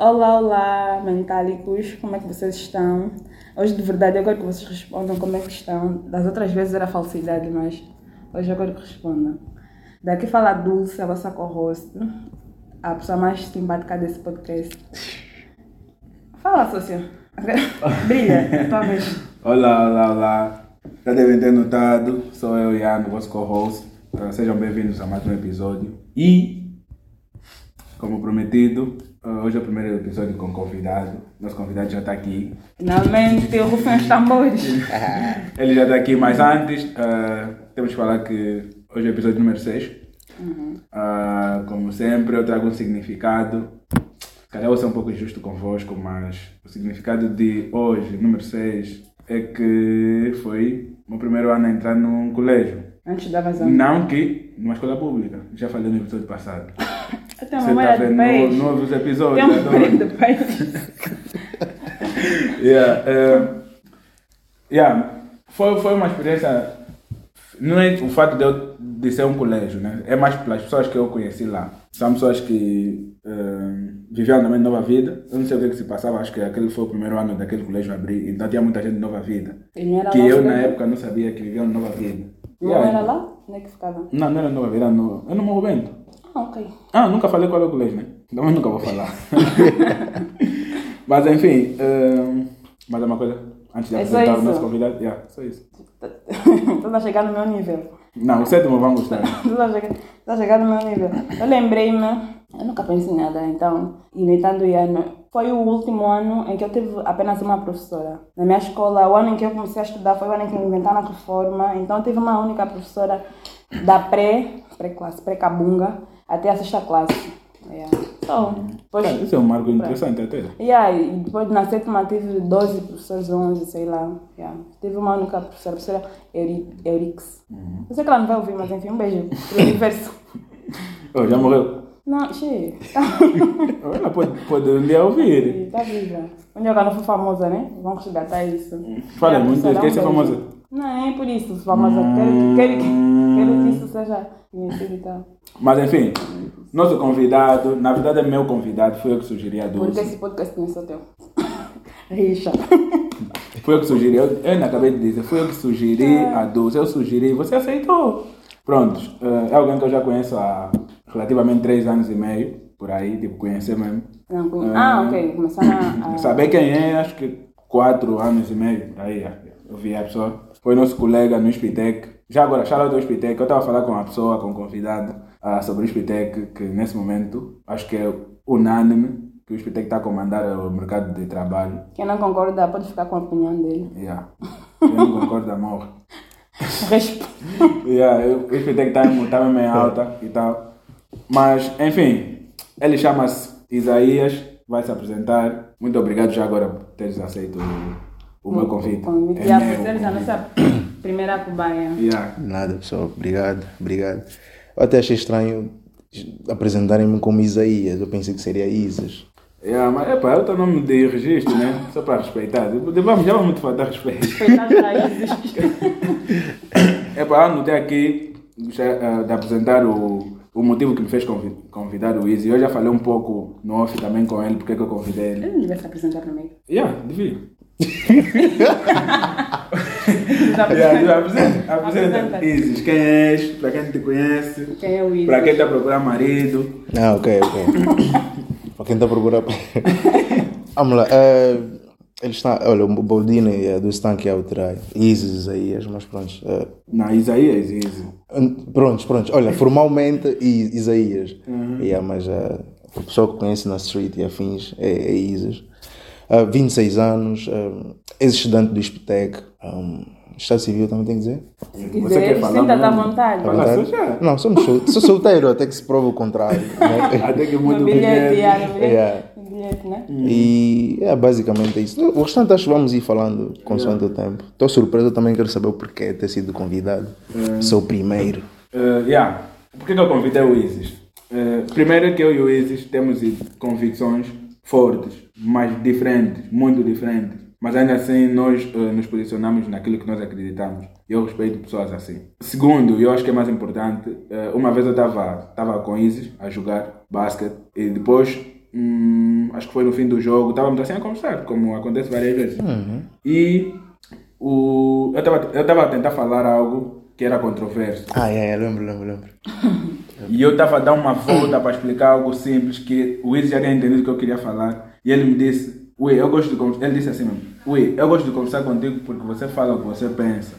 Olá, olá, mentálicos, como é que vocês estão? Hoje, de verdade, eu quero que vocês respondam como é que estão. Das outras vezes era falsidade, mas hoje eu quero que respondam. Daqui fala a Dulce, a vossa co-host, a pessoa mais simpática desse podcast. Fala, sócio. Brilha, é tua vez. Olá, olá, olá. Já devem ter notado, sou eu, Ian, o vosso co-host. Uh, sejam bem-vindos a mais um episódio. E, como prometido, hoje é o primeiro episódio com convidado. Nosso convidado já está aqui. Finalmente, eu rufem os tambores. Ele já está aqui, mas antes, uh, temos que falar que hoje é o episódio número 6. Uh, como sempre, eu trago um significado. Se calhar eu vou ser um pouco injusto convosco, mas o significado de hoje, número 6, é que foi o meu primeiro ano a entrar num colégio. Antes da vazão. Não que numa escola pública. Já falei no episódio passado. Eu tenho Você uma está memória de peixe. no- novos episódios. Tenho uma adoro. de peixe. Yeah, eh, yeah. Foi, foi uma experiência. Não é o fato de eu de ser um colégio, né? É mais pelas pessoas que eu conheci lá. São pessoas que eh, viviam também nova vida. Eu não sei o que, que se passava, acho que aquele foi o primeiro ano daquele colégio abrir. Então tinha muita gente de nova vida. E não era Que lá eu na época não sabia que viviam nova vida. Não era lá? Onde é que ficava? Não, não era nova vida, era no, é no Morro Bento. Ah, ok. Ah, nunca falei qual é o colégio, né? Então eu nunca vou falar. Mas enfim, eh, mais uma coisa antes de É apresentar o nosso convidado. Yeah, só isso. Estás a chegar no meu nível. Não, o sétimo vão gostar. Estás a chegar, a chegar no meu nível. Eu lembrei-me, eu nunca pensei em nada, então, imitando o Iano, foi o último ano em que eu tive apenas uma professora. Na minha escola, o ano em que eu comecei a estudar foi o ano em que inventaram a reforma, então eu tive uma única professora da pré, pré-classe, pré-cabunga, até a sexta classe. Yeah. So, depois, Cara, isso é um marco interessante até. Yeah, e depois na sétima tive 12 professores, 11, sei lá. Yeah. Tive uma única professora, a professora Euri- Eurix. Eu sei que ela não vai ouvir, mas enfim, um beijo pro universo. Oh, já morreu. Não, cheio. Ela pode, pode um dia ouvir. Tá viva. Onde eu não for famosa, né? Vamos resgatar é isso. Fala muito, quer ser um beijo. famosa? Não, nem por isso, famosa. Quero, quero, que- quero que isso seja conhecido e tal. Mas enfim, nosso convidado, na verdade é meu convidado, foi eu que sugeri a Porque Dulce. esse podcast não é teu. Rixa. Foi eu que sugeri, eu, eu ainda acabei de dizer, foi eu que sugeri a Dulce, eu sugeri, você aceitou. Prontos, eh, é alguém que eu já conheço há relativamente 3 anos e meio, por aí, tipo, conhecer mesmo. Não, conhe- Ah, ok. Começaram a. Saber quem é, acho que quatro anos e meio, por aí, eu vi a pessoa. Foi nosso colega no Spitec. Já agora, shout do Spitec, eu estava a falar com a pessoa, com o convidado, ah, sobre o Spitec, que nesse momento, acho que é unânime, que o Spitec está a comandar o mercado de trabalho. Quem não concorda pode ficar com a opinião dele. Yeah. Eu não concordo, amor. Resp... Yeah, o Spitec está tá mesmo em alta e tal. Mas, enfim, ele chama-se Isaías, vai se apresentar. Muito obrigado já agora por teres aceito o, meu convite. Convite. É E a nossa primeira cobaia. Yeah. Nada, pessoal. Obrigado, obrigado. Eu até achei estranho apresentarem-me como Isaías. Eu pensei que seria Isas. Yeah, mas é o teu nome de registro, né? Só para respeitar. Vamos, já vamos te faltar respeito. Respeitar as raízes. Epa, anotei aqui eh, de apresentar o, o motivo que me fez convi- convidar o Easy. Eu já falei um pouco no off também com ele, porque que eu convidei ele. Ele não devia se apresentar primeiro. Yeah, devia. Yeah, apresenta. apresenta, apresenta. Apresenta. Isis, quem és? Para quem te conhece? Quem é o Isis? Para quem está a procurar marido? Ah, ok, ok. Para quem está a procurar. Vamos lá. eh, ele está. Olha, o Boldini é do Stank Outrai. Isis, Isaías, mas pronto. eh, Não, Isaías, Isis. prontos, prontos. Olha, formalmente Isaías. Yeah, mas eh, a pessoa que conhece na street e afins é, é Isas. Uh, 26 anos, uh, ex-estudante do ISPTEC. Um, Estado Civil também tem que dizer? Se quiser, quer falar sinta-te à vontade. Já. Não, somos sol- sou solteiro até que se prove o contrário. né? Até que No muito bilhete, bilhete. yeah, bilhete, Yeah. no bilhete, né? E é basicamente isso. O restante acho que vamos ir falando consoante o tempo. Estou surpreso, eu também quero saber o porquê ter sido convidado. Sou o primeiro. Uh, yeah. Por que eu convidei o Isis? Uh, primeiro que eu e o Isis temos convicções fortes, mas diferentes, muito diferentes. Mas ainda assim nós uh, nos posicionamos naquilo que nós acreditamos. E eu respeito pessoas assim. Segundo, eu acho que é mais importante, uh, uma vez eu estava tava com Isis a jogar basquete e depois hum, acho que foi no fim do jogo, estávamos assim a conversar, como acontece várias vezes. E o, eu estava eu tava a tentar falar algo que era controverso. Ah, é, é, lembro, lembro, lembro. E eu estava a dar uma volta para explicar algo simples que o Wiz já tinha entendido o que eu queria falar. E ele me disse, Ui, eu gosto de conversar. Ele disse assim mesmo, Ui, eu gosto de conversar contigo porque você fala o que você pensa.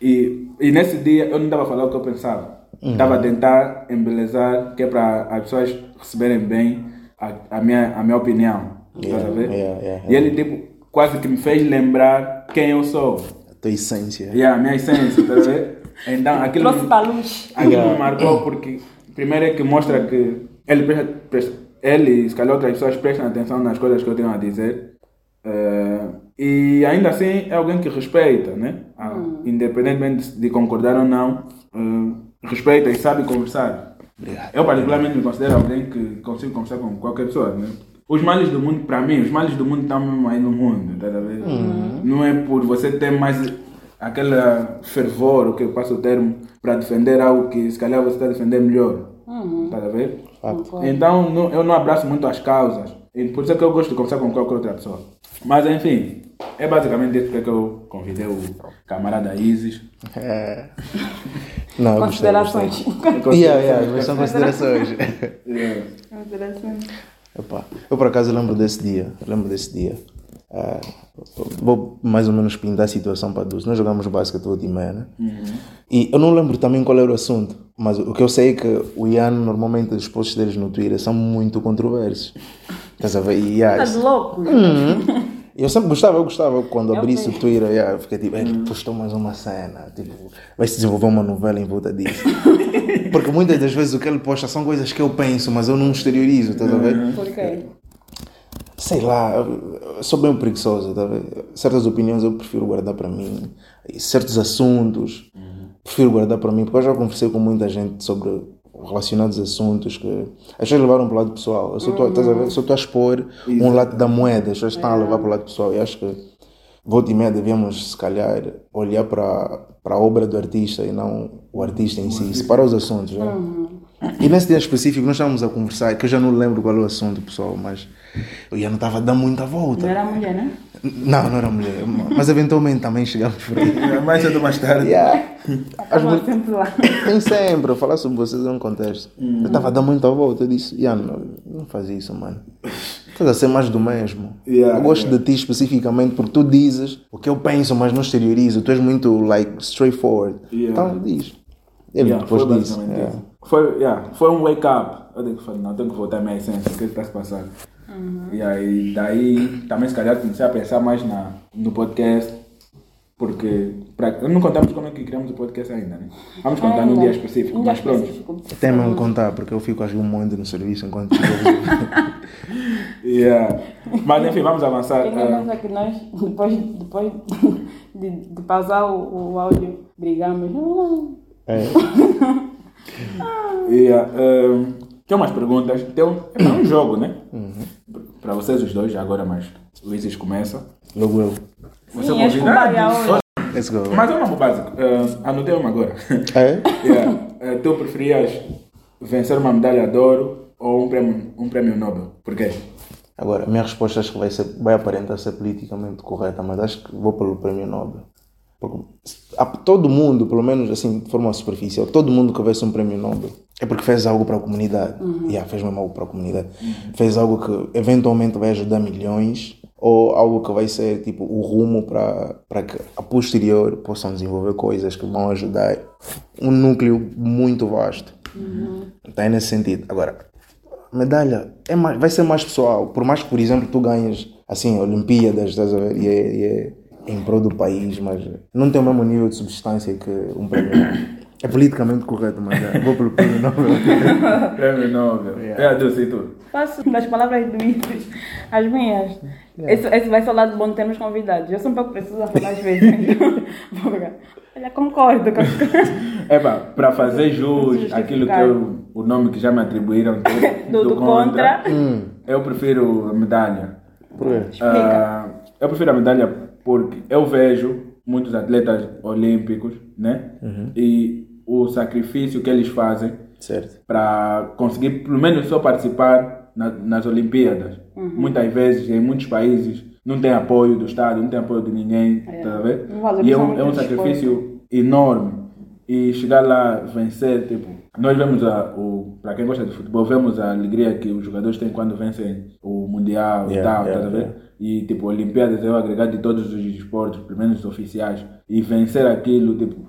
E, e nesse dia eu não estava a falar o que eu pensava. Estava a tentar embelezar, que é para as pessoas receberem bem a, a, minha, a minha opinião. Yeah, ver? yeah, yeah, E ele tipo, quase que me fez lembrar quem eu sou. A tua essência. E a minha essência, ver? Então aquilo. Trouxe para a luz. Aquilo Yeah. me marcou porque, primeiro, é que mostra que ele, presta, presta- ele e se calhar outras pessoas prestam atenção nas coisas que eu tenho a dizer. Eh, e ainda assim é alguém que respeita, né? Ah, Independentemente de concordar ou não, eh, respeita e sabe conversar. Obrigado. Eu, particularmente, me considero alguém que consigo conversar com qualquer pessoa. Né? Os males do mundo, para mim, os males do mundo estão mesmo aí no mundo. Tá a ver? Não é por você ter mais aquele fervor, o que eu passo o termo, para defender algo que se calhar você está a defender melhor. Tá a ver? Fato. Então não- eu não abraço muito as causas. E por isso é que eu gosto de conversar com qualquer outra pessoa. Mas enfim, é basicamente isso porque eu convidei o camarada Isis. É. Não, eu gostei, Considerações. gostei. Yeah, yeah, são considerações. Yeah. Considerações. Eu por acaso lembro desse dia. Lembro desse dia. Ah, vou mais ou menos pintar a situação para todos. Nós jogamos basquete de manhã, né? E eu não lembro também qual era o assunto. Mas o que eu sei é que o Ian, normalmente, os posts deles no Twitter são muito controversos. Estás a ver? E, yeah, Tá de louco. eu sempre gostava, eu gostava quando Eu abrisse o. Twitter, yeah, eu fiquei tipo, ele postou mais uma cena, tipo, vai se desenvolver uma novela em volta disso. Porque muitas das vezes o que ele posta são coisas que eu penso, mas eu não exteriorizo, estás a ver? Por quê? Sei lá, sou bem preguiçoso, tá? Certas opiniões eu prefiro guardar para mim, e certos assuntos prefiro guardar para mim, porque eu já conversei com muita gente sobre relacionados assuntos que as pessoas levaram para o lado pessoal. Eu só estou estás a ver? Só estou a expor um lado da moeda, as pessoas estão a levar para o lado pessoal. E acho que volta e meia devíamos, se calhar, olhar para, para a obra do artista e não o artista em si, separar os assuntos. né? E nesse dia específico nós estávamos a conversar, que eu já não lembro qual é o assunto, pessoal, mas eu já não estava a dar muita volta. Não era mulher, né? Não, não era mulher, mas eventualmente também chegamos por aí. Mais cedo ou mais tarde. Yeah. As Estava sempre lá. tem sempre, falar sobre vocês é um contexto. Eu estava a dar muita volta, eu disse, Ian, não, não faz isso, mano. Estás a ser mais do mesmo. Yeah, eu gosto yeah. de ti especificamente porque tu dizes o que eu penso, mas não exteriorizo. Tu és muito, like, straightforward. Yeah. Então, diz. Ele Yeah, depois foi disse. yeah. Foi, yeah, foi um wake up. Eu tenho que falar, não, tenho que voltar à minha essência, o que está se passando. E aí, daí, também se calhar comecei a pensar mais na, no podcast, porque pra, não contamos como é que criamos o podcast ainda, né? Vamos contar num dia específico, Um dia mas pronto. Tem mesmo contar, porque eu fico às vezes um monte no serviço enquanto Yeah. Mas enfim, vamos avançar. Quem pensa que nós, depois, depois de, de pausar o, o áudio, brigamos? É. Yeah, um, tem umas perguntas. Tem um, é um jogo, né? Para vocês os dois, já agora, mas o Isis começa. Logo eu. Você Sim, convidado. Let's go. Mas é uma básico. Uh, anotei uma agora. É? yeah. uh, tu preferias vencer uma medalha de ouro ou um prêmio, um prêmio Nobel? Por quê? Agora, a minha resposta acho que vai, ser, vai aparentar ser politicamente correta, mas acho que vou pelo prémio Nobel. Porque todo mundo, pelo menos assim, de forma superficial, todo mundo que vence um prémio Nobel é porque fez algo para a comunidade. Yeah, fez mesmo algo para a comunidade. Fez algo que eventualmente vai ajudar milhões ou algo que vai ser tipo o rumo para, para que a posterior possam desenvolver coisas que vão ajudar um núcleo muito vasto. Então é nesse sentido. Agora, medalha é mais, vai ser mais pessoal. Por mais que, por exemplo, tu ganhes assim, Olimpíadas, estás a ver? E é, e é em prol do país, mas não tem o mesmo nível de substância que um prémio. Nobel. É politicamente correto, mas é, vou pelo prémio Nobel. Prêmio Nobel. Yeah. É a Dulce e tu? Faço das palavras do Isis as minhas. Esse, esse vai ser o lado bom de termos convidados. Eu sou um pouco precisa falar às vezes. então vou pegar. Olha, concordo com as coisas. É para fazer jus aquilo que eu, o nome que já me atribuíram do, Do- do contra. Eu prefiro a medalha. Por quê? Ah, eu prefiro a medalha porque eu vejo muitos atletas olímpicos, né? E o sacrifício que eles fazem para conseguir pelo menos só participar na- nas Olimpíadas. Muitas vezes, em muitos países, não tem apoio do Estado, não tem apoio de ninguém. Tá? Não valorizam E é um, é um sacrifício enorme. E chegar lá, vencer, tipo, nós vemos a, o, para quem gosta de futebol, vemos a alegria que os jogadores têm quando vencem o Mundial e Yeah, tal, yeah, tá yeah. E tipo, Olimpíadas é o agregado de todos os esportes, pelo menos os oficiais. E vencer aquilo, tipo,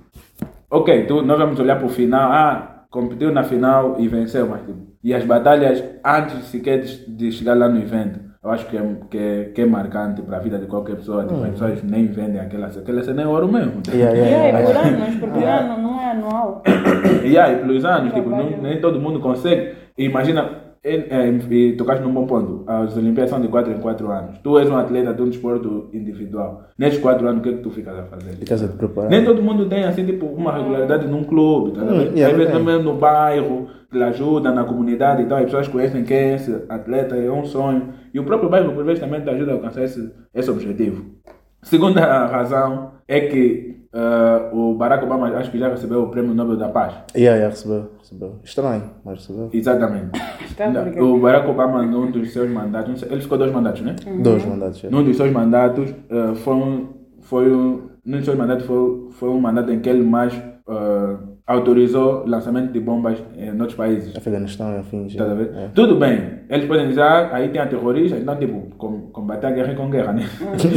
ok, tu, nós vamos olhar para o final, ah, competiu na final e venceu, mas tipo, e as batalhas antes sequer de, de chegar lá no evento. Eu acho que é, que é, que é marcante para a vida de qualquer pessoa. Tipo, As pessoas nem vendem aquela Aquela cena é ouro mesmo. tá? Yeah, E yeah, é, yeah. por anos, porque ano não é anual. E aí, pelos anos, tipo, não- nem todo mundo consegue. Imagina, e, é, e tocaste num bom ponto. As Olimpíadas são de 4 em 4 anos. Tu és um atleta de um desporto individual. Nesses 4 anos, o que é que tu ficas a fazer? Ficas a te preparar. Nem todo mundo tem assim, tipo, uma regularidade num clube, tá? Hum, yeah, Às vezes mesmo no bairro, que ajuda na comunidade e tal, as pessoas conhecem quem é esse atleta, é um sonho. E o próprio bairro, por vezes, também te ajuda a alcançar esse, esse objetivo. Segunda razão é que ah, o Barack Obama acho que já recebeu o Prêmio Nobel da Paz. Yeah, yeah, recebeu, recebeu. Estranho, mas recebeu. Exatamente. Está Não, o Barack Obama, num dos seus mandatos, ele ficou dois mandatos, né? Dois mandatos. yeah. Num dos seus mandatos, eh, foi um, foi um, num dos seus mandatos foi, foi um mandato em que ele mais eh, autorizou o lançamento de bombas em outros países. Afeganistão e afins. Tá yeah. Tudo bem, eles podem dizer, ah, aí tem a terrorista, então, tipo, com, combater a guerra com guerra, né?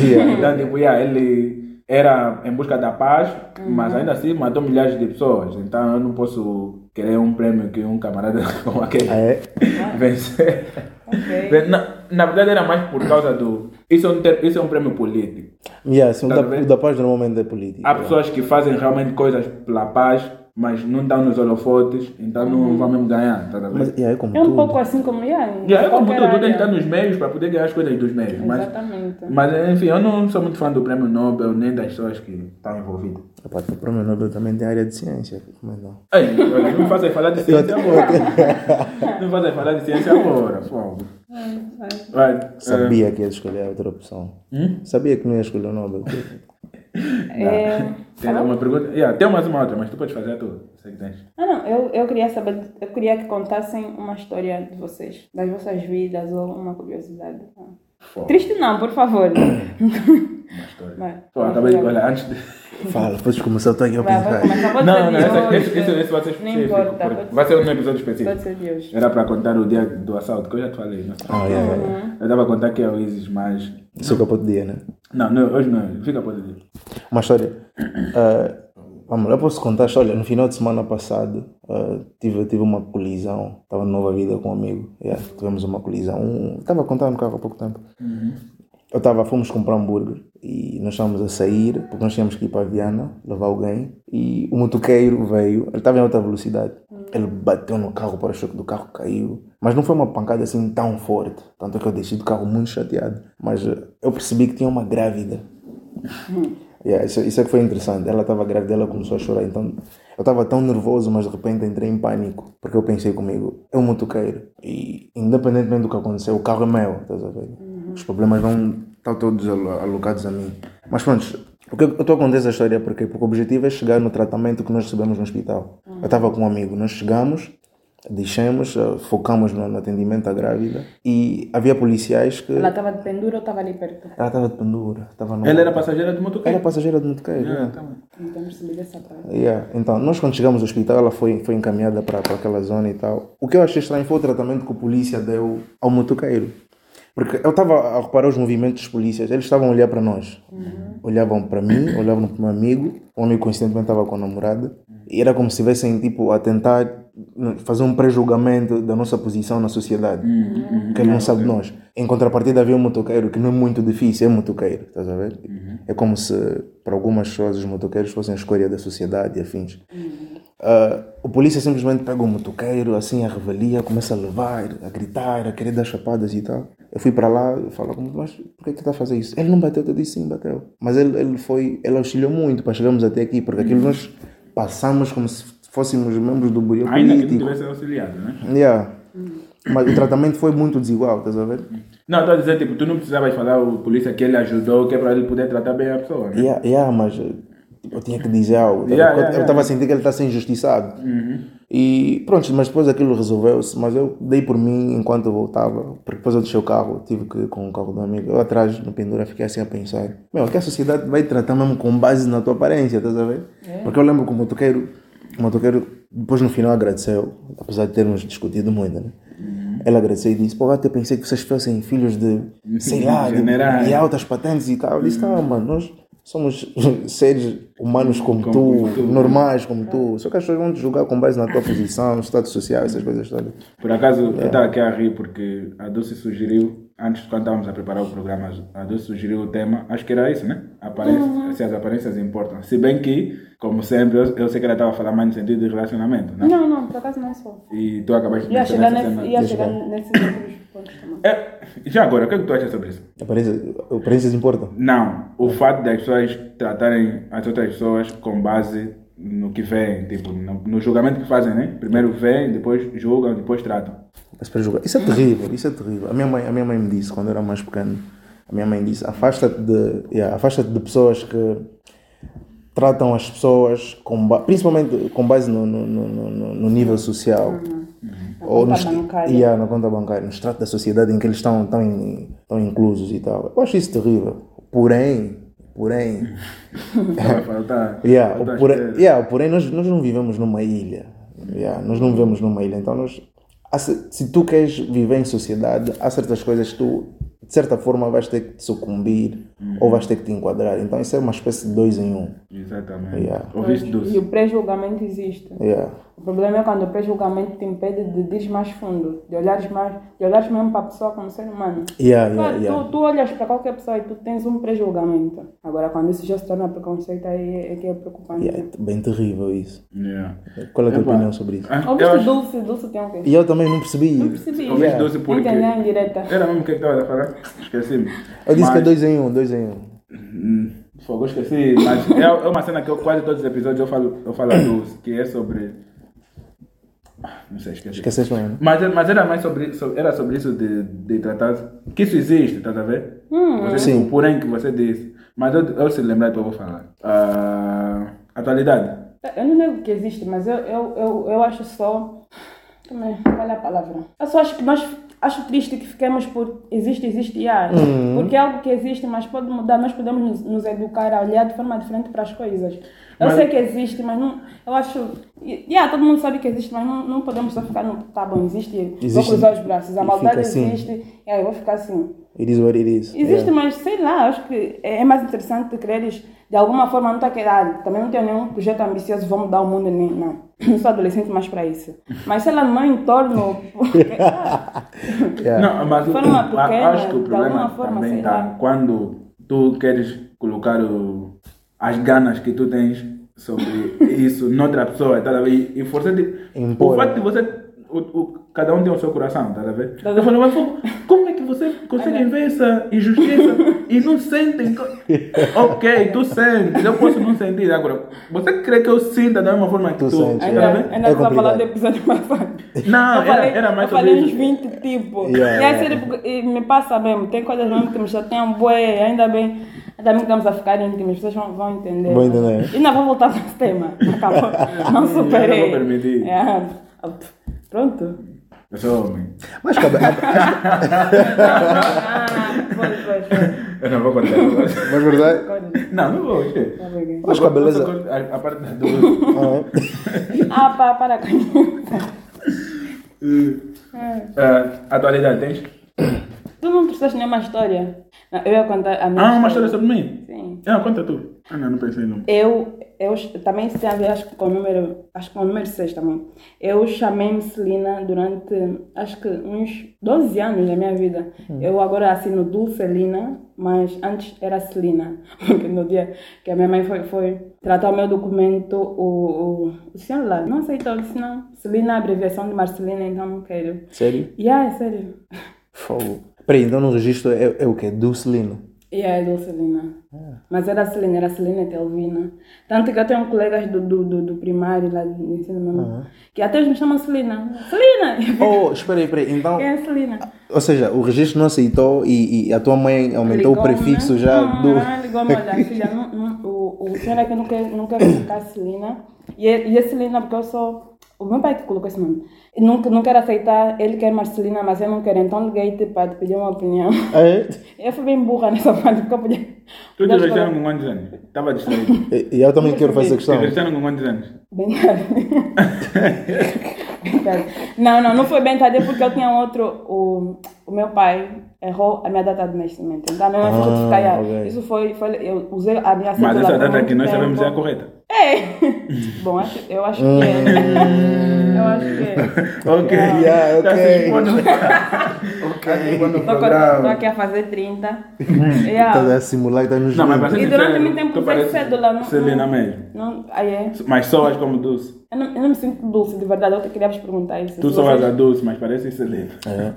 Yeah. então, tipo, yeah, ele era em busca da paz, mas ainda assim matou milhares de pessoas. Então, eu não posso querer um prêmio que um camarada como aquele Ah, é? vencer. Ok. Na, na verdade, era mais por causa do. Isso é um, ter- isso é um prêmio político. Yeah, sim, o, Tá da, vendo? o da paz normalmente é político. Há pessoas que fazem realmente coisas pela paz, mas não estão nos holofotes, então não vão mesmo ganhar. Tá? Mas yeah, é como É um tudo. pouco assim como yeah, Yeah, é como tudo, tu tem que estar nos meios para poder ganhar as coisas dos meios. Mas, Exatamente. mas, enfim, eu não sou muito fã do prêmio Nobel nem das pessoas que estão envolvidas. Epá, o prêmio Nobel também tem área de ciência. Como é não? Ei, não me fazem falar de ciência agora. não me fazem falar de ciência agora. fogo. Vai, eh, Sabia que ia escolher a outra opção. Hum? Sabia que não ia escolher o Nobel. É... tem alguma pergunta? Yeah, tem mais uma outra, mas tu podes fazer a tua. Tens. Ah, não, eu, eu queria saber, eu queria que contassem uma história de vocês, das vossas vidas ou uma curiosidade. Ah. Fogo. Triste não, por favor. Uma história. Vai. Pô, acabei de. Olha, antes de. Fala, depois de começar, eu aqui a Vai, vai pensar. Pode Não, não, de esse, esse, esse, esse vai ser Não específico. importa. porque Pode, vai ser um episódio específico. pode ser de hoje. Era para contar o dia do assalto, que eu já te falei. Não sei. Ah, yeah, yeah, yeah. Eu estava a contar que é o Isis, mas. Isso é o que eu posso dizer, né? Não, não, hoje não. Fica para dia. Uma história. ah, vamos lá, eu posso contar a história. No final de semana passado, ah, tive, tive uma colisão. Estava numa nova vida com um amigo. Yeah, tivemos uma colisão. Um, Estava a contar no carro há pouco tempo. Eu estava, fomos comprar um hambúrguer e nós estávamos a sair, porque nós tínhamos que ir para a Viana, levar alguém, e o motoqueiro veio, ele estava em alta velocidade, ele bateu no carro, o para-choque do carro caiu, mas não foi uma pancada assim tão forte, tanto que eu deixei do carro muito chateado, mas eh, eu percebi que tinha uma grávida. Yeah, isso, isso é que foi interessante. Ela estava grávida, ela começou a chorar. Então eu estava tão nervoso, mas de repente entrei em pânico. Porque eu pensei comigo, é um motoqueiro. E independentemente do que aconteceu, o carro é meu. Estás a ver? Os problemas vão estar todos alo- alocados a mim. Mas pronto, porque eu estou a contar essa história porque, porque o objetivo é chegar no tratamento que nós recebemos no hospital. Eu estava com um amigo, nós chegamos, deixamos, eh, focamos no, atendimento à grávida e havia policiais que. Ela estava de pendura ou estava ali perto? Ela estava de pendura. Estava no... Ela era passageira do Era motoqueiro. passageira de motoqueiro. Ah, yeah. tá essa parte. Yeah. Então, nós quando chegamos ao hospital, ela foi, foi encaminhada para aquela zona e tal. O que eu achei estranho foi o tratamento que a polícia deu ao motoqueiro. Porque eu estava a reparar os movimentos dos polícias, eles estavam a olhar para nós. Olhavam para mim, olhavam para o meu amigo, o amigo coincidentemente estava com a namorada, e era como se estivessem tipo, a tentar fazer um pré-julgamento da nossa posição na sociedade. Que ele não sabe de nós. Em contrapartida, havia um motoqueiro que não é muito difícil, é motoqueiro, estás a ver? É como se para algumas pessoas os motoqueiros fossem a escolha da sociedade e afins. Ah, o polícia simplesmente pega o motoqueiro, assim, a revelia, começa a levar, a gritar, a querer dar chapadas e tal. Eu fui para lá e falo, mas por que que está a fazer isso? Ele não bateu, eu disse sim, bateu. Mas ele, ele foi, ele auxiliou muito para chegarmos até aqui, porque aquilo nós passamos como se fôssemos membros do bureau Ainda que não político. tivesse auxiliado, né? Yeah. Mas o tratamento foi muito desigual, estás a ver? Não, estou a dizer, tipo, tu não precisavas falar ao polícia que ele ajudou, que é para ele poder tratar bem a pessoa, né? Yeah, yeah, mas eh, tipo, eu tinha que dizer algo. tá? Yeah, yeah, eu estava a sentir que ele está sendo injustiçado. E pronto, mas depois aquilo resolveu-se. Mas eu dei por mim enquanto eu voltava, porque depois eu deixei o carro, tive que ir com o carro do amigo. Eu atrás, no pendura, fiquei assim a pensar: Meu, que a sociedade vai tratar mesmo com base na tua aparência, estás a ver? Porque eu lembro que o motoqueiro, o motoqueiro, depois no final agradeceu, apesar de termos discutido muito, né? Ele agradeceu e disse: Pô, até pensei que vocês fossem filhos de, sei lá, de, de altas patentes e tal. Eu disse: Não, mano, nós somos seres humanos como, Como tu, tu. normais como tu. Só que as pessoas vão te julgar com base na tua posição, status social, essas coisas todas. Por acaso, eu estava aqui a rir porque a Dulce sugeriu, antes quando estávamos a preparar o programa, a Dulce sugeriu o tema, acho que era isso, né? Aparência, Se as aparências importam. Se bem que, como sempre, eu, eu sei que ela estava a falar mais no sentido de relacionamento, né? Não, não, por acaso não é só. E tu acabaste de chegar, nesse, cena. ia chegar nesses outros pontos também. É, já agora, o que é que tu achas sobre isso? Aparências, aparências importam. Não, o fato das pessoas tratarem as outras pessoas com base no que veem, tipo, no, no julgamento que fazem, né? Primeiro veem, depois julgam, depois tratam. Mas para julgar. Isso é terrível, isso é terrível. A minha mãe, a minha mãe me disse, quando eu era mais pequeno, a minha mãe disse, afasta-te de, yeah, afasta de pessoas que tratam as pessoas, com ba- principalmente com base no, no, no, no- no nível social. Ou conta nos, bancária. yeah, na conta bancária, no extrato da sociedade em que eles estão, estão, estão inclusos e tal. Eu acho isso terrível. Porém, porém, faltar. Yeah, o porém, yeah, porém nós, nós não vivemos numa ilha. Yeah, nós não vivemos numa ilha. Então, nós, se tu queres viver em sociedade, há certas coisas que tu, de certa forma, vais ter que te ou vais ter que te enquadrar. Então, isso é uma espécie de dois em um. Exatamente. Yeah. Ouviste E o pré-julgamento existe. Yeah. O problema é quando o pré-julgamento te impede de ir mais fundo, de olhares mais, de olhares mesmo para a pessoa como ser humano. Yeah, Claro, yeah. Tu, tu olhas para qualquer pessoa e tu tens um pré-julgamento. Agora, quando isso já se torna preconceito, aí é que é preocupante. Yeah, é bem terrível isso. Yeah. Qual é a tua Epá. opinião sobre isso? Ah, eu Ouviste acho- Dulce? Dulce tem o quê? E eu também não percebi. Não percebi. Ouviste Yeah. Dulce porque... Direta. Era mesmo o que é que estava a falar? Esqueci-me. Eu disse que é Mas- dois em um, dois em um. Hum, Fogo, eu esqueci, mas é, é uma cena que eu, quase todos os episódios eu falo, eu falo a Dulce, que é sobre. Ah, Não sei, esqueci. Esqueceste mesmo? Mas, mas era mais sobre, sobre- era sobre isso de, de tratar. Que isso existe, estás a ver? Você, Sim. O porém que você disse. Mas eu, eu se lembrar, depois eu vou falar. Ah, atualidade. Eu não nego que existe, mas eu, eu, eu, eu acho só. Como é? Qual é a palavra? Eu só acho que nós. Acho triste que fiquemos por existe, existe e há. Porque é algo que existe, mas pode mudar. Nós podemos nos, nos educar a olhar de forma diferente para as coisas. Eu Mas- sei que existe, mas não. Eu acho. e- Yeah, todo mundo sabe que existe, mas não, não podemos só ficar no. Tá bom, existe. vou Existe cruzar os braços. A maldade assim. existe. Yeah, eu vou ficar assim. It is what it is. Existe, Yeah. mas sei lá, acho que é é mais interessante quereres, de alguma forma, não está querendo. Também não tenho nenhum projeto ambicioso, vou mudar o mundo, nem, não. Não sou adolescente mais para isso. Mas sei lá, no meu entorno. porque- ah, Yeah. Não, mas o- Forma a- pequena, acho que o de problema alguma forma, também está lá. quando tu queres colocar o, as ganas que tu tens sobre isso noutra pessoa, tá a ver? E, e forçar de, Impor. o fato de você. O, o- cada um tem o seu coração, tá a ver? Tá Eu falo, mas como- é que você consegue ver essa injustiça e não sentem? ok, tu sentes, eu posso não sentir. Agora, você crê que eu sinta da mesma forma que Tu tu? sentes, tá Ainda, ver? ainda É estou a falar complicado. do episódio passado. Não, eu era- falei, era mais eu falei uns isso. 20 tipos. Yeah, e é yeah. porque e me passa mesmo. Tem coisas mesmo que me chateiam, bué, ainda bem. Ainda bem que estamos a ficar íntimos, as pessoas vão, vão entender. Vão entender. E não vou voltar para esse tema. Acabou. Não superei. Eu não vou permitir. É. Pronto. Eu sou homem. Mas cabe, Ah, foi, foi, foi. Eu não vou contar. agora. mas verdade. Conta. Não, não vou. Tá bem. Mas com a beleza. A, a parte do. Ah, Ah, para, para com Ah, atualidade, tens? Tu não precisaste nenhuma história. Não, eu ia contar a minha Ah, uma história sobre mim? Sim. Ah, conta tu. Ah, não, não pensei não. Eu, eu também isso tem a ver, acho que com o número, acho que com o número 6 também. Eu chamei-me Celina durante, acho que uns 12 anos da minha vida. Eu agora assino Dulcelina, mas antes era Celina. Porque no dia que a minha mãe foi, foi tratar o meu documento, o, o, o senhor lá não aceitou, disse não. Celina é a abreviação de Marcelina, então não quero. sério? E ah, é sério. Fogo. Peraí, então no registro é, é o quê? Dulcelino. E é Dulcelina. Mas era Celina, era Celina Telvina. Tanto que eu tenho colegas do, do, do, do primário lá do ensino mesmo, que até me chamam Celina. Celina! Oh, espera aí, espera aí. Então, Quem é Celina? ou seja, o registro não aceitou e, e a tua mãe aumentou o Ligou-me, prefixo já não, do. Não, ligou-me, olha, filha, não, não, o, o, senhor é que não quer, não quer colocar a Celina. E, é- e a Celina, porque eu sou. O meu pai que colocou esse nome. Não, não quero aceitar, ele quer Marcelina, mas eu não quero. Então liguei-te para te pedir uma opinião. É? Eu fui bem burra nessa parte, porque eu podia. Tu te vestindo com quantos anos? Estava distraído. E, e eu também quero fazer essa Te questão. vestindo com quantos anos? Bem tarde. Bem tarde. Não, não, não foi bem tarde, é porque eu tinha outro. O, o meu pai errou a minha data de nascimento. Então, mãe ficou Ah, justificar. ok. Isso foi, foi. Eu usei a minha Mas essa data que nós sabemos é a tempo. correta. É! Bom, acho, eu acho que é. Eu acho que é. Ok. Yeah, Tá ok. Tá se expondo no Estou programa. aqui a fazer 30. Estás yeah. a simular e estás nos Não, mas E durante muito tempo usei cédula, não- Celina mesmo. Não, aí é. Mas soas como Dulce. Eu não, eu não me sinto dulce, de verdade. Eu te queria vos perguntar isso. Tu soas vocês- a Dulce, mas parece Celina. É.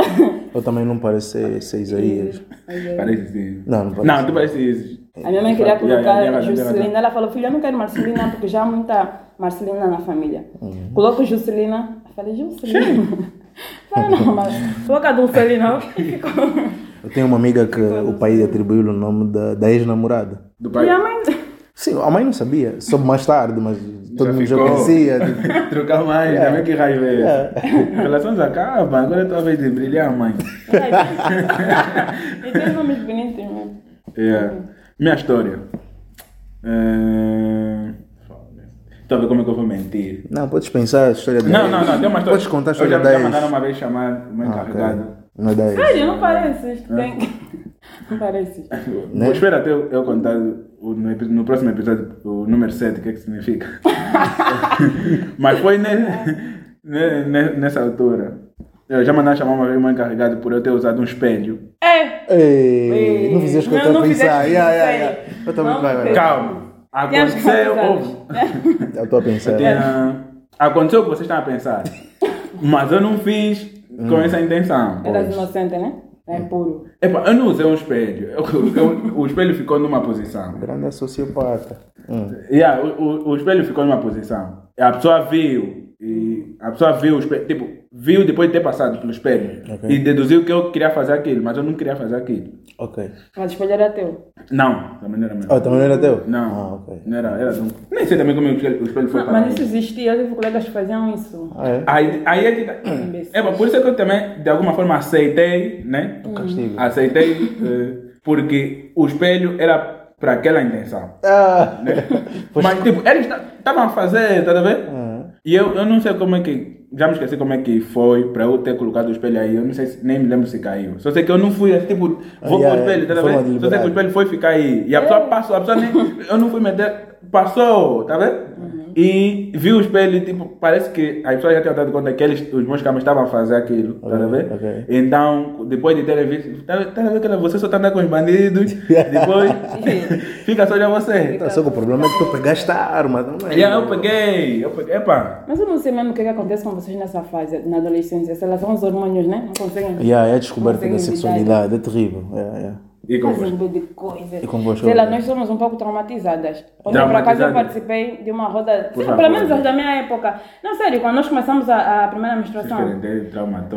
Eu também não pareço ser, Isaías. Aí. Parece sim. Não, não parece. Não, tu parece. A minha mãe queria colocar yeah, Juscelina. Ela falou, filha, eu não quero Marcelina porque já há muita Marcelina na família. Uhum. Coloco Juscelina. Eu falei, Juscelina? Falei, não, mas coloca Dulcelina. Eu tenho uma amiga que o pai atribuiu o nome da, da ex-namorada. Do pai. E a mãe... Sim, a mãe não sabia, soube mais tarde, mas todo mundo já ficou. conhecia. tipo, Trocar mais, também que raiva é essa. Relações acabam, agora é tua vez de brilhar, mãe. E tem nomes bonitos, né? Yeah. Minha história. É... Estou a ver como é que eu vou mentir. Não, podes pensar a história da Não, não, não, tem uma história. Podes contar a Eu história me da já ex. mandaram uma vez chamar o meu Ah, ok. encarregado. Não é da ex. Sério, não pareces. Tem... Não pareces. Né? Vou esperar até eu, eu contar no, próximo episódio o número 7, o que é que significa. Mas foi ne- ne- ne- nessa altura. Eu já mandaram chamar uma vez o meu encarregado por eu ter usado um espelho. É! Ei, não fizeste o que eu Não, estou a pensar. Yeah, yeah, yeah. Eu também vai. Calma. Aconteceu. Eu estou a pensar. Tinha- Aconteceu o que vocês estão a pensar. Mas eu não fiz com essa intenção. Eras inocente, né? É puro. Epa, eu não usei um espelho. Eu- eu- o espelho ficou numa posição. Grande sociopata. Hum. Yeah, o, o, o espelho ficou numa posição. E a pessoa viu. E a pessoa viu o espelho. Tipo, viu depois de ter passado pelo espelho. Ok. E deduziu que eu queria fazer aquilo, mas eu não queria fazer aquilo. Ok. Mas o espelho era teu. Não, também não era meu. Oh, também não era teu? Não, Ah, ok. não era, era um- Nem sei também como o espelho, o espelho foi Não, mas isso existia. Eu tive colegas que faziam isso. Ah, é? Aí, aí é que. tá- É, mas por isso é que eu também, de alguma forma, aceitei, né? Castigo. Aceitei, eh, porque o espelho era para aquela intenção. Ah! Mas, tipo, eles estavam a fazer, tá a ver? Ah. E eu, eu não sei como é que. Já me esqueci como é que foi para eu ter colocado o espelho aí. Eu não sei, se- nem me lembro se caiu. Só sei que eu não fui, tipo, vou yeah, com o espelho, tá ver? Só sei que o espelho foi ficar aí. E a pessoa passou, a pessoa nem. Eu não fui meter. Passou, tá ver? E viu o espelho e, tipo, parece que as pessoas já tinham dado conta que eles, os meus camas estavam a fazer aquilo, tá a ver? ok. Então, depois de terem visto, tá, tá a ver que você só tá andando com os bandidos, depois fica só olhando você. Tá, só que o problema é que tu pegaste a arma, não é? E aí eu peguei, eu peguei, epa. Mas eu não sei mesmo o que, que acontece com vocês nessa fase, na adolescência. Se elas são os hormônios, né? Não conseguem. Yeah, é a descoberta da sexualidade, é terrível. Yeah, yeah. E Fazem um de coisas. E convosco? Sei lá, nós somos um pouco traumatizadas. Quando por acaso eu participei de uma roda, favor. pelo menos as da minha época. Não, sério, quando nós começamos a, a primeira menstruação.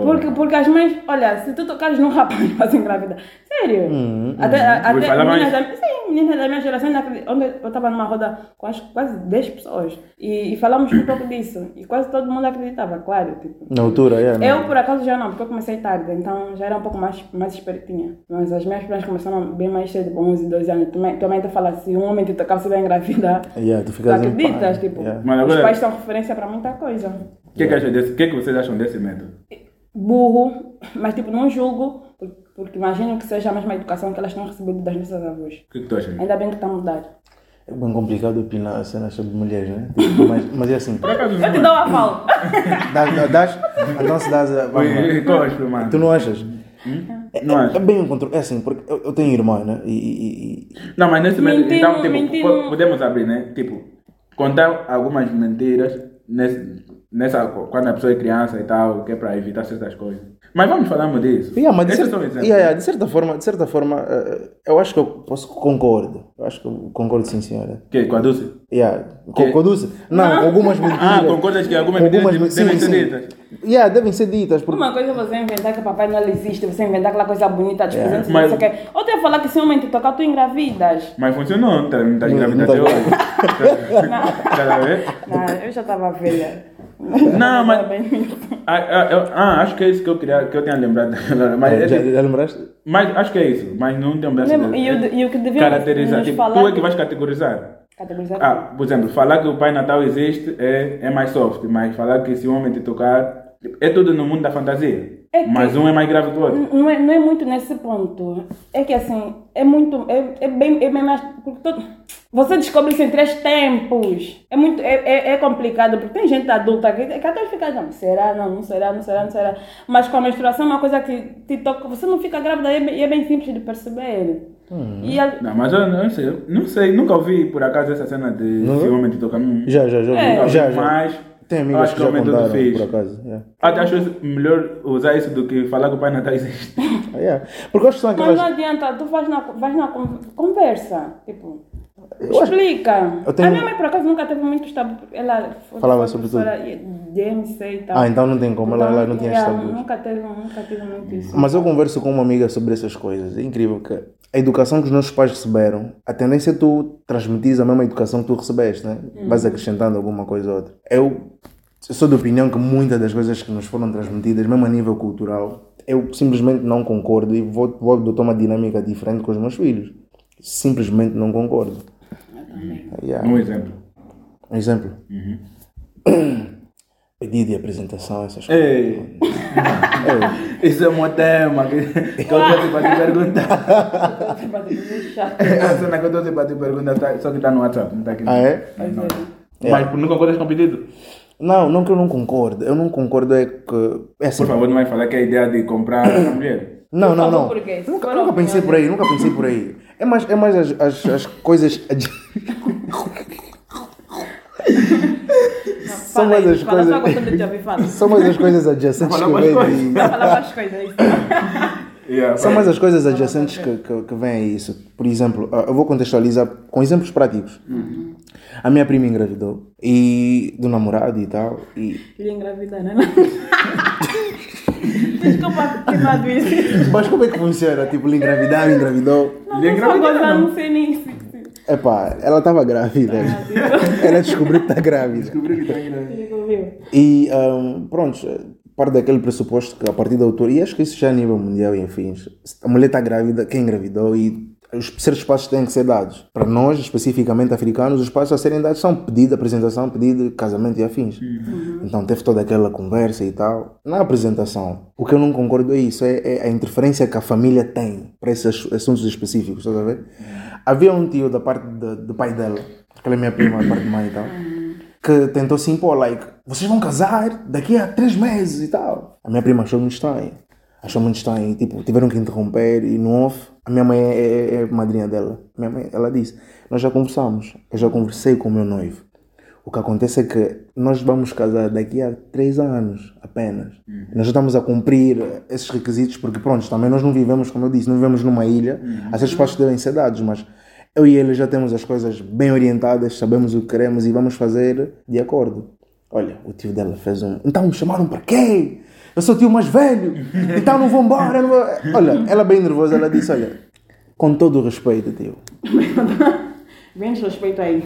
Porque, porque as mães, olha, se tu tocares num rapaz, vas engravidar. Sério. até a- Vou até falar meninas, da, sim, meninas da minha geração, onde eu estava numa roda com acho quase 10 pessoas. E, e falamos um pouco disso. E quase todo mundo acreditava, claro. Tipo. Na altura, yeah, Eu, por acaso, já não, porque eu comecei tarde, então já era um pouco mais, mais espertinha. Mas as minhas primas começaram bem mais cedo, com 11, 12 anos. Também, também te fala, se um homem te tocar, você vai engravidar. Yeah, tu Tu ficas acreditas, tipo, yeah. Mas os agora- pais são referência para muita coisa. O que, que, acham desse, que, que vocês acham desse método? burro, mas tipo, não julgo, por- porque imagino que seja a mesma educação que elas têm recebido das nossas avós. O que, que tu achas? Ainda bem que está a mudar. É bem complicado opinar cenas sobre mulheres, né? Tipo, mas, mas é assim. Eu te dou a fala. Dás, dás, então se dás a. Tu não achas? É, Não é- é bem um controle. É assim, porque eu, eu tenho irmã, né? E, e- e- Não, mas nesse método, Mentir então, tipo, mentir po- não- podemos abrir, né? Tipo, contar algumas mentiras nesse, nessa, quando a pessoa é criança e tal, que é para evitar certas coisas. Mas vamos falarmos disso. Yeah, mas de, é cer- só exemplo. yeah, yeah, de certa forma, de certa forma eh, eu acho que eu posso concordo. Eu acho que eu concordo sim, senhora. Que, com a Dulce? Yeah. Dulce? Não, com algumas mentiras. Ah, concordas que algumas Com mentiras devem sim, ser sim. ditas? Yeah, devem ser ditas. Porque... Uma coisa é você inventar que Papai Noel existe, você inventar aquela coisa bonita, dos presentes, Mas- não sei o quê. Outra é falar que se um homem te tocar, tu engravidas. Mas funcionou, não tá- não estás Não- grávida não até tá- hoje. Estás a ver? Não, eu já estava velha. Não, mas- Ah, ah, eu- ah, acho que é isso que eu queria, que eu tinha lembrado. Mas, é já, tipo- já lembraste? mas acho que é isso, mas não tem um braço Lembra- E o, de- o que deviam caracterizar. nos Tipo, falar... tu é que vais categorizar. Categorizar Ah, por exemplo, falar que o Pai Natal existe é, é mais soft, mas falar que se o homem te tocar é tudo no mundo da fantasia. É Mas um é mais grave que o outro. Não é, não é muito nesse ponto. É que assim, é muito. É, é bem, é bem mais. todo- você descobre isso em três tempos. É muito. É, é, é complicado, porque tem gente adulta que, que até fica, não, será, não, não será, não será, não será. Mas com a menstruação é uma coisa que te toca. Você não fica grávida e é, bem- e é bem simples de perceber. E a- Não, mas eu não sei, não sei, nunca ouvi por acaso essa cena de Não? se o homem te tocar. Não, Já, já, já. É. ouvi, já, já. Mas Tem eu amigas acho que que o já homem tudo contaram, fez. por acaso. yeah. Até acho melhor usar isso do que falar que o Pai Natal existe. Ah, yeah. Porque eu acho que são mas aquelas. não adianta, tu vais na, vais na con- conversa. Tipo. Eu Explica. eu tenho- A minha mãe, por acaso, nunca teve muito tabu. Ela Falava sobre professora de MC e tal. Ah, então não tem como, ela, ela não tinha yeah, tabus. Nunca teve, nunca teve muito isso. Mas eu converso com uma amiga sobre essas coisas. É incrível que a educação que os nossos pais receberam, a tendência é tu transmitir a mesma educação que tu recebeste, né? Vais acrescentando alguma coisa ou outra. Eu, eu sou da opinião que muitas das coisas que nos foram transmitidas, mesmo a nível cultural, eu simplesmente não concordo e vou, vou adotar uma dinâmica diferente com os meus filhos. Simplesmente não concordo. Yeah. Um exemplo. Um exemplo. Pedido de apresentação, essas coisas. Ei, isso é um tema que, que eu trouxe para te perguntar. A cena que eu trouxe para te perguntar, tá- só que está no WhatsApp, não está aqui. Ah, é? Não. É. Mas não concordas com o pedido? Não, não que eu não concordo. Eu não concordo é que. É assim, Por favor, não vai falar que é a ideia de comprar a mulher. Não, não, não. por quê? Se Nunca, nunca pensei por aí, nunca pensei por aí. É mais, é mais as, as, as coisas. São mais as fala, Só coisas. te falar. São mais as coisas adjacentes que vêm coisas. aí. Vai falar mais coisas aí. Yeah, São mais as coisas adjacentes que, que, que vêm a isso. Por exemplo, ah, eu vou contextualizar com exemplos práticos. A minha prima engravidou e do namorado e tal. E... Ele engravida, né? Desculpa ter dado isso. Mas como é que funciona? Tipo, ele engravidava, engravidou. Não, engravida, gozando, não. não sei nem se... Epá, ela estava grávida. Ela descobriu que está grávida. Descobri que está? Viu? E um, pronto, parte daquele pressuposto que a partir da altura, e acho que isso já é a nível mundial enfim, a mulher está grávida, quem engravidou e os certos passos têm que ser dados. Para nós, especificamente africanos, os passos a serem dados são pedido apresentação, pedido casamento e afins. Então teve toda aquela conversa e tal. Na apresentação, o que eu não concordo é isso, é, é a interferência que a família tem para esses assuntos específicos, estás a ver? Havia um tio da parte de- do pai dela, aquela é minha prima, da parte de mãe e tal, que tentou se impor, like, vocês vão casar daqui a três meses e tal. A minha prima achou muito estranho. Achou muito estranho. E, tipo, tiveram que interromper e no off. A minha mãe é, é, é madrinha dela. Minha mãe, ela disse, nós já conversamos. Eu já conversei com o meu noivo. O que acontece é que nós vamos casar daqui a três anos apenas. Nós já estamos a cumprir esses requisitos porque, pronto, também nós não vivemos, como eu disse, não vivemos numa ilha. Há certos passos devem ser dados, mas eu e ele já temos as coisas bem orientadas, sabemos o que queremos e vamos fazer de acordo. Olha, o tio dela fez um. Então me chamaram para quê? Eu sou o tio mais velho, então não vou embora. Não vou... Olha, ela bem nervosa, ela disse: Olha, com todo o respeito, tio, Bem desrespeito aí.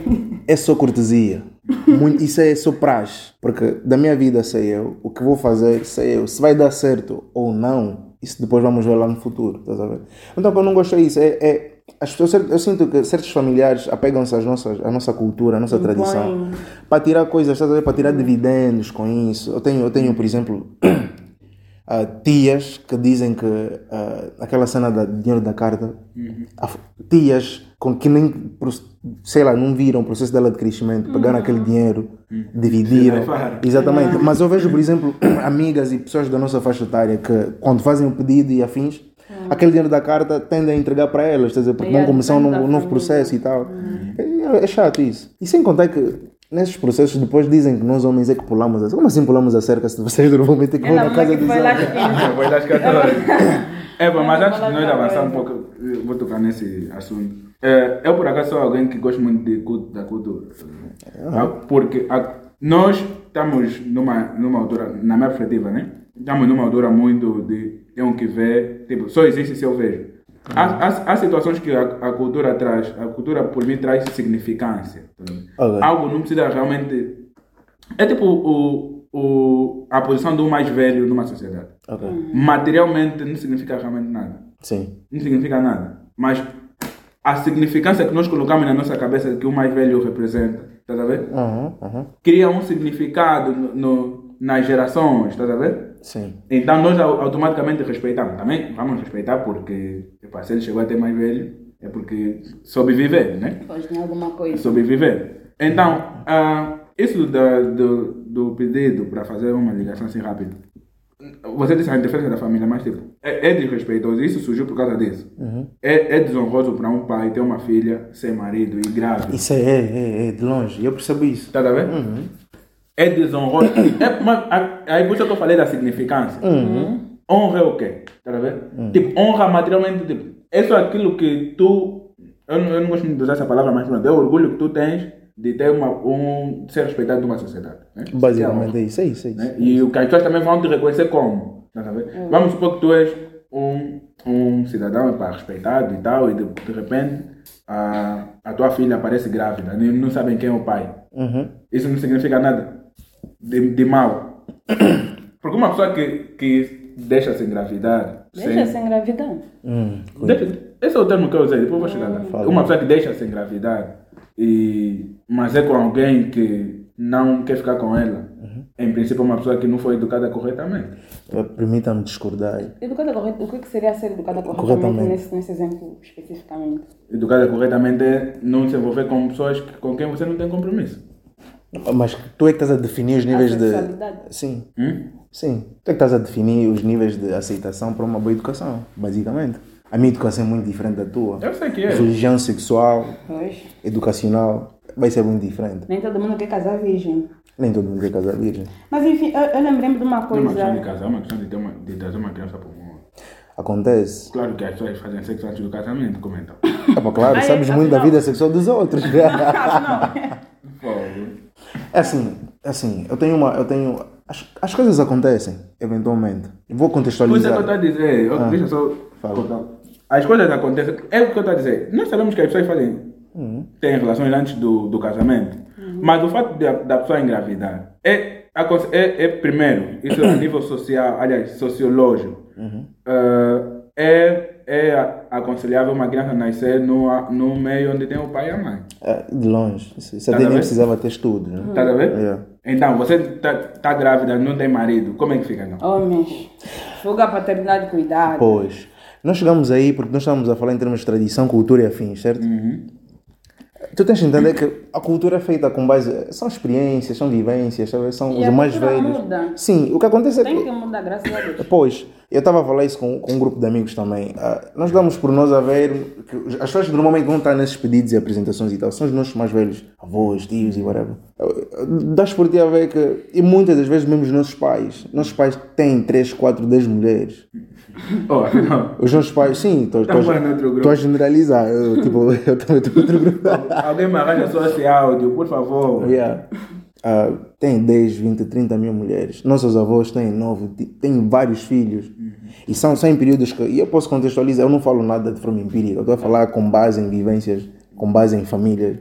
é só cortesia. Muito, isso é só praxe. Porque da minha vida sei eu, o que vou fazer sei eu. Se vai dar certo ou não, isso depois vamos ver lá no futuro. Estás a ver? Então, eu não gosto é isso. É, é, as pessoas, eu sinto que certos familiares apegam-se às nossas, à nossa cultura, à nossa tradição. Para tirar coisas, estás a ver? Para tirar dividendos com isso. Eu tenho, eu tenho por exemplo. ah, tias que dizem que ah, aquela cena da dinheiro da carta, f- tias com que nem, sei lá, não viram o processo dela de crescimento, pegaram aquele dinheiro, dividiram. Levaram. Exatamente. Mas eu vejo, por exemplo, amigas e pessoas da nossa faixa etária que quando fazem o pedido e afins, aquele dinheiro da carta tendem a entregar para elas, dizer, porque vão começar um novo, novo processo e tal. É, é chato isso. E sem contar que nesses processos depois dizem que nós homens é que pulamos a cerca. Como assim pulamos a cerca se vocês normalmente é que vão Ela na casa que dos foi lá homens? as 14. É, bom, mas antes de nós avançar um pouco, vou tocar nesse assunto. É, eu, por acaso, sou alguém que gosta muito de culto, da cultura. Ah, Porque a- nós estamos numa, numa altura, na minha perspectiva, né? Estamos numa altura muito de tenho que ver, tipo, só existe se eu vejo. Há, há, há situações que a, a cultura traz, a cultura por mim traz significância. tá vendo? Ok. Algo não precisa realmente. É tipo o, o, a posição do mais velho numa sociedade Ok. materialmente não significa realmente nada. Sim. Não significa nada. Mas a significância que nós colocamos na nossa cabeça que o mais velho representa, estás a ver? Aham, aham. Cria um significado no, no- nas gerações, estás a ver? Sim. Então nós au- automaticamente respeitamos. Também vamos respeitar porque epa, se ele chegou a ter mais velho é porque soube viver, né? Pois tem alguma coisa. sobreviver. Então, ah, isso da- do, do pedido para fazer uma ligação assim rápido, você disse a interferência da família, mas tipo, é, é desrespeitoso, isso surgiu por causa disso. É, é desonroso para um pai ter uma filha sem marido e grávida. Isso é, é, é de longe. Eu percebo isso. Tá a ver? É desonroso. é, mas, aí por isso que eu falei da significância. Honra é o quê? Tá ver? Tipo, honra materialmente, tipo, é só aquilo que tu. Eu não, eu não gosto muito de usar essa palavra, mas pronto, é o orgulho que tu tens de ter uma, um, de ser respeitado numa sociedade. Né? Basicamente é isso. É isso. É isso. Né? E o que as pessoas também vão te reconhecer como. Tá ver? Vamos supor que tu és um, um cidadão pá, respeitado e tal, e de, de repente a, a tua filha aparece grávida, não sabem quem é o pai. Uhum. Isso não significa nada de, de mal. Porque uma pessoa que, que deixa-se engravidar. Deixa sem- sem engravidar. Hum. Deixa- esse é o termo que eu usei, depois vou chegar lá. Uma pessoa que deixa-se engravidar, e, mas é com alguém que não quer ficar com ela. Em princípio, é uma pessoa que não foi educada corretamente. Eh, Permita-me discordar. Educada correta, o que que seria ser educada corretamente, Corretamente. Nesse, nesse exemplo especificamente? Educada corretamente é não se envolver com pessoas que- com quem você não tem compromisso. Mas tu é que estás a definir os níveis de. sexualidade. Sim. Hum? Sim. Tu é que estás a definir os níveis de aceitação para uma boa educação, basicamente. A minha educação é muito diferente da tua. Eu sei que é. Religião sexual, Pois. educacional, vai ser muito diferente. Nem todo mundo quer casar virgem. Nem todo mundo quer casar virgem. Mas enfim, eu, eu lembrei-me de uma Não é uma questão de coisa. casar, é uma questão de, ter uma, de trazer uma criança para o mundo. Acontece. Claro que as pessoas fazem sexo antes do casamento, comentam. Ah, pá, claro, Ai, sabes muito da afinal- vida sexual dos outros. Fogo. É assim, é assim, eu tenho uma. Eu tenho. As, as coisas acontecem, eventualmente. Eu Vou Por isso é contextualizar. que eu estou a dizer, eu, deixa eu só Fala. As coisas acontecem, é o que eu estou a dizer. Nós sabemos que as pessoas fazem, têm relações antes do, do casamento, mas o fato de, da pessoa engravidar é, é, é primeiro, isso a nível social, aliás, sociológico, eh, é, é aconselhável uma criança nascer no, no meio onde tem o pai e a mãe. É, de longe. Isso, isso Tá até a nem precisava ter estudo. Né? Tá a ver? É. Então, você tá, tá grávida, não tem marido, como é que fica? Não? Homens. Fuga a paternidade, cuidado. Pois. Nós chegamos aí porque nós estamos a falar em termos de tradição, cultura e afins, certo? Uhum. Tu tens de entender que a cultura é feita com base. São experiências, são vivências, sabe? são E os a mais velhos. muda. Sim, o que acontece é Tem que. que mudar, graças a Deus. Pois, eu estava a falar isso com, com um grupo de amigos também. Ah, nós damos por nós a ver que as pessoas que normalmente vão estar nesses pedidos e apresentações e tal são os nossos mais velhos, avós, tios e whatever. Ah, Dás por ti a ver que, e muitas das vezes mesmo os nossos pais, nossos pais têm 3, 4, 10 mulheres. Oh, não. Os nossos pais, sim, estou outro grupo. a generalizar. Eu, tipo, eu também estou no outro grupo. Alguém me arranja só esse áudio, por favor. Yeah. Ah, tem 10, 20, 30 mil mulheres. Nossos avós têm 9, têm vários filhos. E são, são em períodos que. E eu posso contextualizar, eu não falo nada de forma empírica, eu estou a falar com base em vivências, com base em famílias.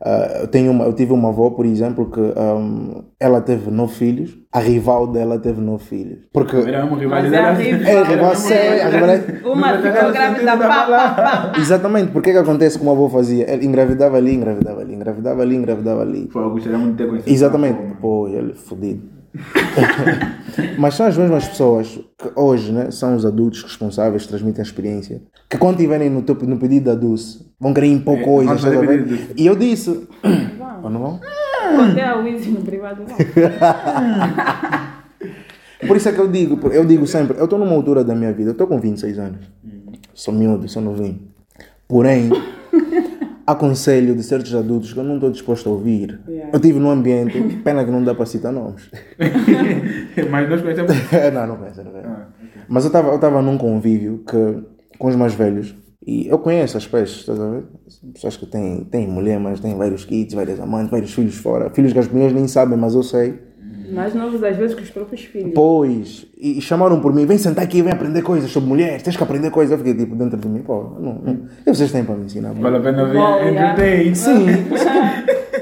Ah, eu, tenho uma, eu tive uma avó, por exemplo, que ahm, ela teve nove filhos, a rival dela teve nove filhos. Porque. Era uma Mas é. É, rival sério, a rivalidade- Uma ficou grávida, pá, pá, pá. Exatamente, porque é que acontece como a avó fazia? Ela engravidava ali, engravidava ali, engravidava ali, engravidava ali. Pô, eu gostaria muito de ter conhecido. Exatamente. Pô, ele é fodido. Mas são as mesmas pessoas que hoje né, são os adultos responsáveis, transmitem a experiência. Que quando estiverem no, no pedido da Dulce, vão querer impor É, coisas. vão pedido. E eu disse. Ou não vão? Contei a Wizzy no privado. não. Por isso é que eu digo, eu digo sempre, eu estou numa altura da minha vida, eu estou com 26 anos. Sou miúdo, sou novinho. Porém, há conselho de certos adultos que eu não estou disposto a ouvir. Yeah. Eu estive num ambiente, pena que não dá para citar nomes. Mas nós conhecemos. não, não conheço, não conheço. Ah, ok. Mas eu estava eu tava num convívio que, com os mais velhos e eu conheço as pessoas, estás a ver? Pessoas que têm, têm mulher, mas têm vários kids, várias amantes, vários filhos fora. Filhos que as mulheres nem sabem, mas eu sei. Mais novos às vezes que os próprios filhos. Pois, e, e chamaram por mim, vem sentar aqui, vem aprender coisas sobre mulheres, tens que aprender coisas. Eu fiquei tipo dentro de mim, pô, não, não, o que vocês têm para me ensinar? Vale a pena ver entretém. Sim,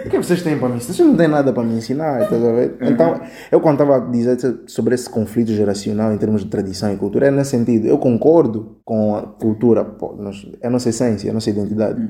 o que vocês têm para me ensinar? Vocês não têm nada para me ensinar, estás a ver? Então, eu quando estava a dizer sobre esse conflito geracional em termos de tradição e cultura, é nesse sentido. Eu concordo com a cultura, pô, nós- é a nossa essência, é a nossa identidade.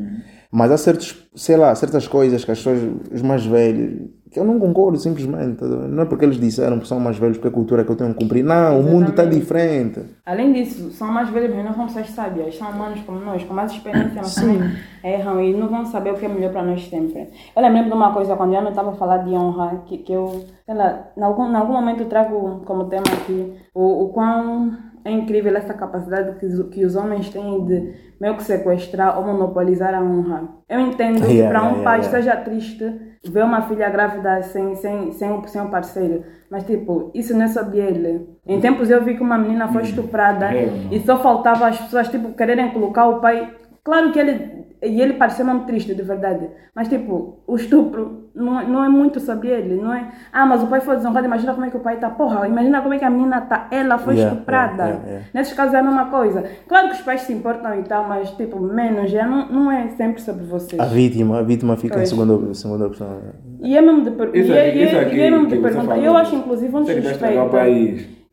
Mas há certos, sei lá, certas coisas que as pessoas, os mais velhos, que eu não concordo simplesmente. ver? Não é porque eles disseram que são mais velhos porque a cultura que eu tenho que cumprir. Não, o mundo está diferente. Além disso, são mais velhos, mas não são pessoas sábias, são humanos como nós, com mais experiência, mas também erram e não vão saber o que é melhor para nós sempre. Eu lembro de uma coisa, quando eu não estava a falar de honra, que, que eu, sei lá, em algum, em algum momento eu trago como tema aqui o, o quão é incrível essa capacidade que, os- que os homens têm de meio que sequestrar ou monopolizar a honra. Eu entendo que Yeah, para um yeah, pai yeah, seja triste ver uma filha grávida sem, sem, sem, o, sem o parceiro. Mas, tipo, isso não é sobre ele. Em tempos eu vi que uma menina foi estuprada É, e só faltava as pessoas, tipo, quererem colocar o pai... Claro que ele... E ele pareceu mesmo triste, de verdade. Mas, tipo, o estupro não, é- não é muito sobre ele. Não é... Ah, mas o pai foi desonrado. Imagina como é que o pai tá. Porra, imagina como é que a menina tá. Ela foi Yeah, estuprada. yeah, yeah, yeah. Nesses casos é a mesma coisa. Claro que os pais se importam e tal, mas, tipo, menos. Já não, não é sempre sobre vocês. A vítima, a vítima fica em Pois. segunda, segunda opção. E é mesmo de, per... Isso e é, e é- isso aqui e é mesmo de falou. Eu acho, inclusive, um Você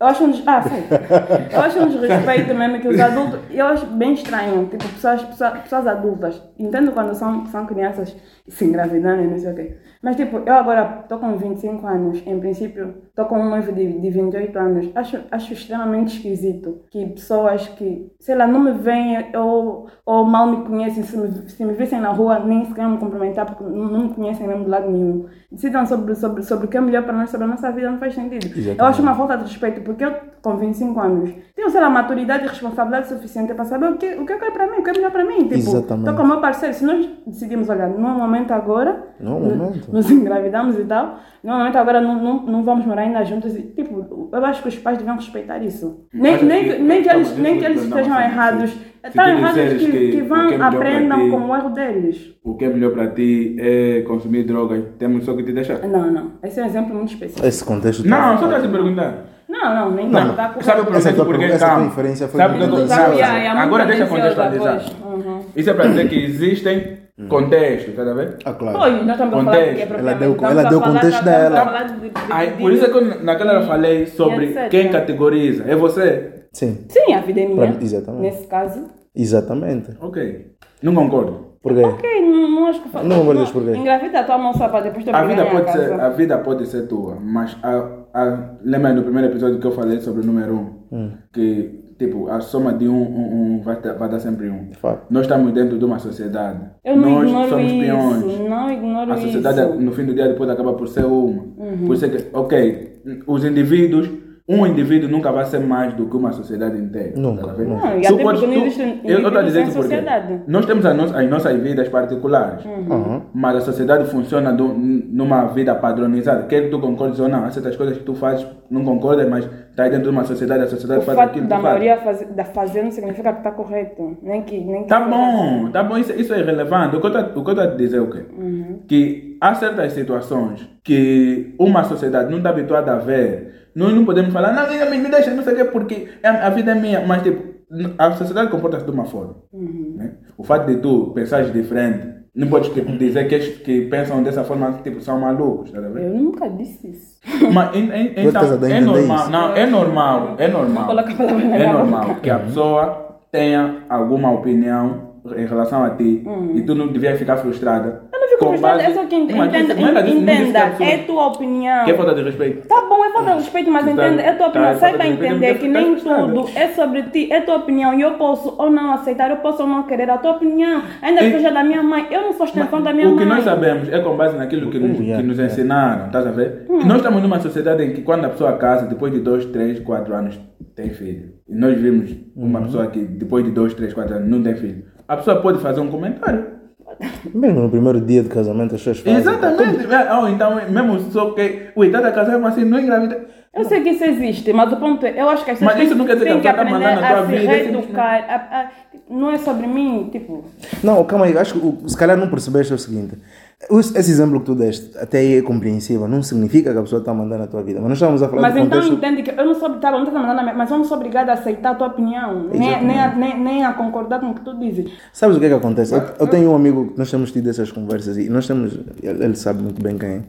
Eu acho um des... Ah, sei. Eu acho um desrespeito mesmo que os adultos. Eu acho bem estranho. Tipo, pessoas, pessoas, pessoas adultas. Entendo quando são, são crianças se engravidando e não sei o quê. Mas, tipo, eu agora estou com 25 anos. Em princípio, estou com um noivo de, de 28 anos. Acho, acho extremamente esquisito que pessoas que, sei lá, não me veem ou, ou mal me conhecem, se me, se me vissem na rua, nem sequer me cumprimentar, porque não, não me conhecem mesmo de lado nenhum. Decidam sobre, sobre, sobre o que é melhor para nós, sobre a nossa vida, não faz sentido. Eu acho uma falta de respeito, porque eu, com 25 anos, tenho, sei lá, maturidade e responsabilidade suficiente para saber o que, o que eu quero para mim, o que é melhor para mim. Tipo, Exatamente. estou com o meu parceiro. Se nós decidimos, olha, não é momento agora, Não é momento. nos engravidamos e tal, não é momento agora, não, não, não vamos morar ainda juntos. E, tipo, eu acho que os pais deviam respeitar isso. Nem, nem, que- que- nem que eles, nem que eles estejam errados. Estão errados que, que que o que é vão, aprendam ti- com o erro deles. O que é melhor para ti é consumir drogas. Temos só que te deixar. Não, não. Esse é um exemplo muito específico. Esse contexto. Não, só para te perguntar. Não, não, nem Não, tá com Sabe Essa porque pergunta- essa calma. inferência foi Sabe muito sabe- Yeah, yeah, Agora deixa tendenciosa, contextualizar. Uhum. Isso é para dizer que existem contextos, está a ver? Ah, claro. Pois, nós estamos a falar de que é Contexto. Ela deu- ela deu o a contexto a dela. de- de- de- por isso é que eu naquela hora falei sobre etc. quem categoriza. É você? Sim, Sim, a vida é minha. Pra- exatamente. Nesse caso. exatamente. Ok. Não concordo. Por quê? Ok, não, não acho que Não abordas por quê? Engravida a tua moça para depois ter A vida, pode ser, casa. a vida pode ser tua, mas a, a, lembra do primeiro episódio que eu falei sobre o número um? Hum. Que tipo, a soma de um, um, um vai, ter- vai dar sempre um. De facto. Nós estamos dentro de uma sociedade. Eu não Nós ignoro somos isso. peões. Não ignoro A sociedade, isso. no fim do dia, depois acaba por ser uma. Uhum. Por isso é que, ok, os indivíduos, um indivíduo nunca vai ser mais do que uma sociedade inteira. Nunca, tá nunca. Não, e até porque não existe eu- estou a indivíduo dizer sem isso porque sociedade. nós temos as, nossas- as nossas vidas particulares, Uhum. mas a sociedade funciona do- numa vida padronizada. Quer tu concordes ou não, há certas coisas que tu fazes, não concordas, mas está dentro de uma sociedade, a sociedade O faz aquilo que da faz. maioria fazer, da fazer não significa que está correto. Nem que, nem que Tá bom, tá bom, isso, isso é irrelevante. O que eu estou a dizer é o quê? Que há certas situações que uma sociedade não está habituada a ver. Nós não podemos falar, não, não, me, me deixa, não sei o quê, porque a, a vida é minha. Mas, tipo, a sociedade comporta-se de uma forma. né? O fato de tu pensares diferente, não podes tipo, dizer que, estes que pensam dessa forma tipo, são malucos, tá a ver? Eu nunca disse isso. Mas en- en- então, é normal, isso. não, é normal, é normal. É normal que a pessoa tenha alguma opinião em relação a ti e tu não devias ficar frustrada. Eu não fico com frustrada, base- é só que entenda, é entenda, a pessoa- é tua opinião. Que é falta de respeito. Tá bom, é falta de respeito, mas Tá- entenda, é tua tá, opinião. é falta Saiba entender que tá nem frustrado. tudo é sobre ti, é tua opinião. E eu posso ou não aceitar, eu posso ou não querer a tua opinião. Ainda que seja da minha mãe, eu não sou extensão da minha o que mãe. nós sabemos é com base naquilo que nos, que nos ensinaram, estás a ver? E nós estamos numa sociedade em que quando a pessoa casa, depois de 2, 3, 4 anos, tem filho. E nós vimos uma pessoa que depois de 2, 3, 4 anos não tem filho. A pessoa pode fazer um comentário. Mesmo no primeiro dia de casamento, as pessoas fazem. Exatamente. Oh, então, mesmo só que. Ui, está a casar, mas assim, não engravida. Eu sei que isso existe, mas o ponto é, eu acho que as Mas pessoas isso não quer dizer têm que a pessoa tá aprender mandando a tua a se vida, reeducar. a- a- tipo, não é sobre mim, tipo, Não, calma aí, acho que o- se calhar não percebeste o seguinte. Esse exemplo que tu deste, até aí é compreensível, não significa que a pessoa está mandando a tua vida. Mas nós estamos a falar Mas do então contexto. entende que eu não sou, tá, não tô mandando a minha- mas eu não sou obrigada a aceitar a tua opinião, nem, nem, a, nem, nem a concordar com o que tu dizes. Sabes o que é que acontece? Eu, eu tenho um amigo que nós temos tido essas conversas e nós temos. Ele ele sabe muito bem quem é.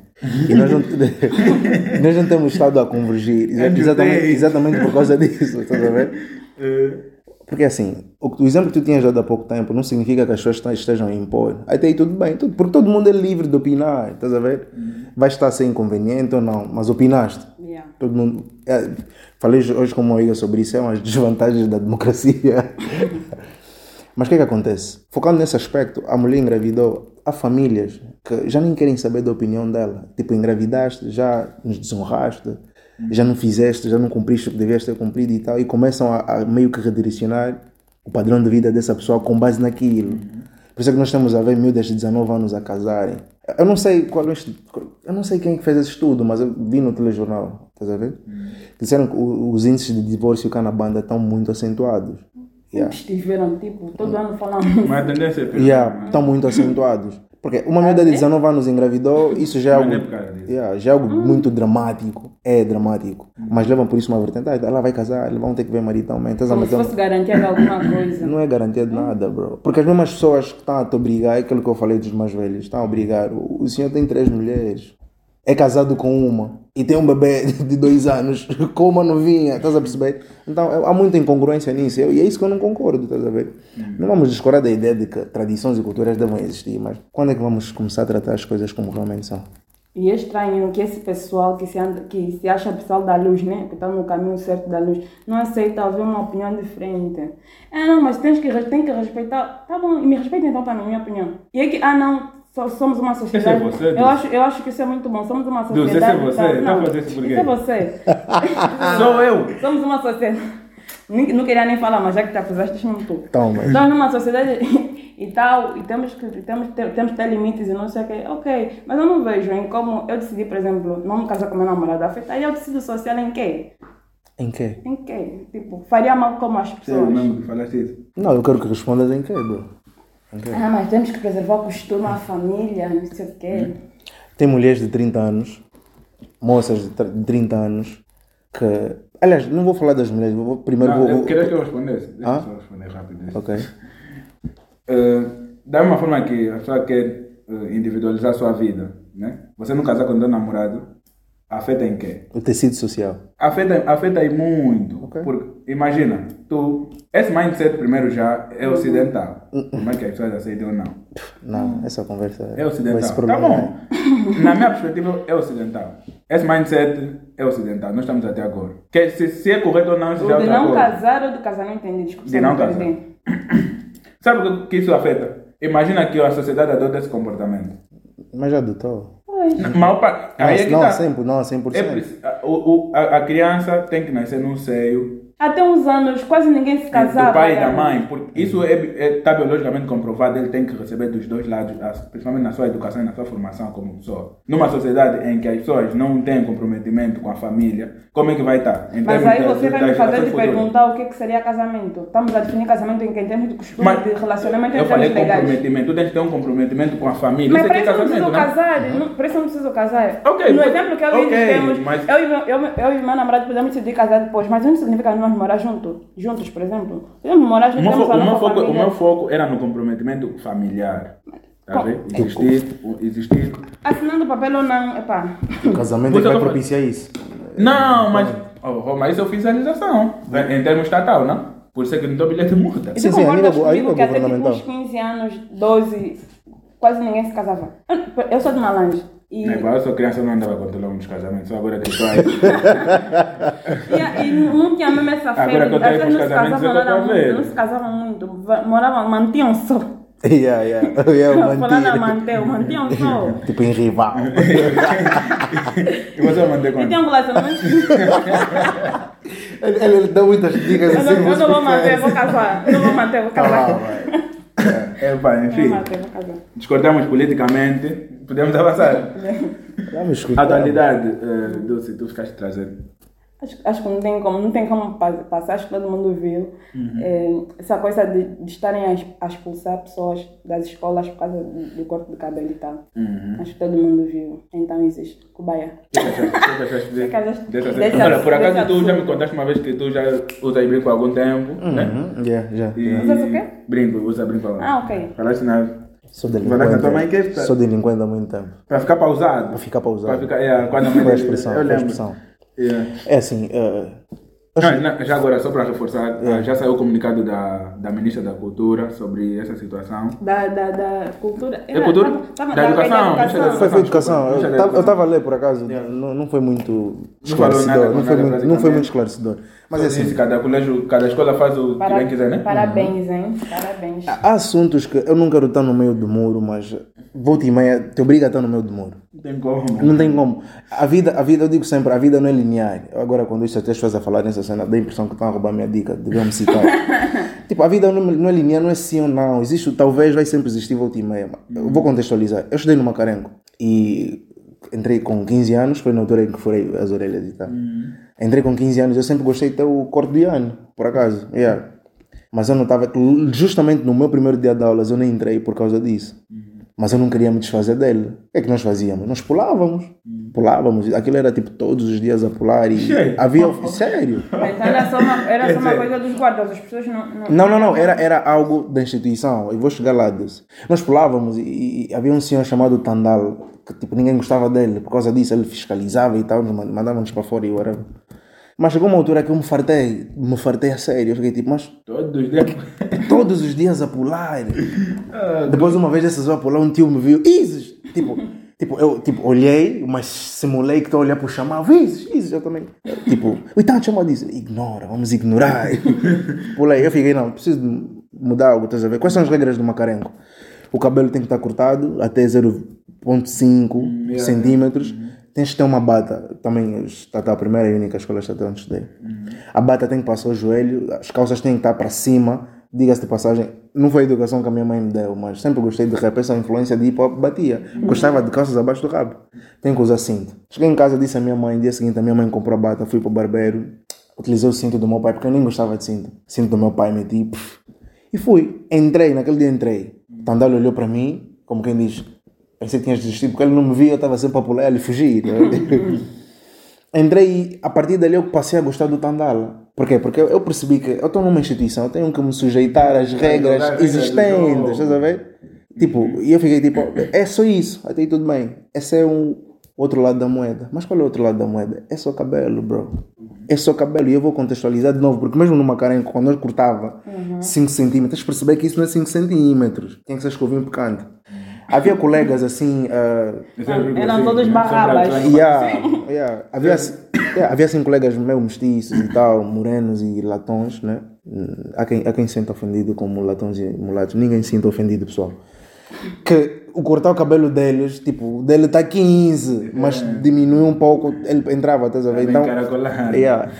E nós não, nós não temos estado a convergir Andrew exatamente, exatamente por causa disso, estás a ver? Porque assim, o, exemplo que tu tinhas dado há pouco tempo não significa que as pessoas estejam a impor. Até aí tudo bem, tudo, porque todo mundo é livre de opinar, estás a ver? Vai estar a ser inconveniente ou não, mas opinaste. Yeah. Todo mundo. é, falei hoje com uma amiga sobre isso, é umas desvantagens da democracia. Mas o que é que acontece? Focando nesse aspecto, a mulher engravidou. Há famílias que já nem querem saber da opinião dela. Tipo, engravidaste, já nos desonraste, já não fizeste, já não cumpriste o que devias ter cumprido e tal. E começam a, a meio que redirecionar o padrão de vida dessa pessoa com base naquilo. Por isso é que nós estamos a ver miúdas de 19 anos a casarem. Eu não sei qual é o estu- eu não sei quem é que fez esse estudo, mas eu vi no telejornal, estás a ver? Disseram que os índices de divórcio cá na banda estão muito acentuados. Yeah. Estiveram, tipo, todo ano falando. Mas a tendência é. Yeah, estão muito acentuados. Porque uma miúda de 19 anos engravidou, isso já é algo, é disso. yeah, já é algo muito dramático. É dramático. Mas levam por isso uma vertente. Ah, ela vai casar, eles vão ter que ver marido também. Estás a Como se fosse garantia de alguma coisa. Não é garantia de nada, bro. Porque as mesmas pessoas que estão a te obrigar, é aquilo que eu falei dos mais velhos, estão a obrigar. O senhor tem três mulheres, é casado com uma e tem um bebê de dois anos com uma novinha, estás a perceber? Então há muita incongruência nisso e é isso que eu não concordo, estás a ver? Não vamos discordar da ideia de que tradições e culturas devem existir, mas quando é que vamos começar a tratar as coisas como realmente são? E é estranho que esse pessoal que se, anda, que se acha pessoal da luz, né? Que está no caminho certo da luz, não aceita haver uma opinião diferente. Ah, não, mas tens que, tem que respeitar. Tá bom, e me respeita então para a minha opinião. E é que, ah, não, somos uma sociedade. Esse é você, eu, Deus. acho, eu acho que isso é muito bom. Somos uma Deus, sociedade. esse é você? não, fazendo isso por quê? Isso é você. Sou eu. Somos uma sociedade. Não queria nem falar, mas já que tá puseste mesmo tu. Toma. Estamos numa sociedade e tal, e temos que, temos, temos que ter limites e não sei o que. Ok, mas eu não vejo em como eu decidi, por exemplo, não me casar com meu namorado, afetar. E eu decido social em quê? Em quê? Em quê? Tipo, faria mal como as Sim, pessoas. mesmo que falaste isso. Não, eu quero que respondas em quê, bro? Quê? Ah, mas temos que preservar o costume, a família, não sei o quê. Tem mulheres de 30 anos, moças de tr- de 30 anos, que. Aliás, não vou falar das mulheres, vou, primeiro Não, vou. eu queria que eu respondesse. Deixa Ah? eu só responder rápido. Ok. Eh, da mesma forma que a pessoa quer eh, individualizar a sua vida, né? Você não casar com teu namorado, afeta em quê? O tecido social. Afeta, afeta aí muito. Ok. Porque, imagina, tu, esse mindset primeiro já é ocidental. Como é que as pessoas aceitam ou não? Não, essa conversa É ocidental. se Tá bom. Na minha perspectiva, é ocidental. Esse mindset é ocidental. Nós estamos até agora. Que se, se é correto ou não, isso já é O de não coisa. casar ou do casar, não entendi, desculpa. De não casar. Sabe o que- que isso afeta? Imagina que a sociedade adota esse comportamento. Mas já adotou. Pois. Na maior parte. Aí é que não, tá. 100%, não, 100%. É a, o- a- a criança tem que nascer num seio Até uns anos, quase ninguém se casava. do pai e da né? mãe. Porque isso é, está biologicamente comprovado. Ele tem que receber dos dois lados, principalmente na sua educação e na sua formação como pessoa. Numa sociedade em que as pessoas não têm comprometimento com a família, como é que vai estar? Em Mas aí você vai me fazer de perguntar o que, que seria casamento. Estamos a definir casamento em que em termos de costume, Mas de relacionamento eu em falei termos legais. comprometimento. Tu tens que ter um comprometimento com a família. Mas isso para aqui é isso eu não preciso né? casar, não, para isso eu não preciso casar. Ok, no exemplo que eu e temos, mas- eu, e meu, eu, eu e meu namorado podemos decidir casar depois, mas não significa que morar junto, juntos, por exemplo. Podemos morar O juntos, a o, meu nossa foco, o meu foco era no comprometimento familiar. Tá? Existir, existir. Assinando o papel ou não, epá. O casamento é que vai eu tô propiciar isso. Não, mas, oh, mas isso é oficialização. Em em termos estatal, não? Por isso é que no teu bilhete multa. E Sim, sim, a concordas nível- a comigo nível que até tipo uns 15 anos, 12, quase ninguém se casava. Eu- Eu sou de Malange. E, É, igual eu sou criança, eu não andava controlando os casamentos, só agora que estou aí. e, e não tinha mesmo essa Agora febre. que eu tenho pessoas não os se casamentos, casavam eu muito, não se casavam muito. Va- Moravam, mantinham só. Yeah, yeah. yeah Falando a manter. mantinham só. Tipo em rival. E você manter E quanto? tem um relacionamento. ele, ele dá muitas dicas Eu assim. não, eu não vou manter, vou casar. Eu não vou manter, vou casar. vai. É, é, pá, É enfim, casa. discordamos politicamente, podemos avançar. Vamos escutar. Atualidade, uh, Dulce, tu ficaste trazendo. Acho, acho que não tem como, não tem como pa- passar, acho que todo mundo viu. É, essa coisa de, de estarem a, a expulsar pessoas das escolas por causa do, do corte de cabelo e tal. Acho que todo mundo viu. Então existe. Cubaia. O que achaste- de- dessa Olha, por acaso tu já me contaste uma vez que tu já usas brinco há algum tempo, né? Uhum, yeah, já. E- Usas o quê? Brinco, usa brinco há Ah, ok. Falaste na... Sou delinquente. é- Sou delinquente há muito tempo. Para ficar pausado. Para ficar pausado. Para ficar, yeah, quando a mãe expressão, Eu lembro. expressão. Yeah. É assim, eh, Não, não, já agora, só para reforçar, ah, já saiu o comunicado da, da Ministra da Cultura sobre essa situação. Da, da, da cultura. É cultura? Tava, tava, Da educação, da eu- foi, foi educação. Eu estava a ler por acaso, não, não foi muito esclarecedor. com Não foi nada, muito, não foi muito esclarecedor. Mas Só é assim, cada colégio, cada escola faz o que Para- bem quiser, né? Parabéns, hein? Parabéns. há assuntos que eu não quero estar no meio do muro, mas volta e meia te obriga a estar no meio do muro. Não tem como. Não tem como. A vida, a vida, eu digo sempre, a vida não é linear. Agora, quando estes até pessoas a falar nessa cena, dá a impressão que estão a roubar minha dica, deviam me citar. tipo, a vida não, não é linear, não é sim ou não. Existe, talvez vai sempre existir volta e meia. Eu vou contextualizar. Eu estudei no Macarenco e entrei com 15 anos, foi na altura em que furei as orelhas e tal. Entrei com 15 anos, eu sempre gostei de ter o corte de ano, por acaso. Yeah. Mas eu notava que justamente no meu primeiro dia de aulas eu nem entrei por causa disso. Mas eu não queria me desfazer dele. O que é que nós fazíamos? Nós pulávamos. Pulávamos. Aquilo era tipo todos os dias a pular e Sério? havia. Sério? Então era só uma, era só uma coisa dos guardas, as pessoas não. não Não, não, não. Era, era algo da instituição. Eu vou chegar lá disso. Nós pulávamos e, e havia um senhor chamado Tandal que tipo ninguém gostava dele. Por causa disso ele fiscalizava e tal. nos mand- Mandava-nos para fora e whatever. Mas chegou uma altura que eu me fartei. Me fartei a sério. Eu fiquei tipo, mas Todos os dias. todos os dias a pular. Depois, uma vez dessas a pular, um tio me viu, Isis! Tipo, tipo, eu tipo, olhei, mas simulei que estou a olhar para o chamado, Isis, Isis, eu também. Tipo, o Itão chamou disso. Ignora, vamos ignorar. Pulei, eu fiquei, não, preciso mudar algo, estás a ver? Quais são as regras do macarenco? O cabelo tem que estar cortado até 0.5 centímetros. Tens que ter uma bata. Também está a primeira e única escola estatal onde estudei. A bata tem que passar o joelho, as calças têm que estar para cima. Diga-se de passagem, não foi a educação que a minha mãe me deu, mas sempre gostei de rap. Essa influência de hip hop batia. Gostava de calças abaixo do rabo. Tem que usar cinto. Cheguei em casa, disse à minha mãe. Dia seguinte, a minha mãe comprou a bata, fui para o barbeiro. Utilizei o cinto do meu pai, porque eu nem gostava de cinto. Cinto do meu pai, meti. pff, e fui. Entrei, naquele dia entrei. Tandalo olhou para mim, como quem diz: Pensei que tinhas desistido, porque ele não me via, eu estava sempre a pular e fugir. né? Entrei e a partir dali eu passei a gostar do Tandala. Por quê? Porque eu- percebi que eu estou numa instituição, eu tenho que me sujeitar às regras do existentes, estás a ver? Tipo, e eu fiquei tipo, é só isso, até aí tudo bem. Esse é um outro lado da moeda. Mas qual é o outro lado da moeda? É só cabelo, bro. É só cabelo. E eu vou contextualizar de novo, porque mesmo no Macarenco, quando eu cortava 5 centímetros, percebi que isso não é 5 centímetros. Tem que ser escovinho picante. Havia colegas assim. ah, Eram todos barrabas. Yeah, yeah. Havia, assim- yeah, havia assim colegas meio mestiços e tal, morenos e latões, né? Hum, Há quem, há quem se sinta ofendido como latões e mulatos. Ninguém se sinta ofendido, pessoal. Que o cortar o cabelo deles, tipo, o dele está 15, mas diminuiu um pouco, ele entrava, estás a ver? bem Então, yeah.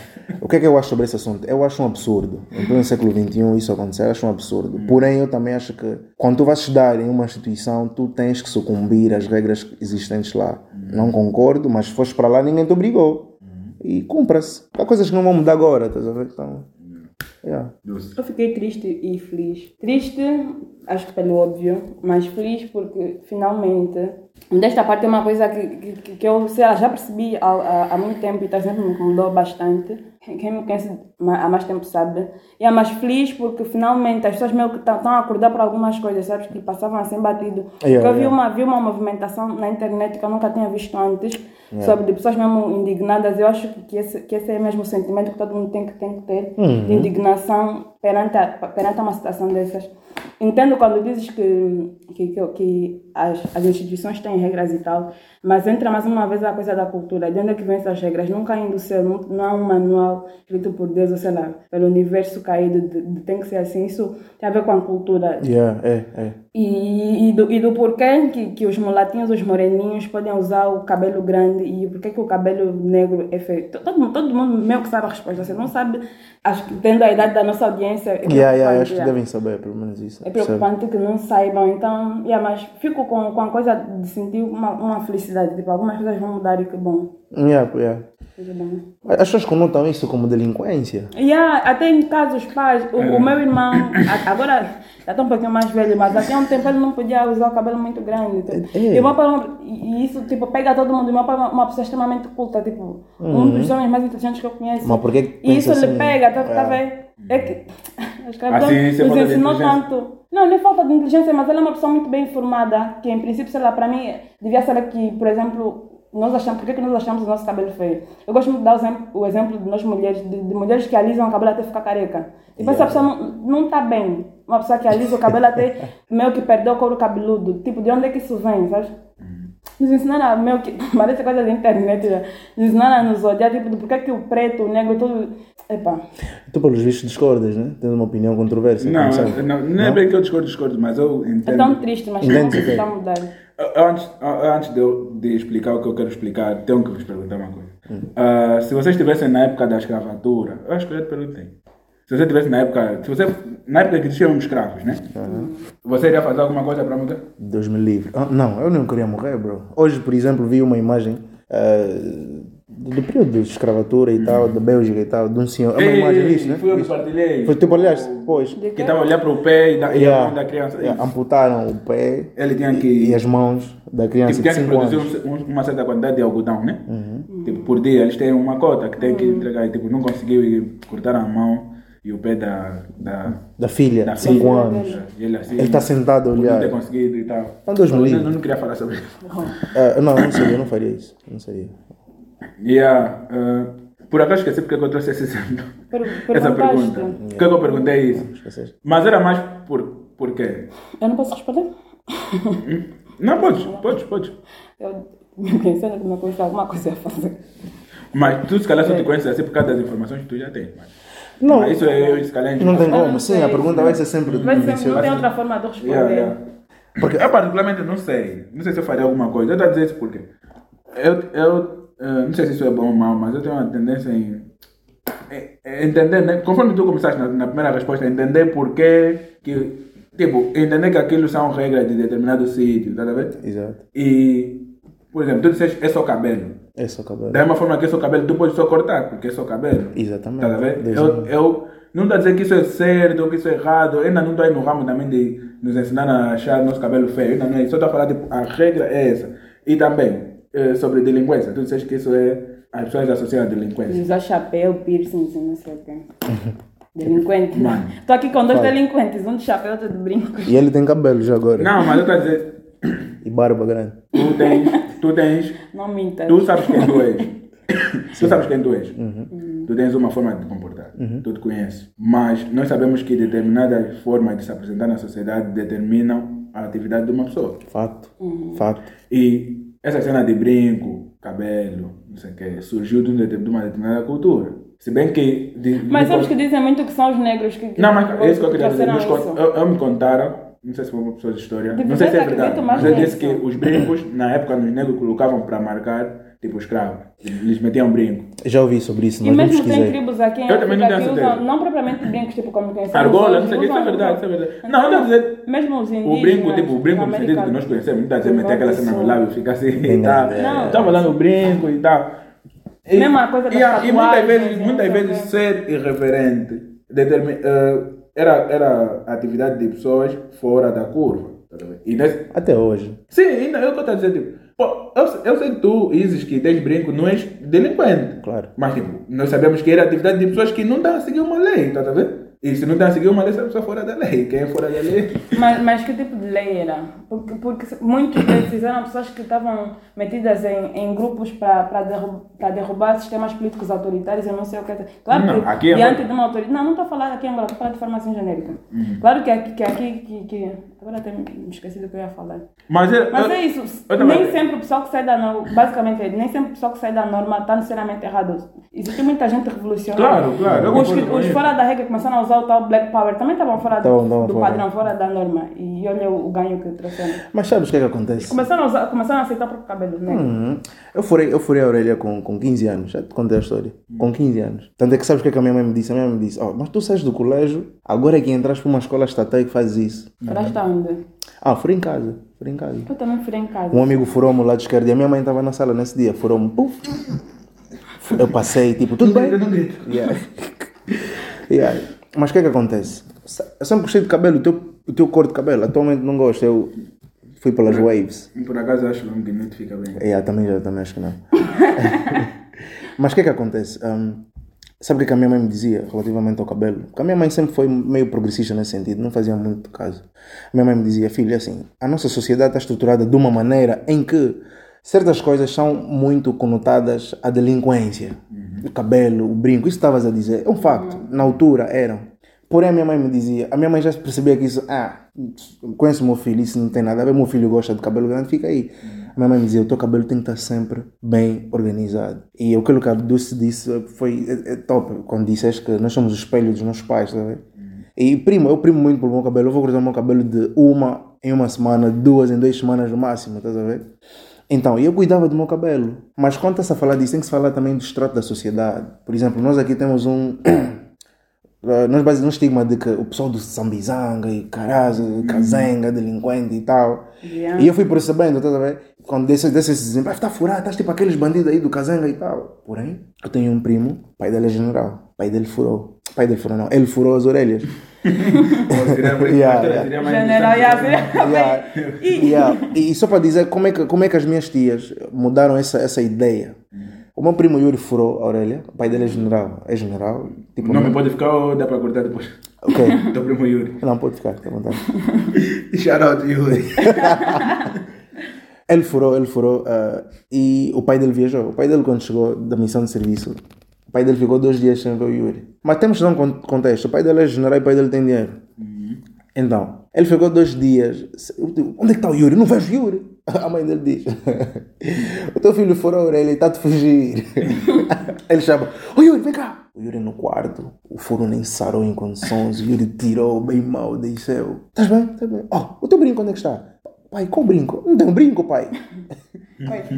O que é que eu acho sobre esse assunto? Eu acho um absurdo. Em pleno século XXI isso acontecer, acho um absurdo. Porém, eu também acho que quando tu vais estudar em uma instituição, tu tens que sucumbir às regras existentes lá. Não concordo, mas se fores para lá, ninguém te obrigou. E cumpra-se. Há coisas que não vão mudar agora, estás a ver? Então, yeah. Eu fiquei triste e feliz. Triste, acho que pelo óbvio, mas feliz porque finalmente. Desta parte é uma coisa que, que, que eu sei lá, já percebi há, há, há muito tempo e está sempre me incomodou bastante. Quem me conhece há mais tempo sabe. E é mais feliz porque finalmente as pessoas meio que estão a acordar para algumas coisas, sabes? Que passavam assim batido. Yeah, Porque eu vi yeah. uma, vi uma movimentação na internet que eu nunca tinha visto antes, sobre de pessoas mesmo indignadas. Eu acho que, esse, que esse é mesmo o sentimento que todo mundo tem que, tem que ter, de indignação perante, a, perante uma situação dessas. Entendo quando dizes que, que, que, que as, as instituições têm regras e tal, mas entra mais uma vez a coisa da cultura. De onde é que vem essas regras? Nunca indo ser, não, não há um manual escrito por Deus, ou sei lá, pelo universo caído, de, de- tem que ser assim. Isso tem a ver com a cultura Yeah, é, é. E, e, do, e do porquê que, que os mulatinhos, os moreninhos podem usar o cabelo grande e porquê que o cabelo negro é feito. Todo, todo mundo meio que sabe a resposta. Você não sabe, acho que tendo a idade da nossa audiência. É Yeah, yeah, acho que devem saber, pelo menos isso. É preocupante que não saibam, então, yeah, mas fico com, com a coisa de sentir uma, uma felicidade. Tipo, algumas coisas vão mudar e que bom. Sabe? Yeah, yeah. As pessoas conotam isso como delinquência. Yeah, até em casos pais, o, o meu irmão, agora já está um pouquinho mais velho, mas até há um tempo ele não podia usar o cabelo muito grande. Tipo. É. E, o meu pai, é e isso tipo, pega todo mundo. E o meu pai é uma pessoa extremamente culta, tipo, um dos homens mais inteligentes que eu conheço. Mas por que E isso pensa lhe assim? pega, tá, tá É. vendo? É que a escravidão Assim, é nos de ensinou tanto. Não, não é falta de inteligência, mas ela é uma pessoa muito bem informada, que em princípio, sei lá, para mim, devia saber que, por exemplo, nós achamos, por que, que nós achamos o nosso cabelo feio? Eu gosto muito de dar o exemplo, o exemplo de nós mulheres, de, de mulheres que alisam o cabelo até ficar careca. Tipo, essa pessoa não, não tá bem. Uma pessoa que alisa o cabelo até meio que perdeu o couro cabeludo. Tipo, de onde é que isso vem, sabe? Nos ensinaram a meio que. Parece coisa da internet já. Nos ensinaram a nos odiar, tipo, de por que que o preto, o negro, tudo. Epá. Tu, pelos vistos, discordas, né? Tens uma opinião controversa. Não, sabe? não, não é bem que eu discordo, discordo, mas eu É entendo. tão triste, mas não ok. está a mudar. Antes, antes de, eu, de explicar o que eu quero explicar, tenho que vos perguntar uma coisa. Ah, se vocês estivessem na época da escravatura, eu acho que eu já te perguntei. Se você estivesse na época, se você, na época que existiam escravos, né? Você iria fazer alguma coisa para mudar? Deus me livre. Ah, não, eu não queria morrer, bro. Hoje, por exemplo, vi uma imagem ah, do período de escravatura e tal, da Bélgica e tal, de um senhor. É uma imagem disso, né? Fui eu que partilhei. Foi tipo, aliás, pois. Que estava a olhar para o pé e, da, e a Yeah, mão da criança. yeah, amputaram o pé Ele tinha e que, as mãos da criança tipo, tinha que 5 produzir. Uhum. um- uma certa quantidade de algodão, né? Tipo, por dia. Eles têm uma cota que tem que entregar. E, tipo, não conseguiu e cortaram a mão e o pé da, da, Da filha, da de 5 filha. anos. E ele assim. Está sentado a por não ter olhar. conseguido e tal. Então, Deus me Eu livre. não, não queria falar sobre isso. Não, eu não seria, eu não faria isso. Não seria. Yeah, uh, por acaso esqueci porque é eu trouxe esse exemplo. Per- Essa pergunta. Que é que eu perguntei isso? Esqueceste? Mas era mais por, por quê? Eu não posso responder? Não, podes, podes, podes. Eu me pensando que não conheço alguma coisa a fazer. Mas tu se calhar só te conheces assim por causa das informações que tu já tens. Mas, Não. mas isso é eu se calhar Não tem como, sim, a pergunta vai ser sempre Mas sempre não tem outra forma de responder. Yeah, yeah. Porque eu particularmente não sei. Não sei se eu faria alguma coisa. Eu estou a dizer isso porque eu, eu eh, não sei se isso é bom ou mal, mas eu tenho uma tendência em, em- em entender, né? conforme tu começaste na, na primeira resposta, entender porquê que. Tipo, entender que aquilo são regras de determinado sítio, tá ver? Exato. E, por exemplo, tu disseste é só cabelo. É só cabelo. Da mesma forma que é só cabelo, tu podes só cortar, porque é só cabelo. Exatamente. Tá? Deus Eu, eu não estou a dizer que isso é certo ou que isso é errado. Eu ainda não estou aí no ramo também de nos ensinar a achar nosso cabelo feio. Ainda não é isso. Só estou a falar, tipo, a regra é essa. E também, eh, sobre delinquência. Tu disseste que isso é... As pessoas associam a delinquência. Usar chapéu, piercings e não sei o quê. Delinquente. Mano. Estou aqui com dois Fala. delinquentes, um de chapéu, outro de brinco. E ele tem cabelo já agora. Não, mas eu estou a dizer... E barba grande. Tu tens... Tu tens... Não minta. Tu sabes quem tu és. tu sabes quem tu és. Tu tens uma forma de te comportar. Tu te conheces. Mas nós sabemos que determinadas formas de se apresentar na sociedade determinam a atividade de uma pessoa. Fato. Fato. E essa cena de brinco, cabelo, não sei o que, surgiu de, um de uma determinada cultura. Se bem que. de- Mas de- sabes que dizem muito que são os negros que. Não, mas é isso que eu queria dizer. Nos eu, eu me contaram, não sei se foi uma pessoa de história, Tipo, não sei se é eu verdade, mas ele disse que nisso. os brincos, na época, os negros colocavam para marcar, tipo, escravo. Eles metiam brinco. Já ouvi sobre isso, E mas não mesmo tem pesquisei. tribos aqui em Eu também África não que usam, não propriamente brincos, tipo como conhecemos Argola, não sei o que, isso é verdade, isso é verdade. Não, eu estou a dizer, Mesmo os o indígenas. brinco, tipo, o brinco no sentido que nós conhecemos, não está a dizer meter aquela e cena no lábio e ficar assim e tal. Não. Estava falando brinco e tal. E, Mesma coisa e, a- e muitas vezes, não muitas o vezes ser irreverente determi- eh, era, era atividade de pessoas fora da curva. tá? E nesse, Até hoje. sim, ainda é o eu estou a dizer. Tipo, pô, eu, eu sei que tu, Isis, que tens brinco, não és delinquente. Claro. Mas, tipo, nós sabemos que era atividade de pessoas que não estão a seguir uma lei, tá a ver? E se não está a seguir uma lei, essa pessoa fora da lei. Quem é fora da lei? Mas, mas que tipo de lei era? Porque, porque muitos desses eram pessoas que estavam metidas em, em grupos para derru derrubar sistemas políticos autoritários, eu não sei o que. Claro Não, que aqui é diante de uma autoridade. Não, não estou a falar aqui em Angola, estou a falar de forma assim genérica. Uhum. Claro que aqui. Que, aqui que, que, agora até me esqueci do que eu ia falar. Mas é, Mas eu- é isso, eu nem sempre o pessoal que sai da norma, basicamente, nem sempre o pessoal que sai da norma está necessariamente errado. Existe muita gente revolucionária. Claro, claro, Os, os fora da regra começaram a usar o tal Black Power também estavam fora do, Estavam- estavam do fora. padrão, fora da norma. E olha o, o ganho que trouxeram. Mas sabes o que é que acontece? Começaram a, usar, começaram a aceitar o próprio cabelo, né? Uhum. Eu furei, eu furei a orelha com, com 15 anos, já te contei a história. Com 15 anos. Tanto é que sabes o que, é que a minha mãe me disse? A minha mãe me disse: oh, Mas tu sais do colégio, agora é que entras para uma escola estatal e que fazes isso. Foraste aonde? Ah, furei em casa. Furei em casa. Eu também fui em casa. Um amigo furou-me o lado esquerdo e a minha mãe estava na sala nesse dia. Furou-me, puf. Eu passei, tipo, tudo bem? Eu não grito. Yeah. Yeah. Mas o que é que acontece? Eu sempre gostei de cabelo, o teu, o teu cor de cabelo. Atualmente não gosto, eu fui pelas waves. Por acaso acho mesmo que não te fica bem. Yeah, também, já, também acho que não. Mas o que é que acontece? Um, sabe o que, é que a minha mãe me dizia relativamente ao cabelo? Porque a minha mãe sempre foi meio progressista nesse sentido, não fazia muito caso. A minha mãe me dizia, filho, assim, a nossa sociedade está estruturada de uma maneira em que certas coisas são muito conotadas à delinquência. O cabelo, o brinco, isso estavas a dizer. É um facto, na altura eram. Porém, a minha mãe me dizia, a minha mãe já percebia que isso, ah, conheço o meu filho, isso não tem nada a ver, meu filho gosta de cabelo grande, fica aí. A minha mãe me dizia, o teu cabelo tem que estar sempre bem organizado. E aquilo que a Dulce disse foi é, é top, quando disseste que nós somos o espelho dos nossos pais, tá a ver? E primo, eu primo muito pelo meu cabelo, eu vou cortar o meu cabelo de uma em uma semana, duas em duas semanas no máximo, estás a ver? Então, eu cuidava do meu cabelo. Mas quando está-se a falar disso, tem que se falar também do extrato da sociedade. Por exemplo, nós aqui temos um... Uh, nós baseamos no estigma de que o pessoal do Sambizanga e Caraza, Kazenga, delinquente e tal. Yeah. E eu fui percebendo, estás a ver? Quando desse, desse esse exemplo, ah, está furado, estás tipo aqueles bandidos aí do Kazenga e tal. Porém, eu tenho um primo, pai dele é general, pai dele furou. Pai dele furou, não, ele furou as orelhas. E só para dizer como é, que, como é que as minhas tias mudaram essa, essa ideia. O meu primo Yuri furou a orelha, o pai dele é general. É general. Tipo, O nome pode ficar ou dá para cortar depois? Ok. Teu primo Yuri. Não, pode ficar, fica à vontade. Shout out Yuri. Ele furou, ele furou ah, e o pai dele viajou. O pai dele, quando chegou da missão de serviço, o pai dele ficou dois dias sem ver o Yuri. Mas temos que dar um con- contexto: o pai dele é general e o pai dele tem dinheiro. Então, ele ficou dois dias. Digo, Onde é que está o Yuri? Não vejo o Yuri. A mãe dele diz: O teu filho furou a orelha e está a fugir. Ele chama: Ô Yuri, vem cá. O Yuri no quarto, o furo nem sarou em condições. O Yuri tirou bem mal, deixou. Estás bem? Estás bem? Oh, o teu brinco onde é que está? Pai, qual brinco? Não tem um brinco, pai.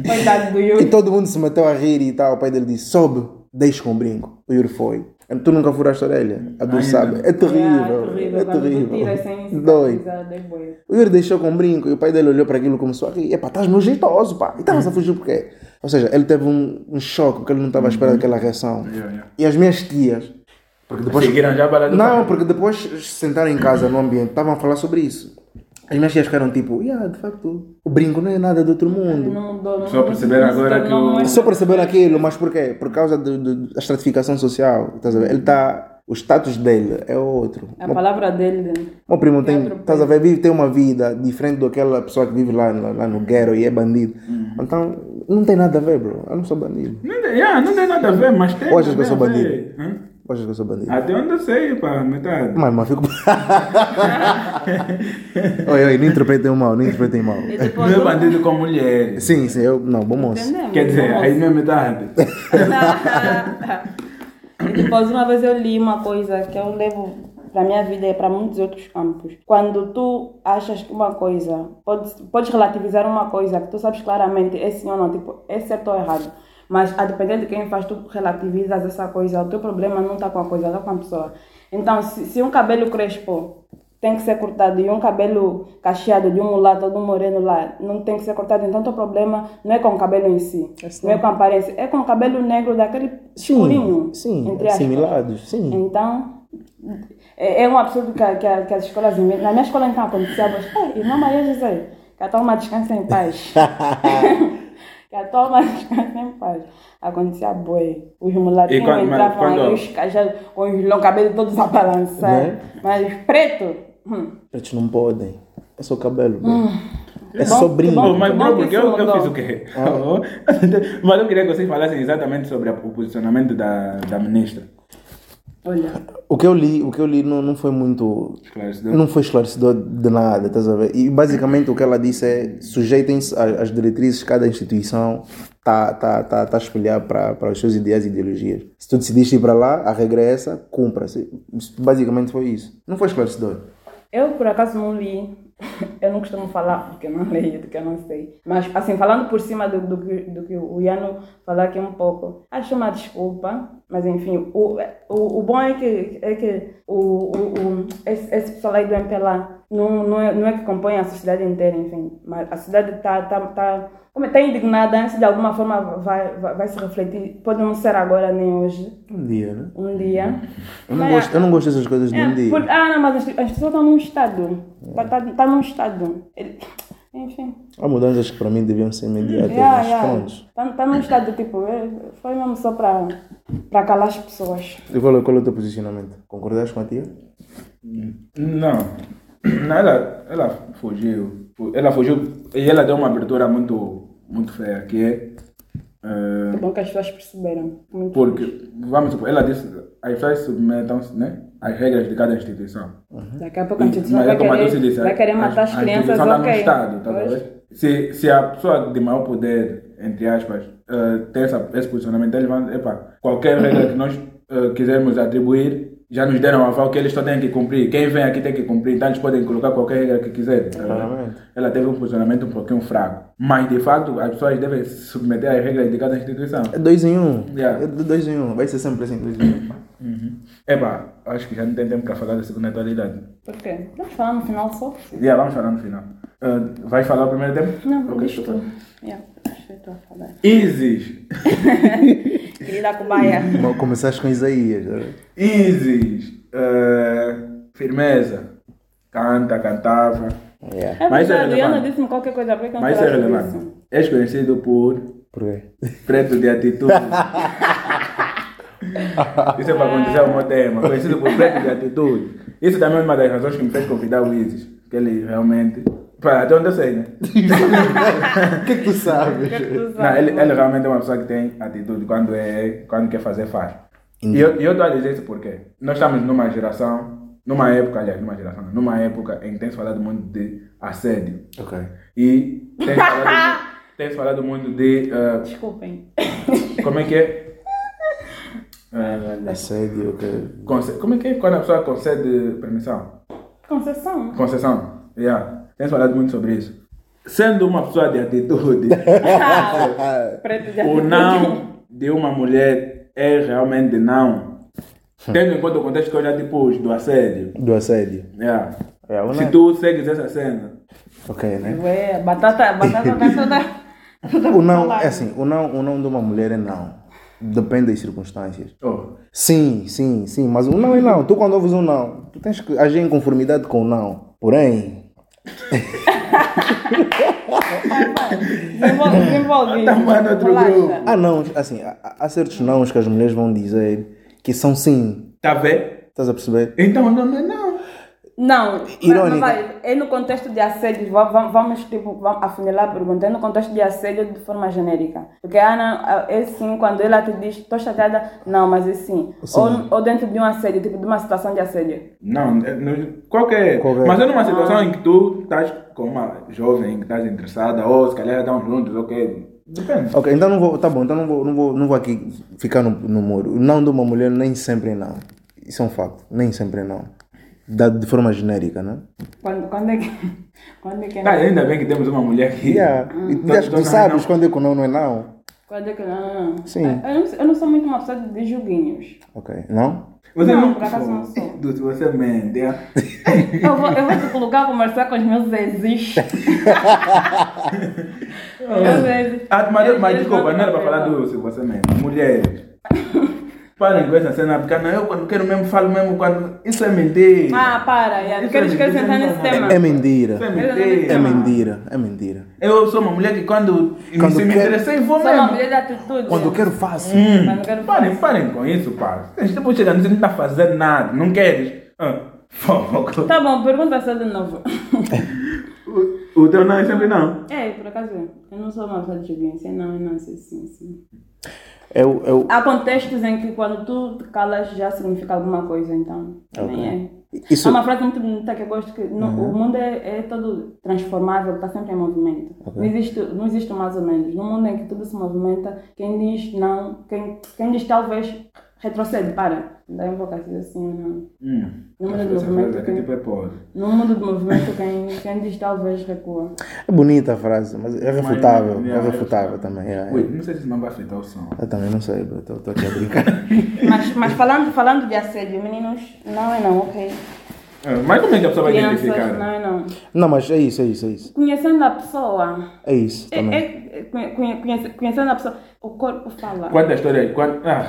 Coitado do E Yuri. todo mundo se meteu a rir e tal. O pai dele disse: Sobe, deixa com o brinco. O Yuri foi. Tu nunca furaste a orelha? A Dulce sabe. É terrível. Yeah, É tu terrível. tiras sem Dói. cicatrizar, dói. O Yuri deixou com brinco e o pai dele olhou para aquilo e começou a rir. Epá, estás nojeitoso, pá. E estavas a fugir por quê? Ou seja, ele teve um, um choque porque ele não estava à espera daquela reação. Yeah, yeah. E as minhas tias, porque depois. Seguiram já para Não, porque depois se sentaram em casa no ambiente, estavam a falar sobre isso. As minhas tias ficaram tipo, yeah, de facto, o brinco não é nada do outro mundo. Não mudou, não Só perceberam não agora que o- Só perceberam aquilo, mas por quê? Por causa de- de- da estratificação social. Estás a ver? Ele está. O status dele é outro. A palavra dele. O meu primo tem, outro estás a ver, vive, tem uma vida diferente daquela pessoa que vive lá, lá, lá no ghetto e é bandido. Então, não tem nada a ver, bro. Eu não sou bandido. Não tem, yeah, não tem nada a ver, mas tem. Que eu tem sou a ver. Ou achas que eu sou bandido? Até onde eu sei, pá, metade. Mas, mas fico. oi, oi, não interpretem mal, não interpretem mal. E depois, Não é bandido com mulheres. Sim, sim, eu. Não, bom moço. Entendemos, Quer dizer, aí não é metade. E depois, uma vez eu li uma coisa que eu levo para minha vida e para muitos outros campos. Quando tu achas que uma coisa, podes, podes relativizar uma coisa que tu sabes claramente é sim ou não, tipo, é certo ou errado. Mas a depender de quem faz, tu relativizas essa coisa. O teu problema não está com a coisa, está com a pessoa. Então, se, se um cabelo crespo tem que ser cortado e um cabelo cacheado de um mulato ou de um moreno lá não tem que ser cortado, então o teu problema não é com o cabelo em si, não é com a aparência, é com o cabelo negro daquele escurinho. Sim, entre assimilados, sim. Então, é, é um absurdo que, a- que, a- que as escolas inventam. Na minha escola então acontecia, mas, "Ei, irmã Maria José, que a tua alma descansa em paz. que a tua mãe sempre faz. Acontecia boi. Os mulatinhos quando- entravam quando- aí, os cajados com os longos cabelos todos a balançar. Né? Mas preto, hum, Eles não podem. É só cabelo. bro. É Que bom, brinco. bom. Mas, bro, porque eu, eu fiz o quê? mas eu queria que vocês falassem exatamente sobre a- o posicionamento da, da ministra. Olha. O que eu li, o que eu li não, não foi muito. Esclarecedor. Não foi esclarecedor de nada, estás a ver? E basicamente o que ela disse é sujeitem-se às diretrizes que cada instituição está tá, tá, tá a espelhar para os seus ideais e ideologias. Se tu decidiste ir para lá, a regra é essa, cumpra-se. Basicamente foi isso. Não foi esclarecedor. Eu, por acaso, não li. Eu não costumo falar porque eu não leio, do que eu não sei. Mas, assim, falando por cima do, do, que, do que o Iano falou aqui um pouco, acho uma desculpa. Mas, enfim, o, o, o bom é que, é que o, o, o, esse, esse pessoal aí do MPLA não, não, é, não é que compõe a sociedade inteira, enfim. Mas a sociedade está tá, tá, como está indignada, antes de alguma forma vai, vai, vai se refletir. Pode não ser agora nem hoje, Um dia, né? um dia. Eu não, Mas- gosto, eu não gosto dessas coisas de é, um dia. por- ah, não, mas as, as pessoas estão num estado. Está tá num estado. Ele- enfim. Há mudanças que para mim deviam ser imediatas, Yeah, mas yeah. pronto. Tá, tá num estado tipo. é, Foi mesmo só para para calar as pessoas. E qual, é- qual é o teu posicionamento? Concordas com a tia? Não. Não, ela, ela fugiu. Fu- Ela fugiu e ela deu uma abertura muito, muito feia, que é. eh, Que bom que as pessoas perceberam. Muito porque, vamos supor, ela disse, as pessoas submetam-se né, às regras de cada instituição. Daqui a pouco a E- instituição mas vai é a querer, disse, vai querer a- matar as a crianças, tá no ok. Estado, tá se, se a pessoa de maior poder, entre aspas, eh, tem essa, esse posicionamento, eles vão, epa, qualquer regra que nós eh, quisermos atribuir, já nos deram um aval que eles só têm que cumprir. Quem vem aqui tem que cumprir, então eles podem colocar qualquer regra que quiserem. tá. Ela teve um posicionamento um pouquinho fraco. Mas, de fato, as pessoas devem se submeter às regras de cada instituição. É dois em um. Yeah. É dois em um. Vai ser sempre assim, dois em um. Uhum. Epa, acho que já não tem tempo para falar da segunda atualidade. Por quê? Vamos falar no final só? Yeah, vamos falar no final. Uh, vai falar o primeiro tempo? Não, Ok, diz super. tu. Yeah, deixa eu tô a falar. Isis! Querida cobaia. Começaste com Isaías. né? Isis! Uh, firmeza. Canta, cantava. Yeah. É Mas é verdade, Iana relevante. disse-me qualquer coisa. Por que Mas isso é relevante. disso? És conhecido por Por quê? preto de atitude. Isso é para acontecer o meu tema. Conhecido por preto de atitude. Isso também é uma das razões que me fez convidar o Isis. Que ele realmente. Pá, até onde eu sei, né? O que é que tu sabes? Que é que tu Não, ele, ele realmente é uma pessoa que tem atitude. Quando, é, quando quer fazer, faz. E eu, e eu estou a dizer isso porque nós estamos numa geração, numa época, aliás, numa geração, não, numa época em que tem se falado muito de assédio. Ok. E tem se falado, tem falado muito de. ah, Desculpem. como é que é? Ah, Assédio, ok. conce- como é que é quando a pessoa concede permissão? Concessão. Concessão. Yeah. Tem falado muito sobre isso. Sendo uma pessoa de atitude, o não de uma mulher é realmente não. Tendo em conta o contexto que eu já te pus do assédio. Do assédio. Yeah. É, o Se não- tu segues essa cena, Ok, né? Ué, batata, batata tá toda. toda O não, é assim, o não, o não de uma mulher é não. Depende das circunstâncias. oh, Sim, sim, sim, mas o não é não. Tu quando ouves um não, tu tens que agir em conformidade com o não. Porém, Desenvolve. Tá outro grupo. há não, assim, há, certos nãos que as mulheres vão dizer que são sim. tá vendo? Estás a perceber? Então não, não, não. Não, Irônica. mas vai, é no contexto de assédio, va- va- vamos, tipo, vamos afunilar a pergunta, é no contexto de assédio de forma genérica. Porque a Ana, é sim, quando ela te diz, estou chateada, não, mas é sim. Sim. Ou, ou dentro de um assédio, tipo, de uma situação de assédio. Não, é- qualquer. Qualquer. Mas é numa situação em que tu estás com uma jovem que estás interessada, ou se calhar estão juntos, ok. Depende. Ok, então não vou, tá bom, então não vou, não vou, não vou aqui ficar no, no muro. O não de uma mulher nem sempre é não. Isso é um facto, nem sempre é não. Dado de forma genérica, né? Quando, quando é que. Quando é que Ah, ainda bem que temos uma mulher aqui. Yeah. E tu, sabes quando é que o não não é não. Quando é que. Não, não, não. Sim. Eu não, eu não sou muito uma pessoa de joguinhos. Ok, não? Você Não, não, por acaso não sou. Du- Você mente. é? Eu vou, eu vou te colocar a conversar com os meus exes. meus exes. Ah, mas, desculpa, não era para falar do se você mente. Mulheres. Parem com essa cena, porque não, eu quando quero mesmo falo mesmo quando. Isso é mentira. Ah, para, yeah. Isso queres, é mentira, entrar nesse não é tema? É mentira. Isso é É mentira. mentira. É mentira. Eu sou uma mulher que quando, Quando se me quer- interessei, vou Sou uma mesmo. mulher de atitude. Quando eu quero, faço. Hum. Quando eu quero Parem, faço. parem com isso, pá. Depois chegando, você não está fazendo nada, não queres. Ah, foco. Tá bom, pergunta só de novo. O, o teu não é sempre não. é, por acaso, eu não sou uma pessoa de joguinho, não, eu não sei sim, sim. Eu, eu, Há contextos em que quando tu te calas já significa alguma coisa, então também é. isso, Há uma frase muito bonita que eu gosto que no- o mundo é, é todo transformável, está sempre em movimento. Não, existe, não existe mais ou menos. No mundo em que tudo se movimenta, quem diz não, quem, quem diz talvez retrocede, para. Daí um pouco assim, assim não. Hum. No mundo do movimento, aqui quem, tipo é podre. no mundo do movimento quem, quem diz talvez recua. é bonita a frase, mas é refutável. Mas, É yeah, refutável também. é, é. Ui, não sei se não vai afetar o som. Eu também não sei. Estou aqui a brincar. Mas, mas falando, falando de assédio, meninos, não é não, ok? Mas como é que a pessoa vai Crianças, identificar? não é não. Não, mas é isso, é isso, é isso. Conhecendo a pessoa, É isso é, também. é- é- conhe- conhe- conhece- conhecendo a pessoa, o corpo fala. Quantas histórias, quant, ah,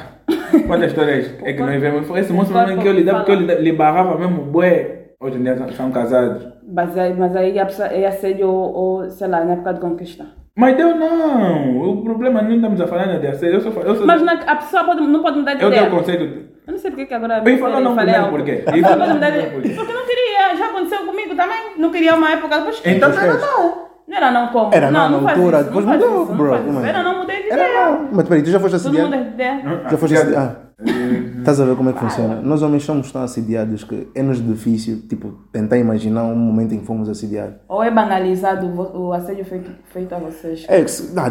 quantas histórias é que nós vemos? Foi esse moço mesmo que eu lidava, que eu barrava mesmo, bué. Hoje em dia são- casados. Mas aí, mas aí a pessoa é assédio ou, ou, sei lá, na época de conquista. Mas deu não. O problema não estamos a falar de assédio. Eu sou, eu sou, Mas na, a pessoa pode, não pode mudar de eu tenho ideia. o conceito de. Eu não sei porque que agora Bem, falou não falei algo. por quê? A Bem, pessoa falou pode mudar de não por quê? Porque não queria, já aconteceu comigo também. Não queria uma época, depois Então não era não. Não era não como? Era não não, na altura, depois mudou, bro, é? Era não mudei de Era ideia. não. Mas peraí, tu já foste Todo mundo assediado? é de ideia. Já foste assediado? Estás a ver como é que funciona? Nós homens somos tão assediados que é-nos difícil, tipo, tentar imaginar um momento em que fomos assediados. Ou é banalizado o, assédio feito, feito a vocês? É,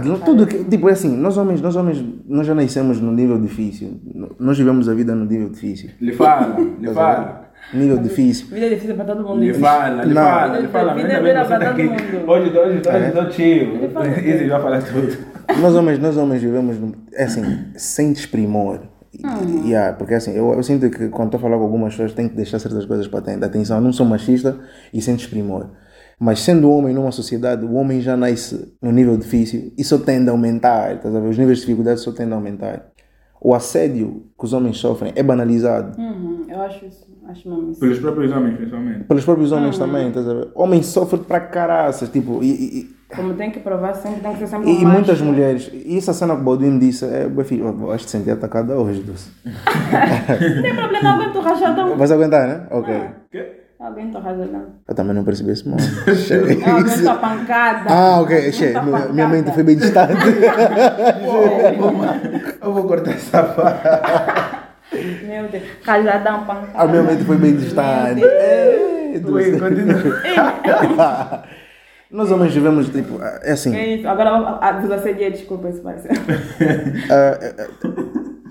não, tudo que, tipo, é assim, nós homens, nós homens, nós já nascemos no nível difícil. Nós vivemos a vida no nível difícil. Lhe fala, lhe fala. Nível difícil. Vida é difícil para todo mundo. Lhe fala, lhe Não. fala, lhe fala. Vida é dura você para tá todo aqui. mundo. Hoje, hoje, hoje, estou chill. Ele fala Easy vai falar tudo. Nós homens, nós homens vivemos, num- é assim, sem desprimor. Uhum. yeah, porque assim, eu, eu sinto que quando estou a falar com algumas pessoas, tenho que deixar certas coisas para ter atenção. Eu não sou machista e sem desprimor. Mas sendo homem numa sociedade, o homem já nasce num nível difícil e só tende a aumentar. Ver? Os níveis de dificuldade só tendem a aumentar. O assédio que os homens sofrem é banalizado. Uhum, eu acho isso. Acho mesmo isso. Pelos próprios homens, principalmente. Pelos próprios Uhum. homens também, estás a ver? Homem sofre para caraças, tipo, e, e- Como tem que provar sempre, tem que ser sempre e, e muitas mulheres, e essa cena que o Baldwin disse, é, meu filho, eu acho que senti atacada hoje, Dulce. Não tem problema, alguém tu rajadão. Vais aguentar, né? Ok. Quê? Alguém tu rajadão. Eu também não percebi esse momento. Alguém tua pancada. ah, ok, che, pancada. minha mente foi bem distante. Eu vou cortar essa parte. Meu Deus. Rajadão, pancada. A minha mente foi bem distante. É, Dulce. Ui, continua. Nós homens vivemos, tipo, é assim, É isso. Agora a, a desassedia, desculpa, isso vai ser.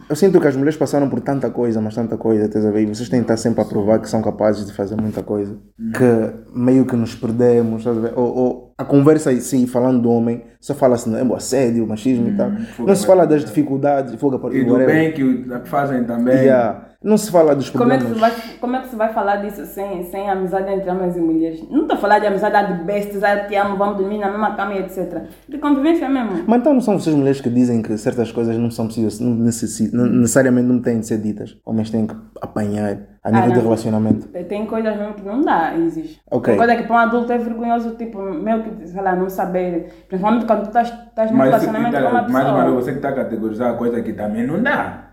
eu sinto que as mulheres passaram por tanta coisa, mas tanta coisa, estás a ver? E vocês têm que estar sempre a provar que são capazes de fazer muita coisa, que meio que nos perdemos, estás a ver? Ou, ou a conversa em si, falando do homem, só fala-se no assédio, machismo e tal. Não se fala das dificuldades, foga para E do whatever. bem que fazem também. Yeah. Não se fala dos Como é, que se problemas. vai, como é que se vai falar disso sem, sem amizade entre homens e mulheres? Não estou a falar de amizade de bestas, ah, te amo, vamos dormir na mesma cama e etc. De convivência mesmo. Mas então não são vocês mulheres que dizem que certas coisas não são precisas, não, necessi- não- necessariamente não têm de ser ditas. Homens têm que apanhar a nível de não. relacionamento. Tem- coisas mesmo que não dá, existe. Ok. Tem coisa que para um adulto é vergonhoso, tipo, meio que, sei lá, não saber. Principalmente quando tu estás, estás num Mas, relacionamento tá, com uma mais uma vez, pessoa. você que está a categorizar a coisa que também não dá.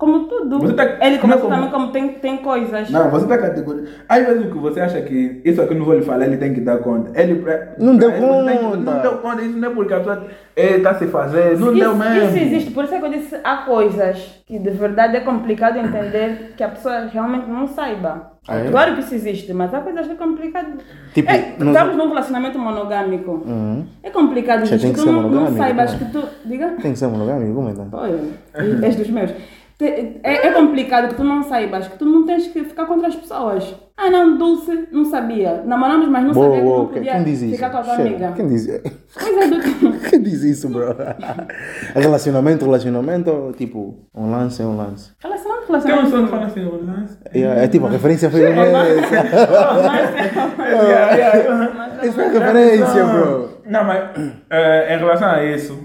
Como tudo. Você tá- Ele não começa é como- também como tem, tem coisas. Não, você está categorizando. Às vezes o que você acha que isso aqui eu não vou lhe falar, ele tem que dar conta. Ele pra- Não deu ele, você tem que- conta. Não deu conta, isso não é porque a pessoa está se fazendo, não deu Isso, mesmo. isso existe, por isso é que eu disse, há coisas que de verdade é complicado entender que a pessoa realmente não saiba. Ah, é? Claro que isso existe, mas há coisas que é complicado. Tipo, é, nós- estamos num relacionamento monogâmico. Uhum. É complicado tem que que tu não, não saibas né? que tu. Diga? Tem que ser monogâmico, como então? Olha, és dos meus. Te- É, é complicado que tu não saibas, que tu não tens que ficar contra as pessoas. Ah não, Dulce, não sabia. Namoramos, mas não Boa, sabia que boa, não podia quem diz isso? ficar com a tua Chega, amiga. Quem diz, tipo. quem diz isso, bro? relacionamento, relacionamento, ou tipo, um lance é um lance. Relacionamento, Tem um relacionamento. que fala assim, o lance. É, é tipo, a referência foi essa. Yeah, yeah. Isso foi referência, bro. Não, mas eh, em relação a isso,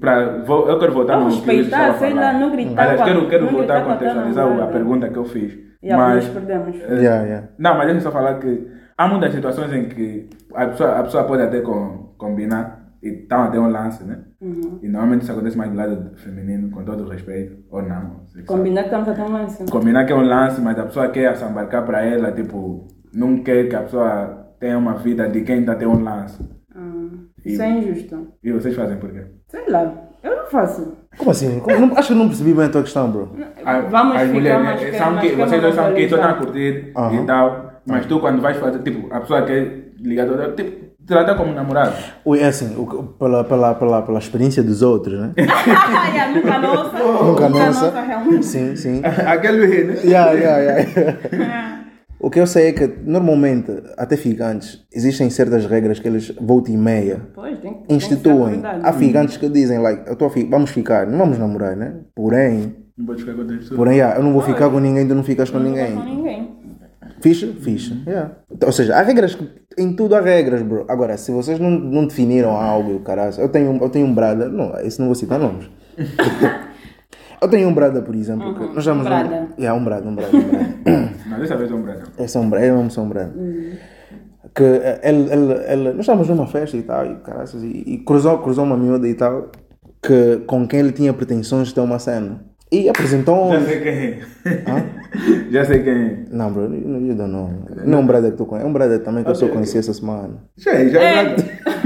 Pra, vou, eu quero voltar Não no que respeitar, sei lá, não gritar Aliás, quero, quero não voltar a contextualizar a pergunta que eu fiz. E mas, perdemos. eh, Yeah, yeah. Não, mas deixa eu só falar que há muitas situações em que a pessoa, a pessoa pode até com, combinar e estão até um lance, né? Uhum. E normalmente isso acontece mais do lado feminino, com todo o respeito, ou não. Combinar que estamos até um lance. Combinar que é um lance, mas a pessoa quer se embarcar para ela, tipo, não quer que a pessoa tenha uma vida de quem está até um lance. Ah, E- Isso é injusto. E vocês fazem por quê? Sei lá, eu não faço. Como assim? Como- não- acho que não percebi bem a tua questão, bro. A- Vamos as ficar mulheres, mais que- são mais que, que vocês dois são que estão a curtir e tal, mas tu quando vais fazer, tipo, a pessoa quer ligar toda, tipo, trata como namorado. Ui, É assim, o que- pela, pela, pela, pela experiência dos outros, né? yeah, nunca nossa. Nunca nossa. realmente. Sim, sim. Aquele, né? Yeah, yeah, yeah. O que eu sei é que normalmente, até ficantes, existem certas regras que eles, volta e meia, Pois, tem, tem instituem. Há ficantes que dizem, like, eu tô a fi- vamos ficar, não vamos namorar, né? Porém, Não pode ficar com pessoa. porém, yeah, eu não vou ficar com ninguém, tu não ficas com Não fica com ninguém. ninguém. Ficha? Ficha. Yeah. Ou seja, há regras, que- em tudo há regras, bro. Agora, se vocês não, não definiram algo, caralho, eu tenho, eu tenho um brother, não, esse não vou citar nomes. eu tenho um brother, por exemplo, que nós estamos... um brother. Yeah, um brother, um brother, um brother. Não, dessa vez é um branco. É sombra, é um sombra. Que eh, ele, ele, ele, nós estávamos numa festa e tal, e, caraças, e, e cruzou, cruzou uma miúda e tal, que, com quem ele tinha pretensões de ter uma cena. E apresentou Já sei quem é. Já sei quem é. Não, bro, eu don't know. Não é um brother que tu conheces, é um brother também que eu só conheci essa semana. Já é, já É.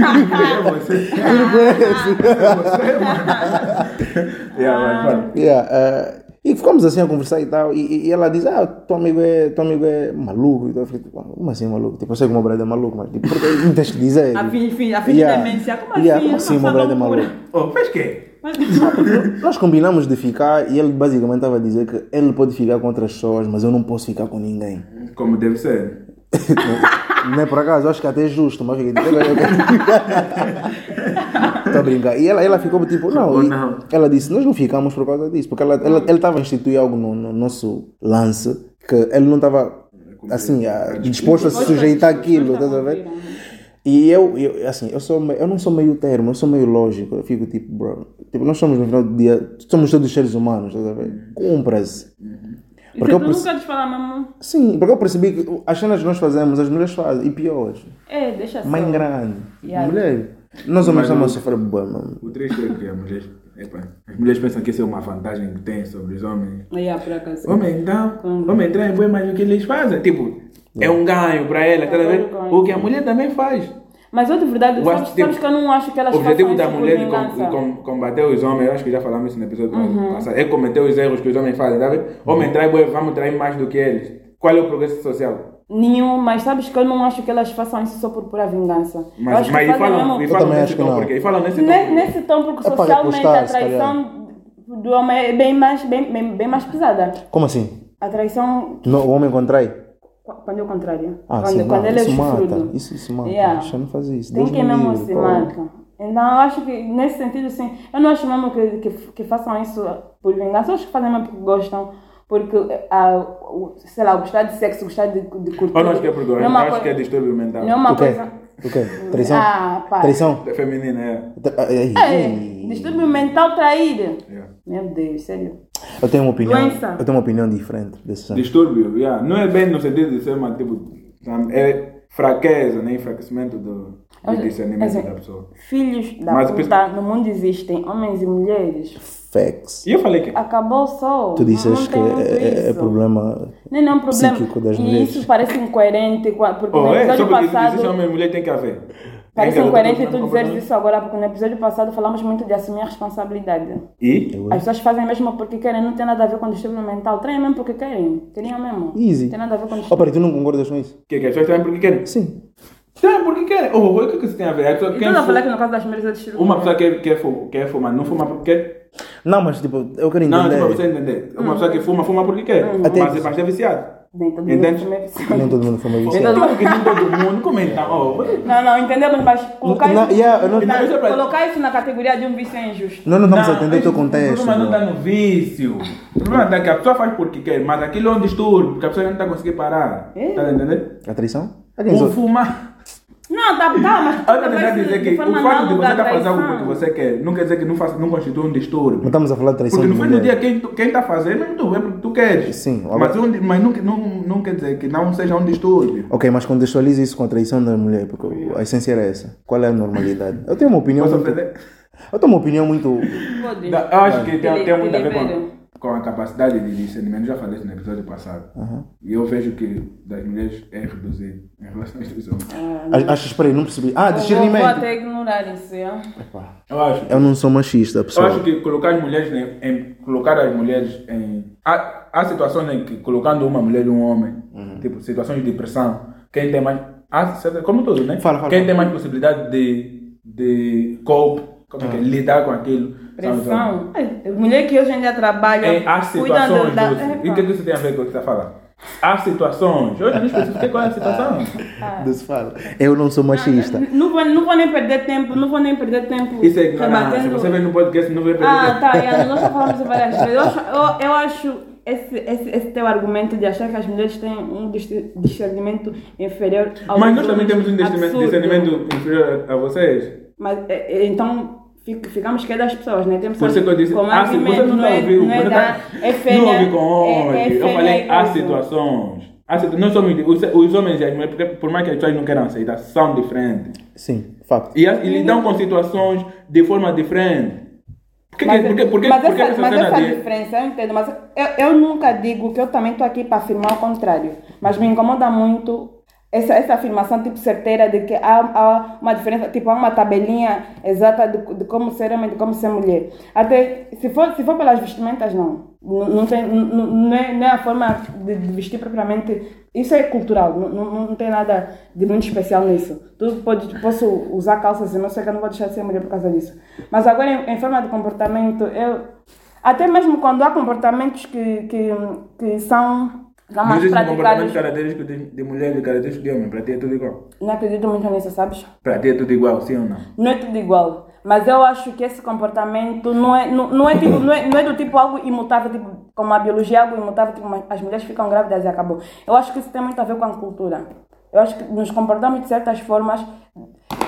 você. Você, mano. Yeah. Yeah, eh, e ficamos assim a conversar e tal, e, e ela diz, ah, teu amigo é, teu amigo é maluco. E tal. Eu fiquei, tipo, "Ah, como assim maluco? Tipo, eu sei que o meu brother é maluco, mas tipo, porque não tens que dizer. A fim, fim, a fim de demência. Como assim? Yeah, como assim o meu Nossa, brother é maluco? Oh, fez quê? Mas- Nós combinamos de ficar e ele basicamente estava a dizer que ele pode ficar com outras pessoas, mas eu não posso ficar com ninguém. Como deve ser. Não é por acaso, acho que até é justo, mas Estou a brincar. E ela, ela ficou tipo, não, não. Ela disse, nós não ficamos por causa disso, porque ela ela ele estava a instituir algo no, no nosso lance que ele não estava assim, a- disposto a se sujeitar àquilo, estás a ver? E eu, eu, assim, eu, sou, eu não sou meio termo, eu sou meio lógico. Eu fico tipo, bro, tipo, nós somos no final do dia, somos todos seres humanos, estás a ver? Cumpra-se. E Porque se eu tu perce- nunca te falar, mamãe? Sim, porque eu percebi que as cenas que nós fazemos, as mulheres fazem, e piores. É, deixa só. Mãe grande. Yeah. Mulher. Nós homens estamos a sofrer bué, mano. O triste é que as mulheres, epa, as mulheres pensam que isso é uma vantagem que tem sobre os homens. Yeah, por acaso. Homem, então, Quando? homem trai bem mais do que eles fazem. Tipo, é um ganho para ela, tá a ver? ganho. O que a mulher também faz. Mas outra verdade, Eu sabes, que, sabes que eu não acho que elas O objetivo façam da isso por mulher de com-. Uhum. com- combater os homens, eu acho que já falamos isso no episódio passado, é cometer os erros que os homens fazem, tá a ver? Homem trai vamos trair mais do que eles. Qual é o progresso social? Nenhum, mas sabes que eu não acho que elas façam isso só por pura vingança. eu Mas, acho mas que e falam, mesmo... e falam também nesse tom não. porque E falam nesse tom. Ne- porque- Nesse tom, porque É socialmente a traição do homem é bem mais, bem, bem, bem mais pesada. Como assim? A traição, No- o homem contrai? Quando é o contrário. Ah, quando sim, quando ele é isso mata. Isso, isso mata. Yeah. Deixa eu não fazer isso. Tem Deus que me mesmo livre, se pô. mata. Então eu acho que nesse sentido, assim, eu não acho mesmo que, que, que façam isso por vingança, eu acho que fazem mesmo porque gostam, porque, ah, o- sei lá, gostar de sexo, gostar de, de curtir. Ou não acho que é por gosto, é uma acho que é distúrbio mental. Não é uma O quê? coisa... O quê? Traição? Ah, pá. Traição? É feminina, é. Ai, É, ai. distúrbio mental traído. Yeah. Meu Deus, sério. Eu tenho uma opinião. Doença. Eu tenho uma opinião diferente desse sangue. Distúrbio, yeah. não é bem no sentido de ser uma tipo. É fraqueza, né? enfraquecimento do, do discernimento assim, da pessoa. Filhos da Mas puta, no mundo existem homens e mulheres. Facts. E eu falei que. Acabou só. Tu disseste que é, é- é problema. Nem não é um problema. psíquico das e mulheres. isso parece incoerente, porque Oh, no é, só porque passado. existe homem e mulher tem que haver. Parece incoerente tu dizeres isso agora, porque no episódio passado falamos muito de assumir a responsabilidade. E? As pessoas fazem mesmo porque querem, não tem nada a ver com distúrbio mental. Traem mesmo porque querem. Queriam mesmo. Easy. Não tem nada a ver com Oh, distúrbio. peraí, tu não concordas com isso? Que, que as pessoas traem porque querem? Sim. Traem porque querem. Oh, o que que isso tem a ver? Quer tu não falar que no caso das mulheres é distúrbio Uma pessoa quer, quer, quer fumar, não fuma porque quer. Não, mas tipo, eu quero Não, entender. tipo, você entender. Uma pessoa que fuma, fuma porque quer. Até- Mas, mas é viciado. Nem todo Entende? mundo também precisa. Nem todo mundo foi Nem viciado. todo Claro que nem todo mundo comenta. Oh, Não, não, entendemos, mas colocar, Não, isso, yeah, não- na- Não, é colocar isso na categoria de um vício é injusto. Nós não estamos a Não, entender o teu contexto. O problema não está no vício. O problema está que a pessoa faz porque quer, mas aquilo é um distúrbio, porque a pessoa não está conseguindo parar. É. Está a entender? A traição? O fumar. Não, tá, tá, mas. Eu estou a tentar dizer que o fato de não você estar da fazendo algo porque você quer, não quer dizer que não, faz, não constitui um Não distúrbio. estamos a falar de traição Porque no fim do dia, quem, quem está fazendo é tu, é porque tu queres. Sim, mas, um- mas não, não, não quer dizer que não seja um distúrbio. Ok, mas contextualize isso com a traição da mulher, porque a essência era essa. Qual é a normalidade? Eu tenho uma opinião Posso muito... Eu tenho uma opinião muito... Eu acho que tem, tem muito a ver com. Com a capacidade de discernimento. Já falei isso no episódio passado. E eu vejo que das mulheres é reduzido em relação às dos homens. A- Acho, espera aí, não percebi. Ah, Eu vou, discernimento. até ignorar isso, é? Eu acho. Eu não sou machista, Eu pessoal. acho que colocar as mulheres em, em- colocar as mulheres em há, há situações em que colocando uma mulher e um homem, Uhum. tipo situações de depressão, quem tem mais há como tudo, né? Fala, fala, quem fala. tem mais possibilidade de de cope, como é que é? lidar com aquilo. Pressão. Ai, Mulher que hoje em dia trabalha. Em, há cuida situações, da- Lúcio, Epa. e o que, que isso tem a ver com o que você está falando? Há situações, eu já não especifiquei qual é a situação. Deus fala. Eu não sou machista. Não vou, não vou nem perder tempo, não vou nem perder tempo. Isso é ignorância. rebatendo- Você vê no podcast, não vê perder Ah, tempo. tá, yeah, nós já falamos isso várias vezes. Eu acho, eu, eu acho esse, esse, esse teu argumento de achar que as mulheres têm um dis- discernimento inferior ao Mas nós também temos um discernimento, inferior a, vocês. Mas é, é, então ficamos que é das pessoas, né? Temos Por isso que eu disse, como há argumento, você não, não é, ouviu, não é você da, tá- é fêmea, não ouvi com ódio. é, é eu falei, há situações. Há Nós somos, os, os homens e as mulheres, porque por mais que as pessoas não queiram aceitar, são diferentes. Sim, facto. E, e lidam com situações de forma diferente. Por que, Mas, que- por que, por que, mas essa, essa mas cena essa de... diferença, eu entendo, mas eu, eu nunca digo que eu também estou aqui para afirmar o contrário. Mas me incomoda muito essa, essa afirmação tipo certeira de que há, há uma diferença, tipo há uma tabelinha exata de, de como ser homem e de como ser mulher. Até se for, se for pelas vestimentas, não. Não, não, tem, não, não, é, não é a forma de, de vestir propriamente. Isso é cultural, não, não, não tem nada de muito especial nisso. Tu pode, posso usar calças e não sei que eu não vou deixar de ser mulher por causa disso. Mas agora, em, em forma de comportamento, eu. Até mesmo quando há comportamentos que, que, que são, são Mas existe um comportamento característico de, de mulher e característico de homem. Para ti é tudo igual. Não acredito muito nisso, sabes? Para ti é tudo igual, sim ou não? Não é tudo igual. Mas eu acho que esse comportamento não é, não, não é, tipo, não é, não é do tipo algo imutável, tipo, como a biologia é algo imutável, tipo, as mulheres ficam grávidas e acabou. Eu acho que isso tem muito a ver com a cultura. Eu acho que nos comportamos de certas formas.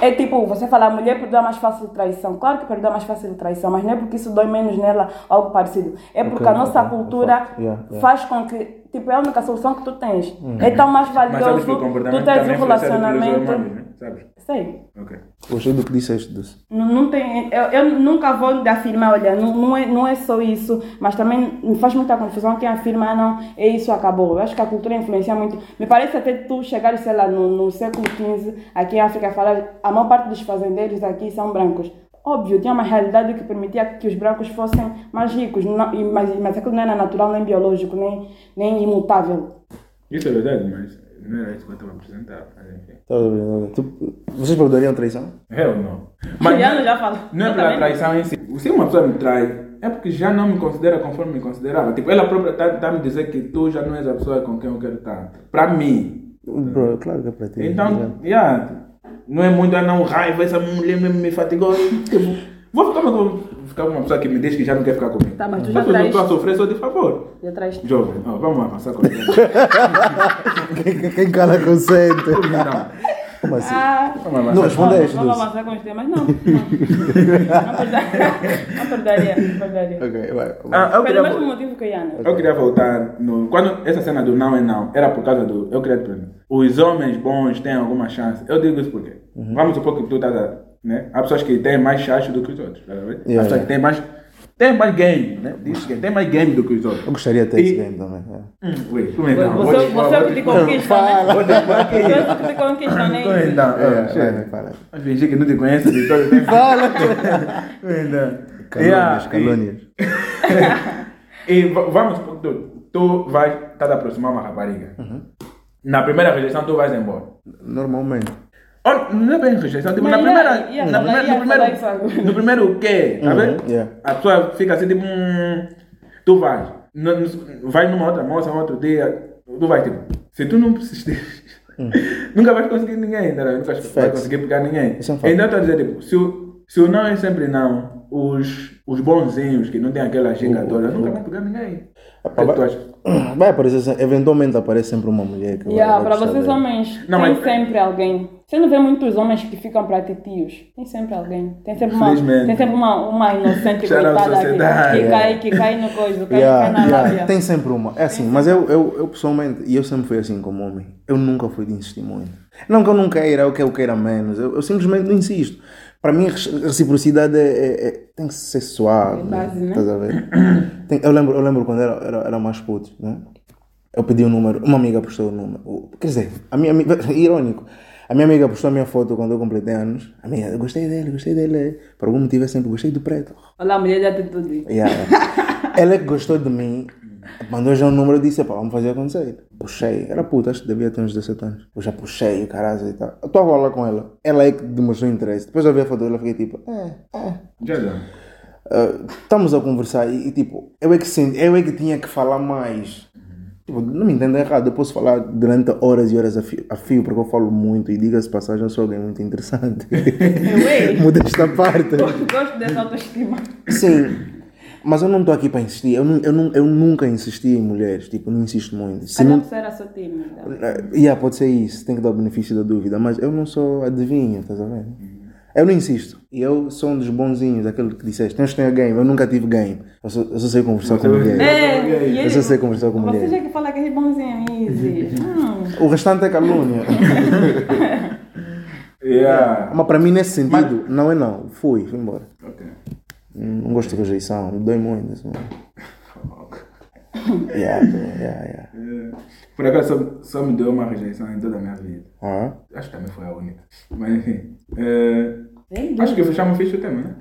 É tipo, você fala, a mulher perdoa mais fácil traição. Claro que perdoa mais fácil de traição, mas não é porque isso dói menos nela, algo parecido. É porque a nossa ok, cultura. Yeah, yeah. faz com que, tipo, é a única solução que tu tens. É tão mais Mas sabes valioso que o tu tens um relacionamento. né? Sabes? Sei. Ok. Gostei do que disseste disso. Não, não tem, eu, eu nunca vou afirmar, olha, não, não, é, não é só isso, mas também me faz muita confusão quem afirma, ah, não, é isso, acabou. Eu acho que a cultura influencia muito. Me parece até tu chegar, sei lá, no, no século XV, aqui em África, falar, a maior parte dos fazendeiros aqui são brancos. Óbvio, tinha uma realidade que permitia que os brancos fossem mais ricos, não, e- mas, mas aquilo não era natural, nem biológico, nem, nem imutável. Isso é verdade, mas não era isso que eu estava a apresentar. Mas. Tu- Vocês perdoariam traição? Eu não. Já não, já falo. Não é pela traição em si. Se uma pessoa me trai, é porque já não me considera conforme me considerava. Tipo, ela própria está tá a me dizer que tu já não és a pessoa com quem eu quero estar. Para mim. Bro, claro que é para ti. Então, yeah, não é muito, ah não, raiva, essa mulher mesmo me fatigou. Tipo, vou ficar, vou ficar com uma pessoa que me diz que já não quer ficar comigo. Tá, mas tu já Depois eu traz. estou a sofrer, só de favor. Já traz. Jovem, ó, vamos avançar com quem cala consente. Não, Como assim? Ah, avançar. Não, respondeste, Vamos Dulce. avançar com os temas? Não. Não, não perdaria. Não perdaria. Não perdaria. Ok, vai. Ah, eu Pelo queria, mesmo motivo que a Yana. eu queria voltar no. Quando essa cena do não é não, era por causa do. Eu queria perguntar. Os homens bons têm alguma chance? Eu digo isso porque. Vamos supor que tu estás a. Né? Há pessoas que têm mais chance do que os outros. Tá vendo? Há Yeah, pessoas yeah. que têm mais. Tem mais game, né? Diz que tem mais game do que os outros. Eu gostaria de ter esse E- game também. é. Hum, ui, como é não? Você, você é o que te conquista, né? Falar aqui. Você é o que te conquista, né? Como é não? É, chega. vai, fala. Vai fingir que não te conhece de todo tempo. Fala! Calônias, Calônias, calônias. E va- vamos, tu, tu vais, estás a aproximar uma rapariga. Uhum. Na primeira rejeição tu vais embora. Normalmente. Ou, não é bem rejeição, tipo, Mas na primeira, na primeira, no, primeiro, isso no primeiro o quê? Tá Uhum, vendo? yeah. A pessoa fica assim, tipo, hum, tu vais. No, no, vai numa outra moça, um outro dia, tu vais, tipo, se tu não persistir, nunca vais conseguir ninguém, tá? vendo? nunca vais Facts. conseguir pegar ninguém. Isso é um fato. Então, estou a dizer, tipo, se o, se o não é sempre não, os, os bonzinhos que não tem aquela giga O- toda, o- nunca vai pegar ninguém. O que pá, é que tu vai-? Vai aparecer, eventualmente aparece sempre uma mulher que Yeah, vai para vocês dele. homens, Não, tem mas- sempre alguém. Você não vê muitos homens que ficam para titios. Tem sempre alguém. Tem sempre uma, tem sempre uma, uma inocente coitada que, que, Yeah. cai, que cai no coisa, cai, Yeah, cai na yeah, lábia. Tem sempre uma. É assim, mas eu, eu, eu pessoalmente, e eu sempre fui assim como homem, eu nunca fui de insistir muito. Não que eu não queira, ou que eu queira menos, eu, eu simplesmente não insisto. Para mim, reciprocidade é, é- é- tem que ser suave. É base, né? Estás a ver? Tem- eu, lembro, eu lembro quando era, era, era mais puto, né? Eu pedi o número, uma amiga postou o número. O- Quer dizer, a minha amiga, irônico, a minha amiga postou a minha foto quando eu completei anos. A minha, gostei dele, gostei dele. Por algum motivo eu sempre gostei do preto. Olha a mulher de atitude. Yeah. Ela é que gostou de mim, mandou já um número e disse: pá, vamos fazer acontecer. Puxei, era puta, acho que devia ter uns 17 anos. Eu já puxei o caralho e tal. Eu estou a falar com ela. Ela é que demonstrou interesse. Depois eu vi a foto dela e fiquei tipo: é, é. Já já. Ah, estamos a conversar e, e, tipo, eu é, que senti, eu é que tinha que falar mais. Tipo, não me entenda errado, eu posso falar durante horas e horas a fio, a fio porque eu falo muito e diga-se passagem, eu sou alguém muito interessante. Muda esta parte. gosto dessa autoestima. Sim, mas eu não estou aqui para insistir. Eu, eu, nu- eu nunca insisti em mulheres, tipo, não insisto muito. Se Cada não, pessoa era só tímida. Eh, yeah, pode ser isso, tem que dar o benefício da dúvida, mas eu não sou adivinho, estás a ver? Eu não insisto. E eu sou um dos bonzinhos, aquele que disseste, tens que ter game, eu nunca tive game. Eu só, eu só sei conversar com mulher. É, Eu Eu só sei conversar com você mulher. já que fala que é bonzinho, easy. Hum. O restante é calúnia. Yeah. mas para mim, nesse sentido, não é não. Fui, fui embora. Ok. Não gosto de rejeição, me dói muito. Assim. Yeah, yeah, yeah. É. Por acaso só, só me deu uma rejeição em toda a minha vida. Ah, Acho que também foi a única. Mas enfim. é, acho que fechamos fixe o tema, né?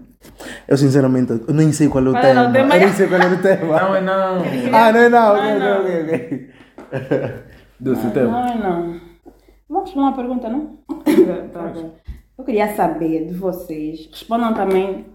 eu sinceramente, eu nem sei qual é o tema. o tema? Eu nem sei qual é o tema. Não, é não. Ah, não é não. Não, não. ok, ok, ok. Doce o tema. Não, não. Vamos para uma pergunta, não? Tá. Eu queria saber de vocês. Respondam também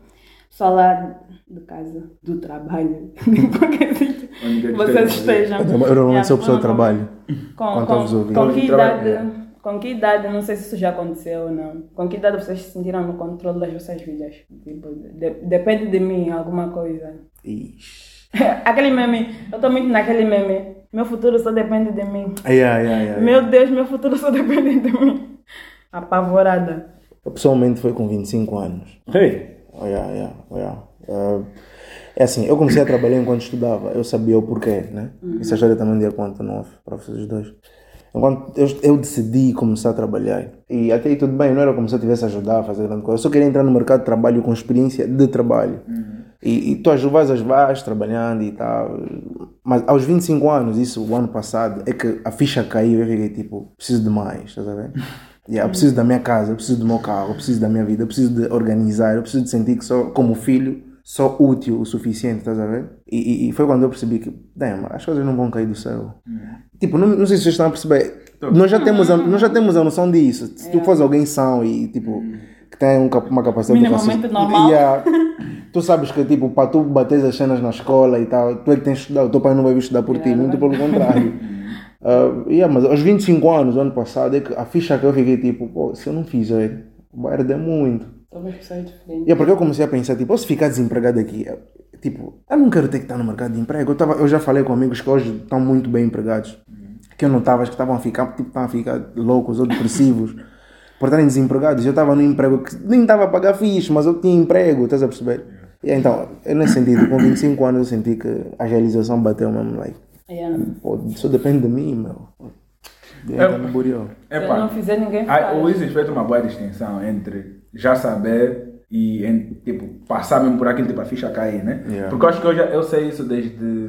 só lá de casa, do trabalho, de qualquer sítio quer que vocês esteja. estejam. Eu normalmente sou pessoa de trabalho. Com, com, com que idade, com que idade, não sei se isso já aconteceu ou não, com que idade vocês se sentiram no controle das vossas vidas? Tipo, de- depende de mim, alguma coisa. Ixi. Aquele meme, eu estou muito naquele meme, meu futuro só depende de mim. Yeah, yeah, yeah. Meu Deus, meu futuro só depende de mim. Apavorada. Eu pessoalmente foi com 25 anos. Hey. Oh, yeah, yeah, yeah. Uh, é assim, eu comecei a trabalhar enquanto estudava, eu sabia o porquê, né? Essa história também deu conta off para vocês dois. Enquanto eu, eu decidi começar a trabalhar, e até aí tudo bem, não era como se eu tivesse a ajudar a fazer grande coisa, eu só queria entrar no mercado de trabalho com experiência de trabalho. E, e tu às vais, vais trabalhando e tal, mas aos 25 anos, isso o ano passado, é que a ficha caiu e eu fiquei tipo, preciso de mais, estás a ver? Yeah, eu preciso da minha casa, eu preciso do meu carro, eu preciso da minha vida, eu preciso de organizar, eu preciso de sentir que sou, como filho, sou útil o suficiente, estás a ver? E, e- e foi quando eu percebi que, damn, as coisas não vão cair do céu. Tipo, não, não sei se vocês estão a perceber. Nós já, temos a, nós já temos a noção disso. Se tu fores alguém são e, tipo, que tem um uma capacidade Minimamente raci- normal. Yeah. tu sabes que, tipo, para tu bater as cenas na escola e tal, tu é que tens de estudar, o teu pai não vai vir estudar por ti, muito pelo contrário. Uh, yeah, mas aos 25 anos, ano passado, é que a ficha que eu fiquei tipo, pô, se eu não fizer, vai arder muito. Somos pessoas diferentes. E é porque eu comecei a pensar, tipo, eu se ficar desempregado aqui, eu- tipo, eu não quero ter que estar no mercado de emprego. Eu, tava, eu já falei com amigos que hoje estão muito bem empregados, que eu notava que estavam a ficar, tipo, estavam a ficar loucos ou depressivos por estarem desempregados. Eu estava num emprego que nem estava a pagar fixe, mas eu tinha emprego, estás a perceber? E então, nesse sentido, com 25 anos eu senti que a realização bateu mesmo, like, Yeah. pô, isso depende de mim, meu. Entra no burió. Se eu não fizer, ninguém faz. o Isis fez uma boa distinção entre já saber e em, tipo, passar mesmo por aquilo, tipo, a ficha cair, né? Yeah. Porque eu acho que eu, já, eu sei isso desde.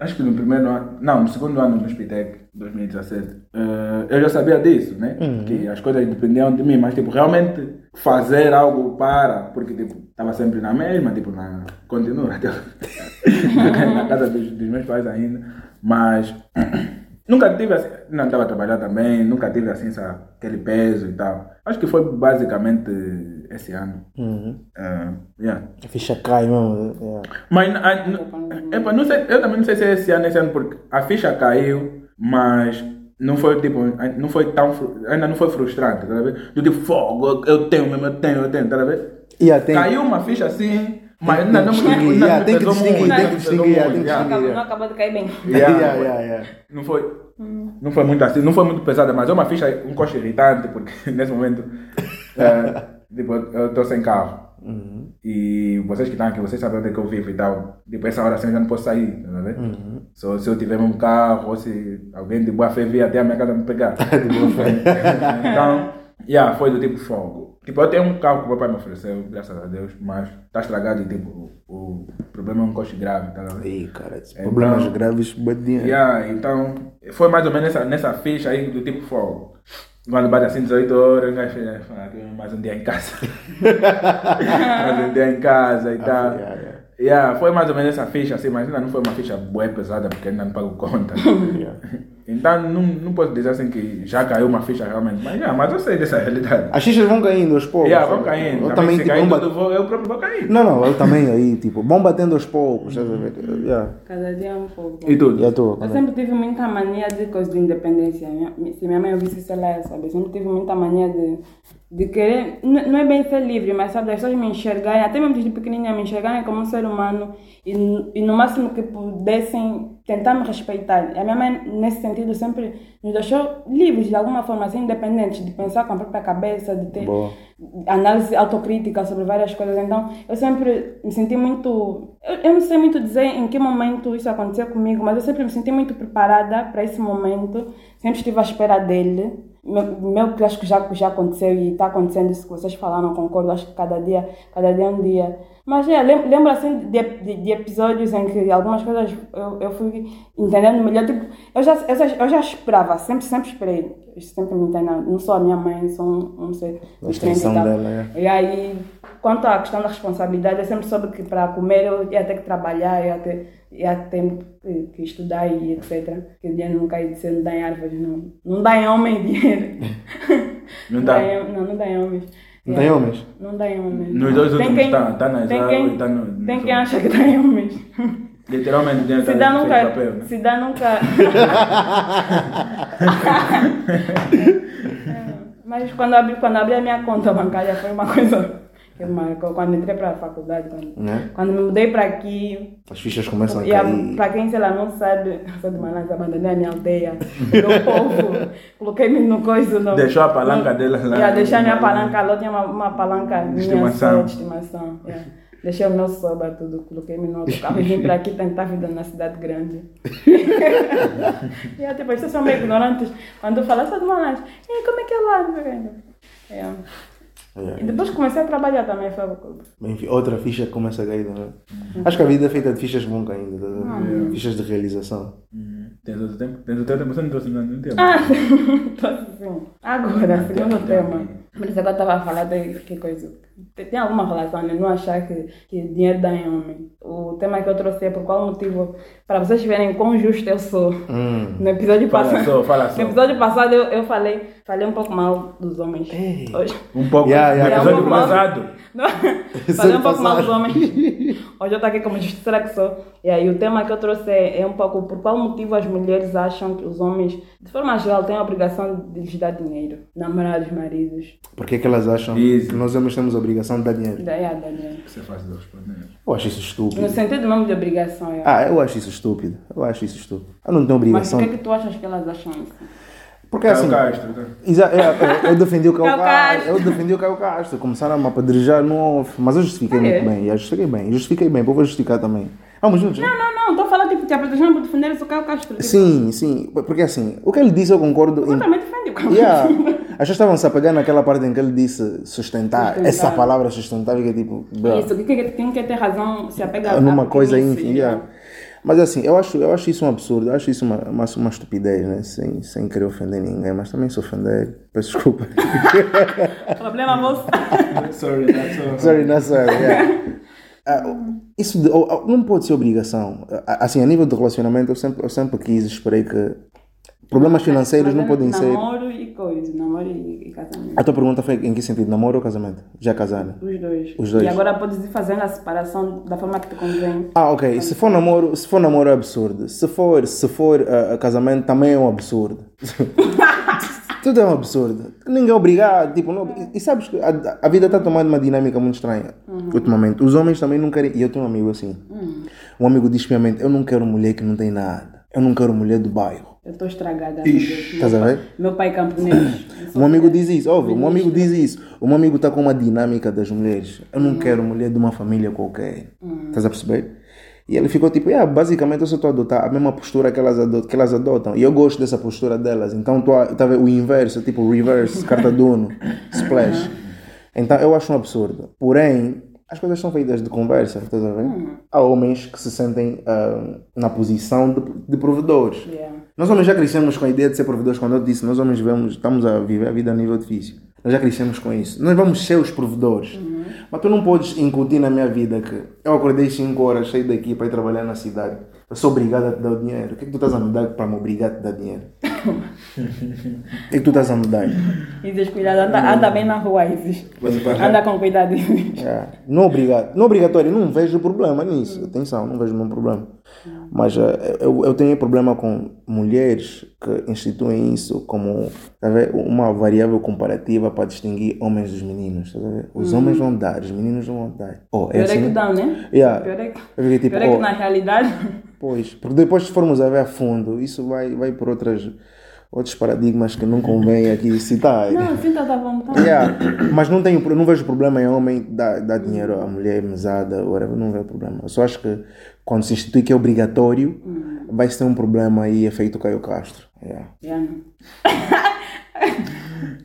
Acho que no primeiro ano. Não, no segundo ano do Spitec, 2017. eh, eu já sabia disso, né? Que as coisas dependiam de mim, mas, tipo, realmente fazer algo para. Porque, tipo, estava sempre na mesma, tipo, na. Continua até. na casa dos, dos meus pais ainda. Mas. Nunca tive assim, não estava a trabalhar também, nunca tive assim essa, aquele peso e tal. Acho que foi basicamente esse ano. Uhum. Ah, yeah. A ficha cai mesmo. yeah. Mas n- epa, não sei, eu também não sei se é esse ano, esse ano, porque a ficha caiu, mas não foi tipo, não foi tão, ainda não foi frustrante, tá a? Do tipo, fogo, eu- eu tenho mesmo, eu tenho, eu tenho, tá a ver? Yeah, tem- Caiu uma ficha assim, mas não, distinguir, ainda yeah, me tem que distinguir, tem que distinguir. Não acabou, Yeah. não acabou de cair bem. Yeah, Yeah, foi- yeah, yeah. Não foi, não foi muito assim, não foi muito pesada, mas é uma ficha um coche irritante, porque nesse momento eh, tipo, eu estou sem carro. E vocês que estão aqui, vocês sabem onde é que eu vivo e tal. Tipo, essa hora assim eu já não posso sair, tá vendo? Só se eu tiver um carro ou se alguém de boa fé vir até a minha casa me pegar. então, yeah, foi do tipo fogo. Tipo, eu tenho um carro que o meu pai me ofereceu, graças a Deus, mas está estragado e tipo, o, o problema é um coche grave, tá vendo? Ih, cara, esses problemas Então- graves, bate dinheiro. Yeah, então, foi mais ou menos nessa, nessa ficha aí do tipo fogo. Quando bate assim 18 horas, fizemos mais um dia em casa. mais um dia em casa e tal. yeah, yeah. Yeah, foi mais ou menos essa ficha assim, mas ainda não foi uma ficha boa pesada porque ainda não pago conta. então não, não posso dizer assim que já caiu uma ficha realmente, mas, yeah, mas eu sei dessa realidade. As fichas vão caindo aos poucos. Yeah, vão caindo. Eu Também, também, tipo, caindo, bat- eu, vou, eu próprio vou cair. Não, não, eu também aí, tipo, vão batendo aos poucos? Yeah. Cada dia é um pouco. E tudo? E a tua? Eu sempre tive muita mania de coisa de independência. Se minha mãe ouvisse isso, ela ia saber. Eu sempre tive muita mania de, de querer. Não é bem ser livre, mas sabe, as pessoas me enxergarem, até mesmo desde pequenininha, me enxergarem como um ser humano e, e no máximo que pudessem tentar me respeitar. A minha mãe, nesse sentido, sempre nos deixou livres de alguma forma, assim, independentes, de pensar com a própria cabeça, de ter Boa. análise autocrítica sobre várias coisas. Então, eu sempre me senti muito. Eu, eu não sei muito dizer em que momento isso aconteceu comigo, mas eu sempre me senti muito preparada para esse momento. Sempre estive à espera dele. Meu, meu acho que já, já aconteceu e está acontecendo isso que vocês falaram, concordo. Acho que cada dia, cada dia é um dia. Mas é, lem- lembro assim de, de, de episódios em que algumas coisas eu, eu fui entendendo melhor. Tipo, eu, já, eu, já, eu já esperava, sempre, sempre esperei. Sempre me entendo. Não sou a minha mãe, sou um, um ser A diferente e dela, é. E aí, quanto à questão da responsabilidade, eu sempre soube que para comer eu ia ter que trabalhar, ia ter, ia ter que, que estudar e etc. Que o dinheiro não cai de ser, não dá em árvores, não, não dá em homem dinheiro. Não dá. não, não dá em homens. Não tem homens? Não dá em homens. Nos dois Tem últimos quem- tá, tá nas tem árvores, quem, tá no- Tem quem acha que dá em homens. Literalmente dentro Se da dá nunca. papel, né? Se dá nunca. Mas quando abri, quando abri a minha conta bancária foi uma coisa Quando entrei para a faculdade, quando, Né? quando me mudei para aqui, As fichas começam a cair. para quem sei lá não sabe, sou de Manaus, abandonei a minha aldeia, meu povo, coloquei-me no coisa. No, Deixou a palanca no, dela lá. Yeah, deixei a minha palanca lá, tinha uma, uma palanca minha estimação. só de estimação. yeah. Deixei o meu sobra tudo, coloquei-me no outro carro e vim para aqui tentar vida na cidade grande. e tipo, as pessoas são meio ignorantes. Quando eu falo, de e como é que é lá? Yeah. Yeah. E depois comecei a trabalhar também, foi Enfim, outra ficha que começa a cair. Né? Acho que a vida é feita de fichas que vão caindo, tá a ver? fichas de realização. Hum, Tens outro tempo? Tens outro tempo? Você não trouxe nenhum tempo? Ah, trouxe sim. Agora, segundo tema. Por isso agora estava a falar de que coisa. Tem alguma relação, né? Não achar que, que dinheiro dá em homem. O tema que eu trouxe é por qual motivo, para vocês verem quão justo eu sou. Hum. No episódio Fala passado. só, fala só. No episódio passado eu, eu falei, falei um pouco mal dos homens. Ei. Hoje. Um pouco. Yeah, no yeah, episódio um mal. passado. Não, falei um pouco mal dos homens. Hoje eu estou aqui como justiceira que sou. E aí o tema que eu trouxe é, é um pouco por qual motivo as mulheres acham que os homens, de forma geral, têm a obrigação de lhes dar dinheiro. Namorados, maridos. Porque é que elas acham Easy. que nós homens temos a obrigação de dar dinheiro? Daí a dar dinheiro. Isso é fácil de responder. Eu acho isso estúpido. No sentido mesmo de obrigação. É. Ah, eu acho isso estúpido. Eu acho isso estúpido. Eu não tenho Mas obrigação. por que, é que tu achas que elas acham isso? Porque Caio assim. Castro, tá? Exa- é, eu, eu defendi o Caio Caio Castro. Eu defendi o Caio Castro. Começaram a me apedrejar no off. Mas eu justifiquei Ah, é? muito bem. Eu justifiquei bem. Justifiquei bem. Eu vou justificar também. Vamos juntos? né? Não, não, não. Estou a falar tipo, te apresentando por defender o Caio Castro. Tipo, Sim, sim. Porque assim, o que ele disse eu concordo. Eu Em... também defendi o Caio Yeah. Castro. As pessoas estavam se a pegar naquela parte em que ele disse sustentar. Sustentar. Essa palavra sustentável que é tipo. bro, Isso, que quem quer ter razão se apega a numa a coisa ínfima. yeah. Mas assim, eu acho, eu acho isso um absurdo, eu acho isso uma, uma, uma estupidez, né? Sem, sem querer ofender ninguém, mas também se ofender, peço desculpa. Problema vosso. Sorry, that's all. sorry, not sorry. Yeah. Ah, isso de- não pode ser obrigação. Ah, Assim, a nível de relacionamento, eu sempre, eu sempre quis, esperei que problemas financeiros não podem ser. Namoro e coisa, namoro e, e casamento. A tua pergunta foi em que sentido? Namoro ou casamento? Já casaram? Os dois. Os dois. E agora podes ir fazendo a separação da forma que te convém. Ah, ok. Se for namoro, se for namoro é absurdo. Se for, se for ah, casamento também é um absurdo. Tudo é um absurdo. Ninguém é obrigado. Tipo, não, e, e sabes que a, a vida está tomando uma dinâmica muito estranha ultimamente. Os homens também não querem. E eu tenho um amigo assim. Um amigo diz piamente: Eu não quero mulher que não tem nada. Eu não quero mulher do bairro. Eu estou estragada. Estás a ver? Meu pai é camponês. Um amigo diz isso, óbvio, um amigo diz isso. Um amigo está com uma dinâmica das mulheres. Eu não quero mulher de uma família qualquer. Estás a perceber? E ele ficou tipo, yeah, basicamente eu só estou a adotar a mesma postura que elas, adotam, que elas adotam. E eu gosto dessa postura delas. Então estou a, tá ver o inverso, tipo reverse, carta do Uno, splash. Então eu acho um absurdo. Porém, as coisas são feitas de conversa, estás a ver? Há homens que se sentem ah, na posição de, de provedores. Yeah. Nós homens já crescemos com a ideia de ser provedores. Quando eu disse, nós homens vivemos, estamos a viver a vida a nível difícil. Nós já crescemos com isso. Nós vamos ser os provedores. Mas tu não podes incutir na minha vida que eu acordei 5 horas, saí daqui para ir trabalhar na cidade. Eu sou obrigado a te dar o dinheiro. O que é que tu estás a me dar para me obrigar a te dar dinheiro? é que tu estás a me dar? Isis, cuidado, anda, anda bem na rua, Isis. Vai- Anda com cuidado, Isis. É, não, obrigado, não obrigatório, não vejo problema nisso. Atenção, não vejo nenhum problema. Mas eh, eu, eu tenho problema com mulheres que instituem isso como tá uma variável comparativa para distinguir homens dos meninos. tá? Os homens vão dar, os meninos não vão dar. Oh, é Pior é assim, que né? dão, né? Yeah. Pior é que, fiquei tipo, pior é que oh, na realidade. Pois, porque depois se formos a ver a fundo, isso vai, vai por outras, outros paradigmas que não convém aqui citar. Não, sinta à vontade. Yeah. Mas não, tenho, não vejo problema em homem dar, dar dinheiro à mulher mesada, whatever, não vejo problema. Eu só acho que quando se institui que é obrigatório, vai ser um problema aí, efeito Caio Castro. Yeah. Yeah.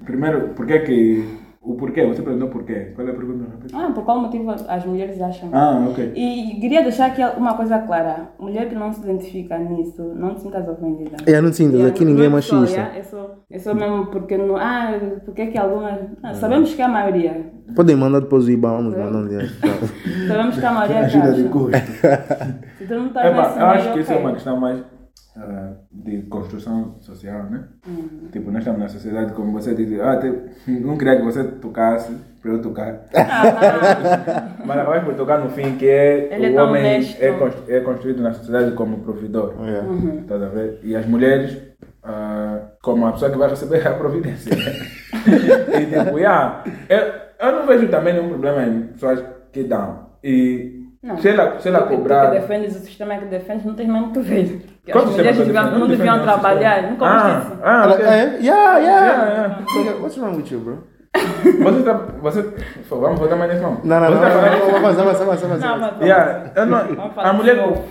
Primeiro, por que que... O porquê? Você perguntou porquê. Qual é a pergunta? Ah, por qual motivo as mulheres acham? Ah, ok. E queria deixar aqui uma coisa clara. Mulher que não se identifica nisso, não te sintas ofendida. É, não te sintas, aqui ninguém é só, machista. É só, é só mesmo porque não. Ah, porque que algumas. ah, sabemos que a maioria. Podem mandar depois o IBAN, vamos mandar um dinheiro. Sabemos que a maioria Ajuda de custo. Se tu não estás Epá, nesse eu acho que isso é uma questão mais ah, de construção social, né? Tipo, nós estamos na sociedade, como você disse, ah, te- não queria que você tocasse para eu tocar. Mas acabaste por tocar no fim, que é Ele é o tão homem é, constru- é construído na sociedade como provedor. Yeah. Estás a ver? E as mulheres, ah, como a pessoa que vai receber a providência. e tipo, yeah, eu, eu não vejo também nenhum problema em pessoas que dão. E Não. se ela, se ela cobrar. Tu que defendes o sistema que defendes, não tens mesmo que ver. Qual As mulheres defendo? não deviam trabalhar. Nunca ah, ah, ok. é? Yeah, yeah. Yeah, So, What's wrong with you, bro? Você tá. Você. Vamos voltar mais nesse nome. Não, não, você não. tá falando avança. Não, mas- Yeah, eu não- Vamos a mulher.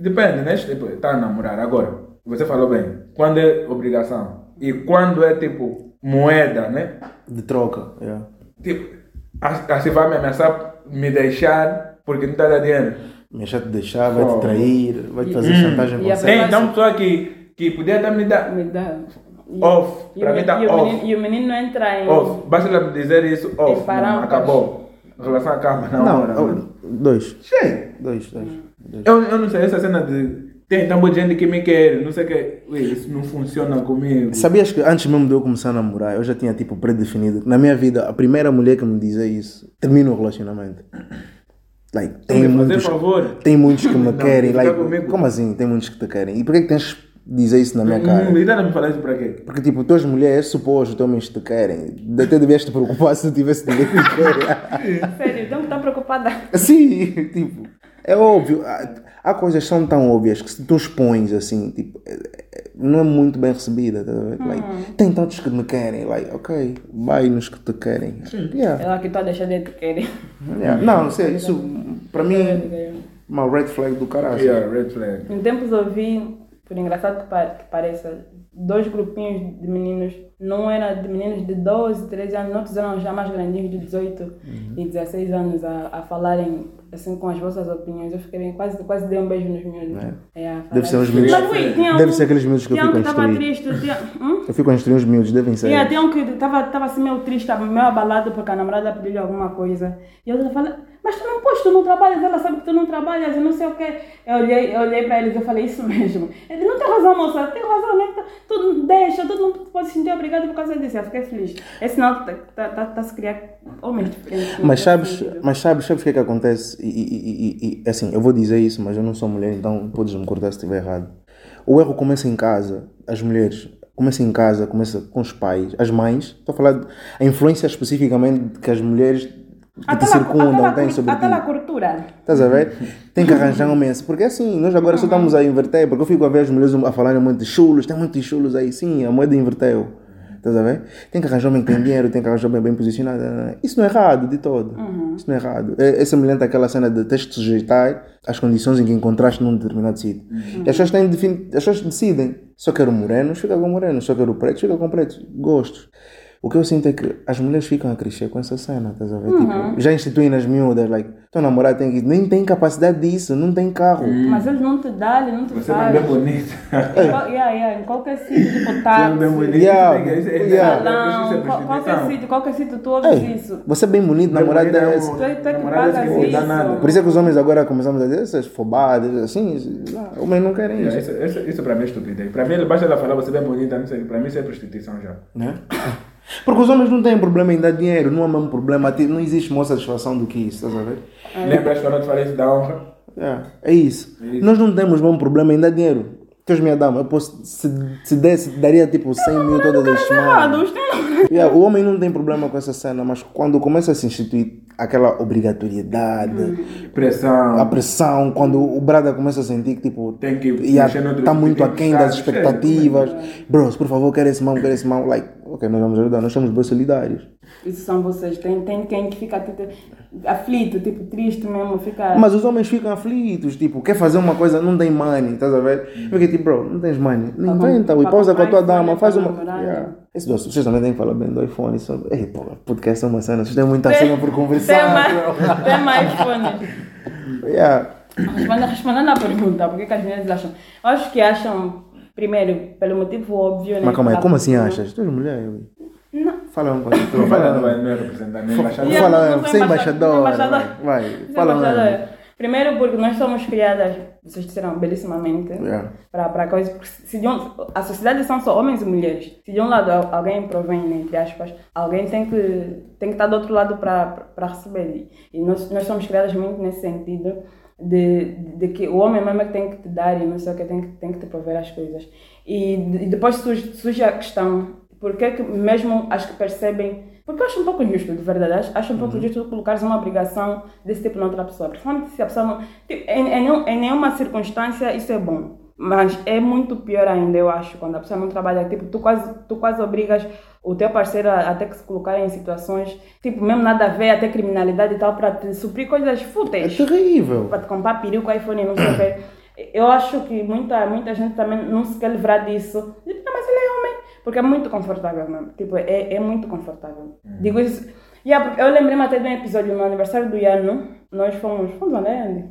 depende, né? Tipo, tá a namorar. Agora, você falou bem. Quando é obrigação e quando é tipo moeda, né? De troca, yeah. Tipo, a- assim vai me ameaçar me deixar porque não tá dando dinheiro. Me deixar te deixar, vai te trair, vai te fazer Hum. chantagem com você. Tem então pessoa que, que podia até me dar Me dá. E- Off. Pra o, mim tá e off. menino, e o menino não entra em. off. Basta ela me dizer isso off. Em. Não, acabou. A relação acaba na hora. Não, oh, dois. Cheio. Dois, dois. dois. Eu, eu não sei, essa cena de. Tem tão muita gente que me quer, não sei o que. Ui, isso não funciona comigo. Sabias que antes mesmo de eu começar a namorar, eu já tinha tipo predefinido. Na minha vida, a primeira mulher que me dizia isso, termina o relacionamento. Like, tem Fazer muitos, favor. tem muitos que me Não, querem. Like, como assim? Tem muitos que te querem. E por que, tens de dizer isso na minha cara? Hum, e não me falar isso para quê? Porque tipo, tuas mulheres, é suposto, que homens te querem. Até devias te preocupar se não tivesse ninguém que te quer. Sério, tenho que estar preocupada. Sim, tipo, é óbvio. Há, há coisas que são tão óbvias que se tu expões assim, tipo, é- não é muito bem recebida. tá a ver? Like, tem tantos que me querem, like, ok, vai nos que te querem. Yeah. Ela que está a deixar de te querer. Yeah. Não, não sei, isso para mim é uma red flag do caralho. Yeah, red flag. Em tempos ouvi, por engraçado que, pa- que pareça, dois grupinhos de meninos, não era de meninos de 12, 13 anos, outros eram já mais grandinhos de 18 e 16 anos a, a falarem assim com as vossas opiniões. Eu fiquei bem, quase, quase dei um beijo nos miúdos. É, falar Deve ser uns isso. miúdos- deve ser aqueles miúdos que eu que estava triste, tinha, hum? Eu fico a instruir os miúdos, devem ser. Yeah, tem um que estava tava assim meio triste, meio abalado porque a namorada pediu-lhe alguma coisa. E eu falei, mas tu não podes, tu não trabalhas, ela sabe que tu não trabalhas, eu não sei o quê. Eu olhei, eu olhei para eles e falei, isso mesmo. Ele não tem razão, moça, tem razão, né? Tu deixa, tu não pode se sentir obrigado por causa disso. Eu fiquei feliz. É sinal que está tá, tá, se criar homens diferentes. Mas nesse sabes, sentido. mas sabes, sabes o que é que acontece? E, e- e- e- assim, eu vou dizer isso, mas eu não sou mulher, então podes me cortar se estiver errado. O erro começa em casa. As mulheres, começa em casa, começa com os pais, as mães. Estou a falar de- a influência especificamente que as mulheres que te circundam têm sobre ti. aquela cultura. Estás a ver? Tem que arranjar um mês. Porque assim, nós agora só estamos a inverter. Porque eu fico a ver as mulheres a falarem muito de chulos. Tem muitos chulos aí. Sim, a moeda inverteu. Estás a ver? Tem que arranjar um homem que tem dinheiro, tem que arranjar um homem bem posicionado. Isso não é errado de todo. Isso não é errado. É, é semelhante àquela cena de teres de te sujeitar às condições em que encontraste num determinado sítio. E as pessoas, têm, as pessoas decidem. Só quero morenos, fica com morenos. Só quero pretos, fica com pretos. Gostos. O que eu sinto é que as mulheres ficam a crescer com essa cena, estás a ver? Tipo, já instituem nas miúdas, like, teu namorado tem que. Nem tem capacidade disso, não tem carro. Mas eles não te dão, ele não te Você é faz. bem bonito. Em qual- yeah, yeah, em qualquer sítio, tipo Você é táxi, bem bonito. Yeah, Isso é- isso é- yeah. salão, isso é qual- qualquer sítio, qualquer sítio tu ouves Ei, isso. você é bem bonito, namorado Namorado é é esse. Tu é- tu é que é pagas não dá isso. nada. Por isso é que os homens agora começamos a dizer essas fobadas, assim, ah, homens não querem Yeah, isso. Isso, isso, isso para mim é estupidez. Para mim, ele basta ela falar você é bem bonita, não sei. Para mim, isso é prostituição já. Né? Porque os homens não têm problema em dar dinheiro, não há mesmo problema, ti- não existe maior satisfação do que isso, estás a ver? Lembras quando eu te falei isso da honra? É, é isso. É isso. Nós não temos mesmo problema em dar dinheiro. Deus minha dama, eu posso, se, se desse, daria tipo 100 mil todas as semanas. Yeah, o homem não tem problema com essa cena, mas quando começa a se instituir aquela obrigatoriedade, Pressão. a pressão, quando o brother começa a sentir que tipo, Tem que yeah, tá muito tipo de aquém das expectativas. Bros, por favor, quero esse mão, quero esse mão. Like, ok, nós vamos ajudar, nós somos bem solidários. Isso são vocês. Tem, tem quem que fica tipo, aflito, tipo, triste mesmo, fica. Mas os homens ficam aflitos, tipo, quer fazer uma coisa, não tem money, estás a ver? Porque tipo, bro, não tens money, não inventa, e pausa com a tua dama, iPhone faz uma. Yeah. né? Esse, vocês também têm que falar bem do iPhone. Isso... Ei, pô, podcast é uma cena, vocês têm muita cena por conversar. mais, tem mais fone. Yeah. Respondendo, respondendo à pergunta, por que, as mulheres acham? Eu acho que acham, primeiro, pelo motivo óbvio, né? Mas calma aí, da como assim achas? Tu és mulher, eu. Não. Fala um pouquinho. Não vai, não Fala, vai, não é representar nem embaixador. Fala você é embaixador- embaixadora. embaixador. Vai, vai, é fala mesmo. Primeiro porque nós somos criadas, vocês disseram belissimamente, Yeah. para para coisa, porque se de um, a sociedade são só homens e mulheres. Se de um lado al- alguém provém, né, entre aspas, alguém tem que tem que estar do outro lado para para receber. E nós nós somos criadas muito nesse sentido de, de que o homem mesmo é que tem que te dar e não sei o que tem que tem que te prover as coisas. E, e depois surge, surge a questão por que que mesmo as que percebem porque eu acho um pouco injusto, de verdade. Acho, acho um pouco injusto colocares uma obrigação desse tipo na outra pessoa. Principalmente se a pessoa não. Tipo, em, em, em nenhuma circunstância isso é bom. Mas é muito pior ainda, eu acho, quando a pessoa não trabalha. Tipo, tu quase, tu quase obrigas o teu parceiro a, a ter que se colocar em situações, tipo, mesmo nada a ver, até criminalidade e tal, para te suprir coisas É fúteis terrível. para te comprar peruca, iPhone, não sei o quê. Eu acho que muita, muita gente também não se quer livrar disso. Digo, "Não, mas ele é homem. Porque é muito confortável mesmo. Tipo, é, é muito confortável. Digo isso. Yeah, eu lembrei-me até de um episódio no aniversário do Iano. Nós fomos. Fomos onde?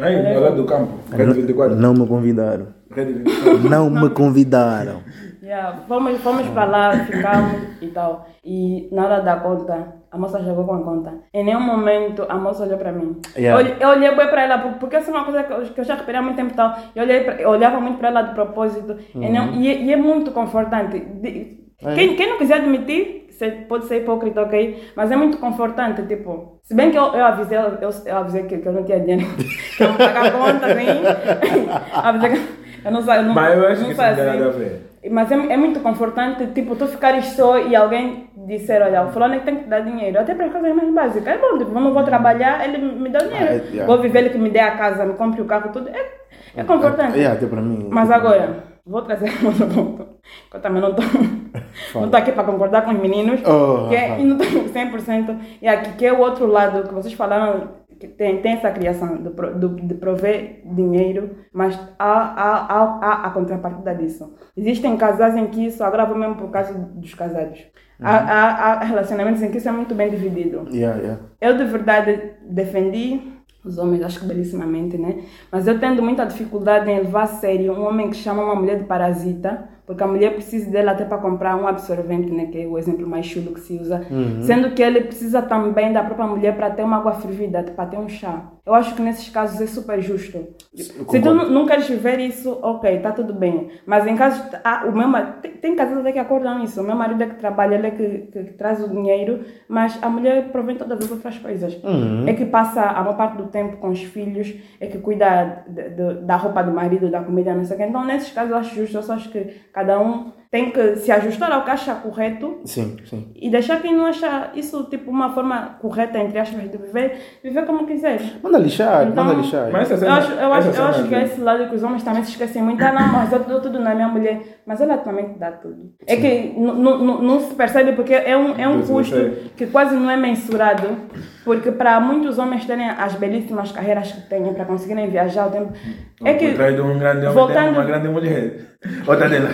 Aí, do lado do campo. Rede 24. Não me convidaram. Rede 24. Não me convidaram. Yeah, fomos, fomos para lá, ficamos e tal. E na hora da conta, a moça chegou com a conta. Em nenhum momento a moça olhou para mim. Yeah. Eu, olhei- eu olhei bem para ela, por- porque essa é uma coisa que eu, que eu já reparei há muito tempo e tal. Eu, olhei pra- eu olhava muito para ela de propósito. E, não- e é- e é muito confortante. De- quem, quem não quiser admitir, pode ser hipócrita, ok? Mas é muito confortante, tipo. Se bem que eu, eu avisei, eu, eu, avisei que, que eu não tinha dinheiro, que eu não pagava a conta, assim. eu não sei, eu não Mas eu acho não que isso assim. nada a ver. Mas é, é muito confortante, tipo, tu ficares só e alguém disser, olha, o fulano é que tem que te dar dinheiro, até para as coisas mais básicas. É bom, tipo, não vou trabalhar, ele me dá o dinheiro. Ah, é, yeah. Vou viver, ele que me dê a casa, me compre o carro, tudo. É, é confortante. É, até para mim. Mas agora, vou trazer um outro ponto. Eu também não estou aqui para concordar com os meninos. Oh, que é, e não estou 100%. E aqui, que é o outro lado que vocês falaram, que tem, tem essa criação pro- do, de prover dinheiro, mas há, há, há, há a contrapartida disso. Existem casais em que isso, agora vou mesmo por caso dos casados. Há, há, há relacionamentos em que isso é muito bem dividido. Yeah, yeah. Eu de verdade defendi os homens, acho que belissimamente, né? Mas eu tendo muita dificuldade em levar a sério um homem que chama uma mulher de parasita, porque a mulher precisa dele até para comprar um absorvente, né? Que é o exemplo mais chulo que se usa. Sendo que ele precisa também da própria mulher para ter uma água fervida, para ter um chá. Eu acho que nesses casos é super justo. Se tu não queres viver isso, ok, tá tudo bem. Mas em casos. Ah, o meu, ma- tem, tem casas até que acordam isso. O meu marido é que trabalha, ele é que, que- que traz o dinheiro, mas a mulher provém todas as outras coisas. É que passa a maior parte do tempo com os filhos, é que cuida de- de- da roupa do marido, da comida, não sei o quê. Então, nesses casos, eu acho justo. Eu só acho que cada um tem que se ajustar ao que acha correto Sim, sim. e deixar quem não acha isso tipo uma forma correta, entre aspas, de viver, viver como quiser. Manda lixar, Então, manda lixar. Mas essa Eu cena- acho, eu acho, essa eu acho cena que é esse lado que os homens também se esquecem muito. Ah, não, mas eu dou tudo na minha mulher. Mas ela também te dá tudo. É que n- n- n- não se percebe porque é um, é um custo que quase não é mensurado. Porque para muitos homens terem as belíssimas carreiras que têm, para conseguirem viajar o tempo. É Por que, trás de um grande homem voltando- tem uma grande mulher. Outra dela.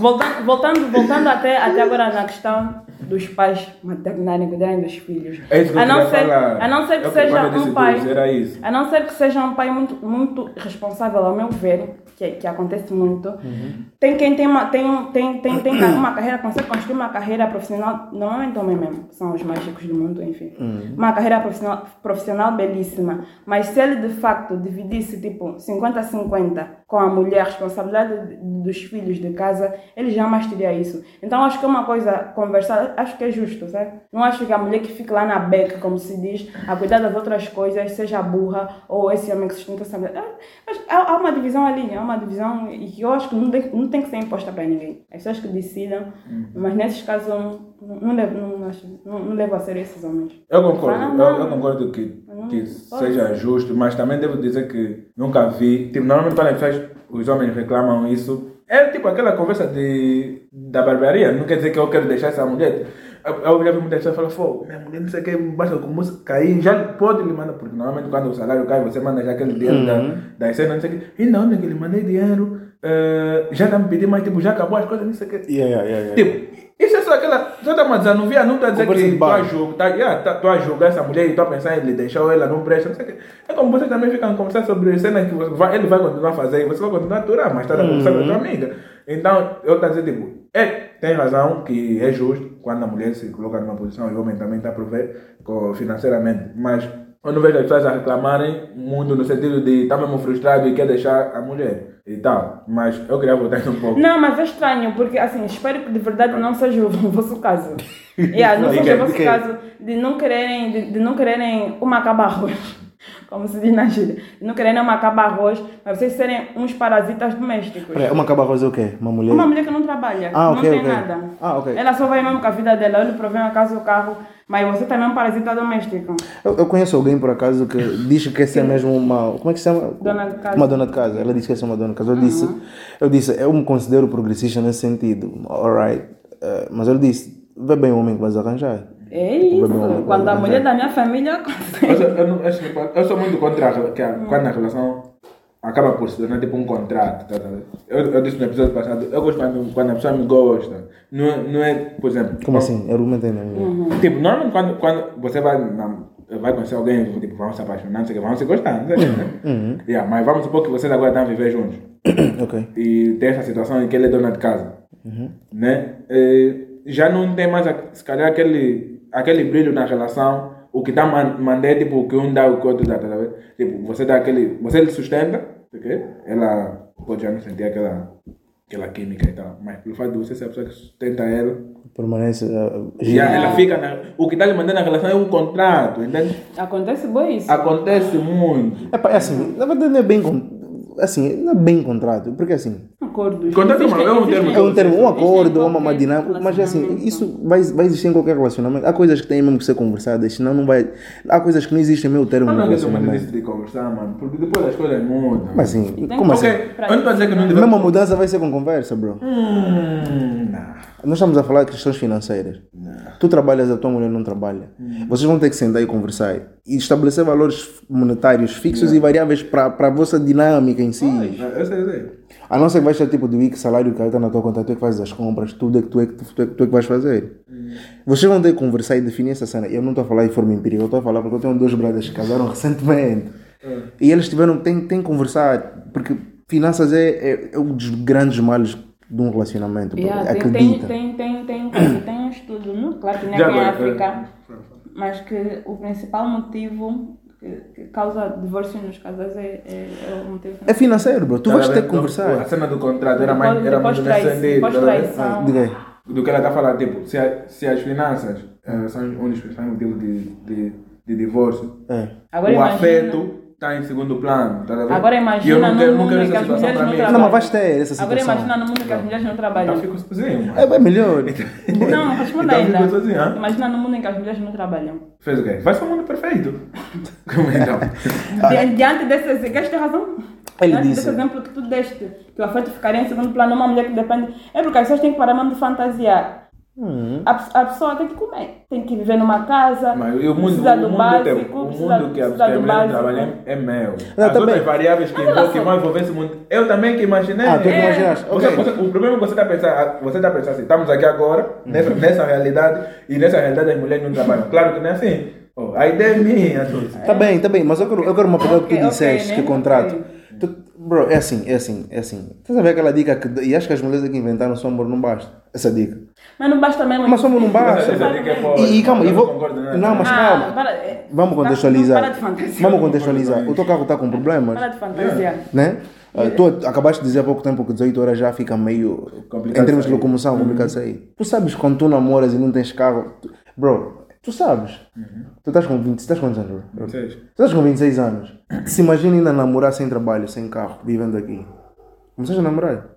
Voltando, voltando, voltando até, até agora na questão dos pais maternarem, cuidarem dos filhos. É isso que eu a, não ser, falar. a não ser que Eu, seja um pai. isso. A não ser que seja um pai muito, muito responsável, ao meu ver, que, que acontece muito. Tem quem tem uma, tem, tem, tem, tem uma carreira, consegue construir uma carreira profissional, normalmente homem mesmo, são os mais ricos do mundo, enfim. Uma carreira profissional, profissional belíssima. Mas se ele de facto dividisse tipo 50-50 com a mulher, a responsabilidade de- dos filhos de casa, ele jamais teria isso. Então acho que é uma coisa conversar, acho que é justo, sabe? Não acho que a mulher que fica lá na beca, como se diz, a cuidar das outras coisas, seja burra ou esse homem que sustenta essa mulher. Ah, Há, uma divisão ali, há uma divisão e que eu acho que não tem, não tem que ser imposta para ninguém. As pessoas que decidam, mas nesses casos não, não, não, levo, não, acho, não, não levo a sério esses homens. Eu concordo, Ah, eu, não. eu concordo que, Não, que seja justo, mas também devo dizer que nunca vi. Tipo, normalmente quando as pessoas, os homens reclamam isso, é tipo aquela conversa de, da barbearia. Não quer dizer que eu quero deixar essa mulher. Eu, eu já vi muitas pessoas falar, pô, minha mulher não sei o que, basta com música cair, já pode lhe mandar, porque normalmente quando o salário cai, você manda já aquele dinheiro da, da cena, não sei o que. E não, nem que lhe mandei dinheiro, eh, já está me pedindo, mas tipo, já acabou as coisas, não sei o que. Yeah, yeah, yeah, yeah. Tipo, isso é só aquela. Só tá a desanuviar, não está a dizer Conversa de que tu a julgar, tá, yeah, tá, tu a julgar essa mulher e tu a pensar em lhe deixar ou ela não presta, não sei o quê. É como vocês também ficam a conversar sobre cenas que vai, ele vai continuar a fazer e você vai continuar a aturar, mas está a conversar com a tua amiga. Então, eu a dizer, tipo, é, tem razão que é justo quando a mulher se coloca numa posição e o homem também está a prover financeiramente, mas eu não vejo as pessoas a reclamarem muito no sentido de estar mesmo frustrado e quer deixar a mulher e tal, mas eu queria voltar um pouco. Não, mas é estranho, porque assim, espero que de verdade não seja o vosso caso. Yeah, não seja o vosso caso de não quererem, de, de não quererem uma caba arroz, como se diz na gíria. Não quererem uma caba arroz, mas vocês serem uns parasitas domésticos. Peraí, uma acaba a fazer o quê? Uma mulher? Uma mulher que não trabalha, Ah, não tem ok. nada. Ah, ok. Ela só vai mesmo com a vida dela, ele provém a casa o carro, mas você também é um parasita doméstico. Eu, eu conheço alguém por acaso que diz que quer ser mesmo uma. Como é que se chama? Dona de casa. Uma dona de casa. Ela disse que quer ser uma dona de casa. Eu disse, eu disse, eu me considero progressista nesse sentido. Alright. Eh, mas ele disse, vê bem o homem que vais arranjar. É isso. Não, Quando a não, mulher não. da minha família consegue. Eu, sou- eu, não- eu eu muito contra que a- quando a relação acaba por se tornar tipo um contrato. Tá, tá? Eu, eu disse no episódio passado, eu gosto quando, quando a pessoa me gosta. Não, é- não é, por exemplo. Como assim? Argumenta aí, né? Tipo, normalmente quando, quando você vai, na, vai conhecer alguém, tipo, vamos se apaixonar, não sei o que, vamos se gostar, não sei o que, né? Yeah, mas vamos supor que vocês agora estão a viver juntos. ok. E tem essa situação em que ele é dona de casa. Né? Eh, já não tem mais, a- se calhar, aquele, aquele brilho na relação. O que está mandando é tipo o que um dá, o que o outro dá, tá vendo? Tipo, você dá aquele. Você lhe sustenta, ok? Ela pode já não sentir aquela, aquela química e tal. Mas pelo fato de você ser a pessoa que sustenta ela, Permanece. Uh, já ela fica na. O que está lhe mandando na relação é um contrato, entende? Acontece bom isso. Acontece muito. é, é assim, na verdade não é bem. Assim, não é bem contrato. Porque assim. Acordos. Contrato é uma- é um termo É um termo, um acordo, uma, uma dinâmica, mas é assim, isso vai, vai existir em qualquer relacionamento. Há coisas que têm mesmo que ser conversadas, senão não vai. Há coisas que não existem meio termo no não acredito muito relacionamento. nisso de conversar, mano. Porque depois as coisas mudam. Mas assim, como assim? Ok, eu não estou a dizer que não A deve. mesma mudança vai ser com conversa, bro. Hum, não. Nós estamos a falar de questões financeiras. Tu trabalhas, a tua mulher não trabalha. Vocês vão ter que sentar e conversar e estabelecer valores monetários fixos e variáveis para a vossa dinâmica em si. Eu sei, eu sei. A não ser que vais ter tipo de week, salário que está na tua conta, tu é que fazes as compras, tudo é que tu é que, tu, é, que- tu é que vais fazer. Vocês vão ter que conversar e definir essa cena. Eu não estou a falar de forma empírica, eu estou a falar porque eu tenho dois brothers que casaram recentemente. E eles tiveram, têm, têm que conversar, porque finanças é, é, é um dos grandes males de um relacionamento. Yeah, tem, tem, Acredita. tem, tem, tem, tem, tem um estudo, não? claro que não é em África, é. mas que o principal motivo que, causa divórcio nos casais é, é, é o motivo É financeiro, bro. Tu vais Tá ter que? A conversar. cena do contrato era mais, era sentido. depois tá. Do que ela está falando, tipo, se, a- se as finanças eh, são um dos principais motivos de, de, de divórcio, É. O afeto está em segundo plano. Tá? Agora E eu imagina não no quero, mundo quero que as situação mulheres para não mim. trabalham. Não, mas vais ter essa Agora situação. imagina no mundo em que as mulheres não trabalham. fico sozinho. É bem melhor. Não, responda Então ainda. sozinho, hã? Imagina no mundo em que as mulheres não trabalham. Fez o quê? Vai ser um mundo perfeito. Como então? Di- Diante desse. Queres ter razão? Ele Diante disse. desse exemplo que tu deste, que o afeto ficaria em segundo plano, uma mulher que depende. É porque as pessoas têm que parar mesmo de fantasiar. Hum. A, a pessoa tem que comer, tem que viver numa casa, Mas o mundo, precisa o do mundo, básico, teu, o precisa, mundo que a, que a mulher trabalha é, é meu. Não, As também. outras variáveis que, Olha que mais envolvem esse mundo, eu também que imaginei. Ah, tu é que É. imaginaste. Você- Ok. você- o problema é que você está a pensar, você está a pensar assim, estamos aqui agora, nessa, nessa realidade, e nessa realidade as mulheres não trabalham. Claro que não é assim. Oh, a ideia é minha. Tá bem, tá bem, mas eu quero, eu quero uma pergunta que Ok, tu ok, disseste, né? que contrato. Bro, é assim, é assim, é assim. Estás a ver aquela dica que. E acho que as mulheres é que inventaram só amor não basta. Essa dica. Mas não basta mesmo. Mas somos não basta. Essa dica é boa. E, e calma, e vou. concordo, né? Não, mas Ah, calma. para, é, Vamos tá- contextualizar. Para de fantasiar. Vamos contextualizar. O teu carro está com problemas, Para de fantasiar. né? Ah, tu acabaste de dizer há pouco tempo que 18 horas já fica meio. Complicado em termos de locomoção, complicado sair. Tu sabes quando tu namoras e não tens carro. tu- bro, tu sabes. Tu estás com 20. Estás com quantos anos, bro? Vocês. Tu estás com 26 anos. Se imagina ainda namorar sem trabalho, sem carro, vivendo aqui. Começaste a namorar?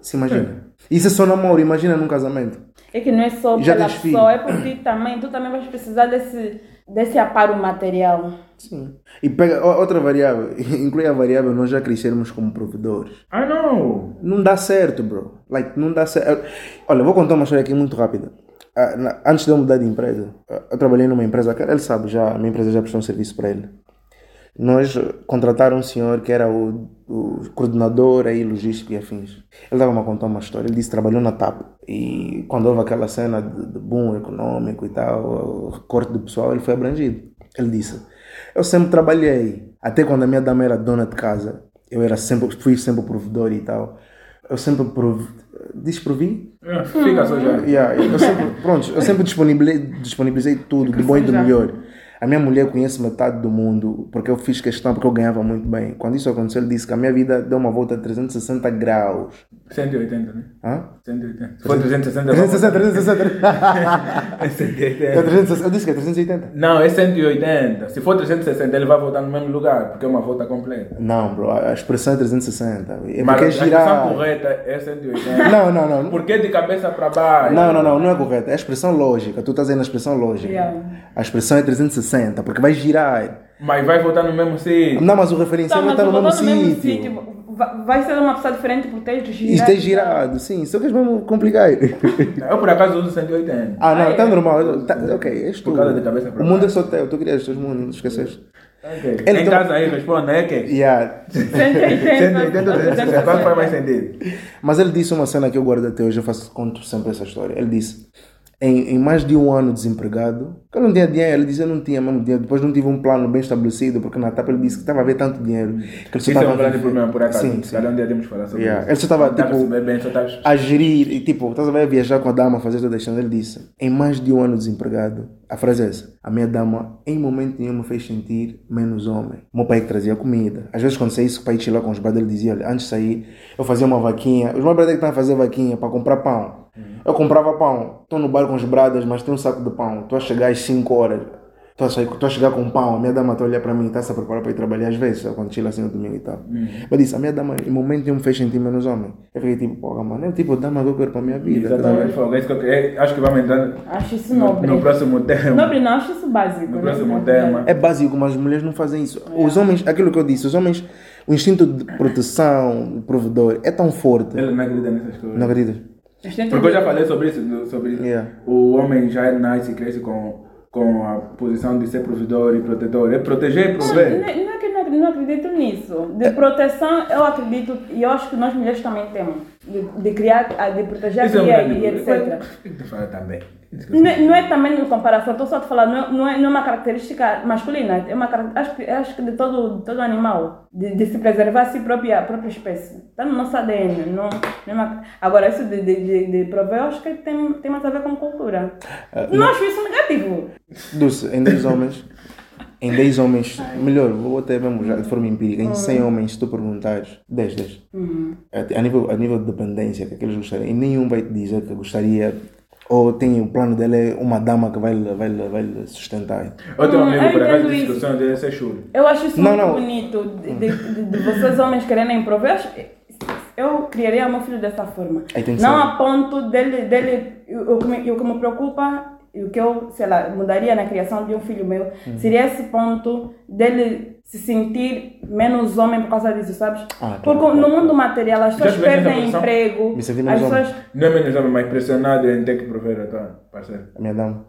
Se imagina. Isso é só namoro, imagina num casamento. É que não é só Já pela pessoa, filho. é por ti também. Tu também vais precisar desse, desse aparo material. Sim. E pega outra variável, inclui a variável nós já crescermos como provedores. Ah, não. Não dá certo, bro. Like, não dá certo. Olha, vou contar uma história aqui muito rápida. Ah, Antes de eu mudar de empresa, ah, eu trabalhei numa empresa, ele sabe já, a minha empresa já prestou um serviço para ele. Nós contrataram um senhor que era o, o coordenador aí, logístico e afins. Ele estava-me a contar uma história. Ele disse que trabalhou na TAP. E quando houve aquela cena de, de boom econômico e tal, recorte do pessoal, ele foi abrangido. Ele disse: Eu sempre trabalhei. Até quando a minha dama era dona de casa, eu era sempre, fui sempre provedor e tal. Eu sempre prov... desprovi. É, Fica só já. Yeah, eu sempre, pronto, eu sempre disponibilizei, disponibilizei tudo, do bom e do já. melhor. A minha mulher conhece metade do mundo, porque eu fiz questão, porque eu ganhava muito bem. Quando isso aconteceu, ele disse que a minha vida deu uma volta de 360 graus. 180, né? Hã? 180. Se for 360, 360, 360. É 180. É 360. Eu disse que é 380. Não, é 180. Se for 360, ele vai voltar no mesmo lugar, porque é uma volta completa. Não, bro, a expressão é 360. É Mas porque a é expressão girar. correta é 180. Não, não, não. Por que de cabeça para baixo? Não, não, não, não é correto. É a expressão lógica. Tu estás aí na expressão lógica. Yeah. A expressão é 360, porque vai girar. Mas vai voltar no mesmo sítio. Não, mas o referencial Tá, mas está no mesmo no sítio. va- Vai ser uma pessoa diferente por ter girado. Isto é girado, sim. Só que vamos complicar. Eu por acaso uso 180. Ah, não, Ah, está é? normal. Tá, ok, és tu. Por causa de cabeça para O mundo é só teu. Tu criaste os mundos, não esqueceste? Ok. Ele em tem- casa aí responde, é que? Yeah. 180. 180 ou 360, qual faz mais sentido? Mas ele disse uma cena que eu guardo até hoje, eu faço, conto sempre essa história. Ele disse, em, em mais de um ano desempregado, que eu não tinha dinheiro, ele disse, eu não tinha mesmo dinheiro, depois não tive um plano bem estabelecido, porque na TAP ele disse que estava a ver tanto dinheiro, que ele só Isso é um grande problema, por acaso. Sim, sim. Cada um dia temos que falar sobre Yeah. isso. Ele só estava, Tá a tipo, receber bem, só estás... a gerir, e tipo, estás a ver, viajar com a dama, fazer toda a questão. Ele disse, em mais de um ano desempregado, a frase é essa, a minha dama em momento nenhum me fez sentir menos homem. O meu pai que trazia comida. Às vezes quando saísse para ir chilar com os brothers, ele dizia, olha, antes de sair, eu fazia uma vaquinha. Os meus brothers que estão a fazer vaquinha para comprar pão. Eu comprava pão, estou no bar com os brothers, mas tem um saco de pão. Estou a chegar às 5 horas. Estou a, sair- a chegar com pão, a minha dama está a olhar para mim, está-se a preparar para ir trabalhar às vezes, quando chila assim no domingo e tal. Eu disse, a minha dama em momento nenhum me fez sentir menos homem. Eu fiquei tipo, porra, mano, é o tipo de dama que eu quero para a minha vida. tá Exatamente, fogo. É isso que eu quero- Acho que vamos entrar Acho isso no, nobre. no próximo tema. Nobre não, acho isso básico. No né? próximo tema. É básico, mas as mulheres não fazem isso. Os homens, aquilo que eu disse, os homens, o instinto de proteção, de provedor, é tão forte. Ele não acredita nessas coisas. Não acreditas? Porque eu já falei sobre isso, sobre Yeah. o homem já nasce e cresce com, com a posição de ser provedor e protetor. É proteger e Não, prover. não é que eu não acredito, não acredito nisso. De proteção, eu acredito, e eu acho que nós mulheres também temos. De, de criar, de proteger a é cria grande e etc. Fala também? Não é, não é também em comparação, estou só a te falar, não é, não, é, não é uma característica masculina, é uma acho, que- acho que de todo, de todo animal, de, de se preservar a si própria, a própria espécie. Está no nosso ADN. Não, é uma, agora, isso de, de, de, de prover, acho que tem, tem mais a ver com cultura. não acho isso negativo. Dulce, em 10 homens, em 10 homens, melhor, vou até mesmo já de forma empírica, em 100 homens, se tu perguntares, 10, 10, a, a nível, a nível de dependência que aqueles gostariam, e nenhum vai te dizer que gostaria Ou tem o plano dele é uma dama que vai, lhe- vai, vai sustentar? Eu tenho um amigo, por acaso, disse que o sonho dele é ser chulo. Eu acho isso Não, muito não. bonito de, de, de- de vocês homens quererem prover. Eu, acho- eu criaria meu filho dessa forma. Não a ponto dele, dele o, que me, o que me preocupa e o que eu, sei lá, mudaria na criação de um filho meu Uhum. seria esse ponto dele se sentir menos homem por causa disso, sabes? Ah, claro, Porque claro, no claro. mundo material as pessoas perdem emprego, Me as homem. pessoas. Não é menos homem, mas pressionado em ter que prover a tua parceira. A minha dama.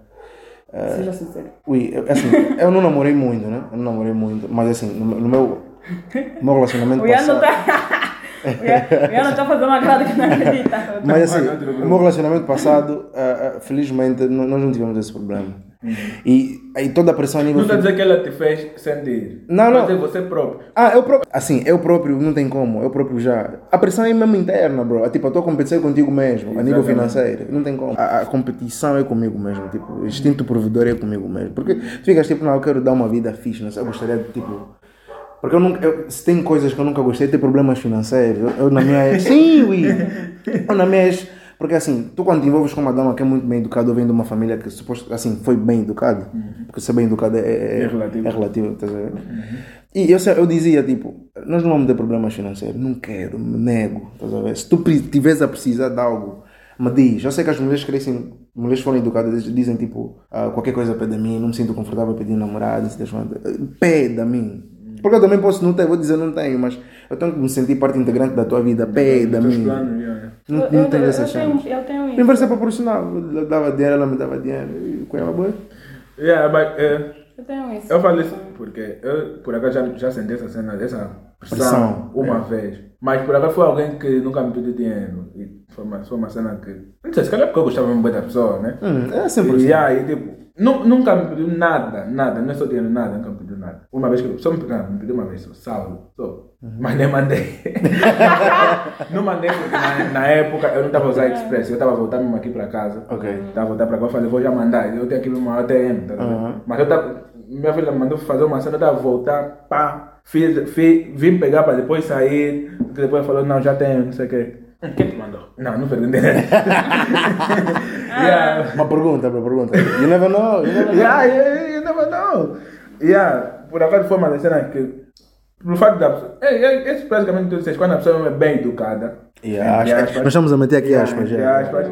Seja sincero. Ui, eu, assim, eu não namorei muito, né? Eu não namorei muito, mas assim, no, no meu, no meu relacionamento O passado. está. o Ian não está fazendo uma cara que não acredita. Mas assim, Ah, não, tudo bem. o meu relacionamento passado, ah, ah, felizmente, nós não tivemos esse problema. E aí toda a pressão a nível. Não está a dizer que ela te fez sentir. Não, não. Mas é você próprio. Ah, eu próprio. Assim, eu próprio não tem como, eu próprio já. A pressão é mesmo interna, bro. É, Tipo, eu estou a competir contigo mesmo, a nível Exatamente. financeiro. Não tem como. A, a competição é comigo mesmo, tipo, o instinto provedor é comigo mesmo. Porque ficas tipo, não, eu quero dar uma vida fixe, não sei, eu gostaria de, tipo. Porque eu nunca. Eu, se tem coisas que eu nunca gostei, tem problemas financeiros. Eu, eu na minha. Sim, ui! Eu na minha. Porque assim, tu quando te envolves com uma dama que é muito bem educada ou vem de uma família que suposto, assim, foi bem educada, porque ser bem educada é, é, É relativo. É relativo, ver? E eu, eu dizia, tipo, nós não vamos ter problemas financeiros, não quero, me nego, estás a ver? Se tu pre- tiveres a precisar de algo, me diz. Eu sei que as mulheres crescem, mulheres foram educadas, dizem tipo, ah, qualquer coisa pede a mim, não me sinto confortável pedindo namorado, pede a mim. Porque eu também posso não ter, vou dizer não tenho, mas eu tenho que me sentir parte integrante da tua vida, pede a Os teus mim. planos, yeah. Não, Eu- não eu- tenho eu essa tenho- chance. Eu tenho isso. Inversão proporcional, eu dava dinheiro, ela me dava dinheiro, e com ela, boa. Yeah, but, eh, Eu tenho isso. eu falo isso porque eu, por acaso, já, já senti essa cena, essa pressão, Pressão, uma é. vez. Mas por acaso foi alguém que nunca me pediu dinheiro. E foi uma, foi uma cena que. Não sei, se calhar porque eu gostava muito da pessoa, né? Hum, é sempre E, assim. e, tipo, nu- nunca me pediu nada, nada, não é só dinheiro, nada, nunca me pediu nada. Uma vez que só me, não, me pediu uma vez, só, salvo, só. Mas nem mandei. não mandei porque na, na época eu não estava a usar Express, eu estava voltando mesmo aqui para casa. Ok. Estava a voltar para eu falei, vou já mandar. Eu tenho aqui uma ATM, tá? Uhum. Mas eu tava, minha filha mandou fazer uma cena, eu estava a voltar, pá, fiz, fiz, vim pegar para depois sair, depois falou, não, já tenho, não sei o quê. Quem te mandou? Não, não perguntei. yeah. Uma pergunta, uma pergunta. You never know, you never know. Yeah, yeah, you never know. Yeah, por acaso foi uma das cenas que, por fato da pessoa, é, é, é praticamente quando a pessoa é bem educada, Yeah, aspas. Nós estamos a meter aqui yeah, aspas, já. aspas,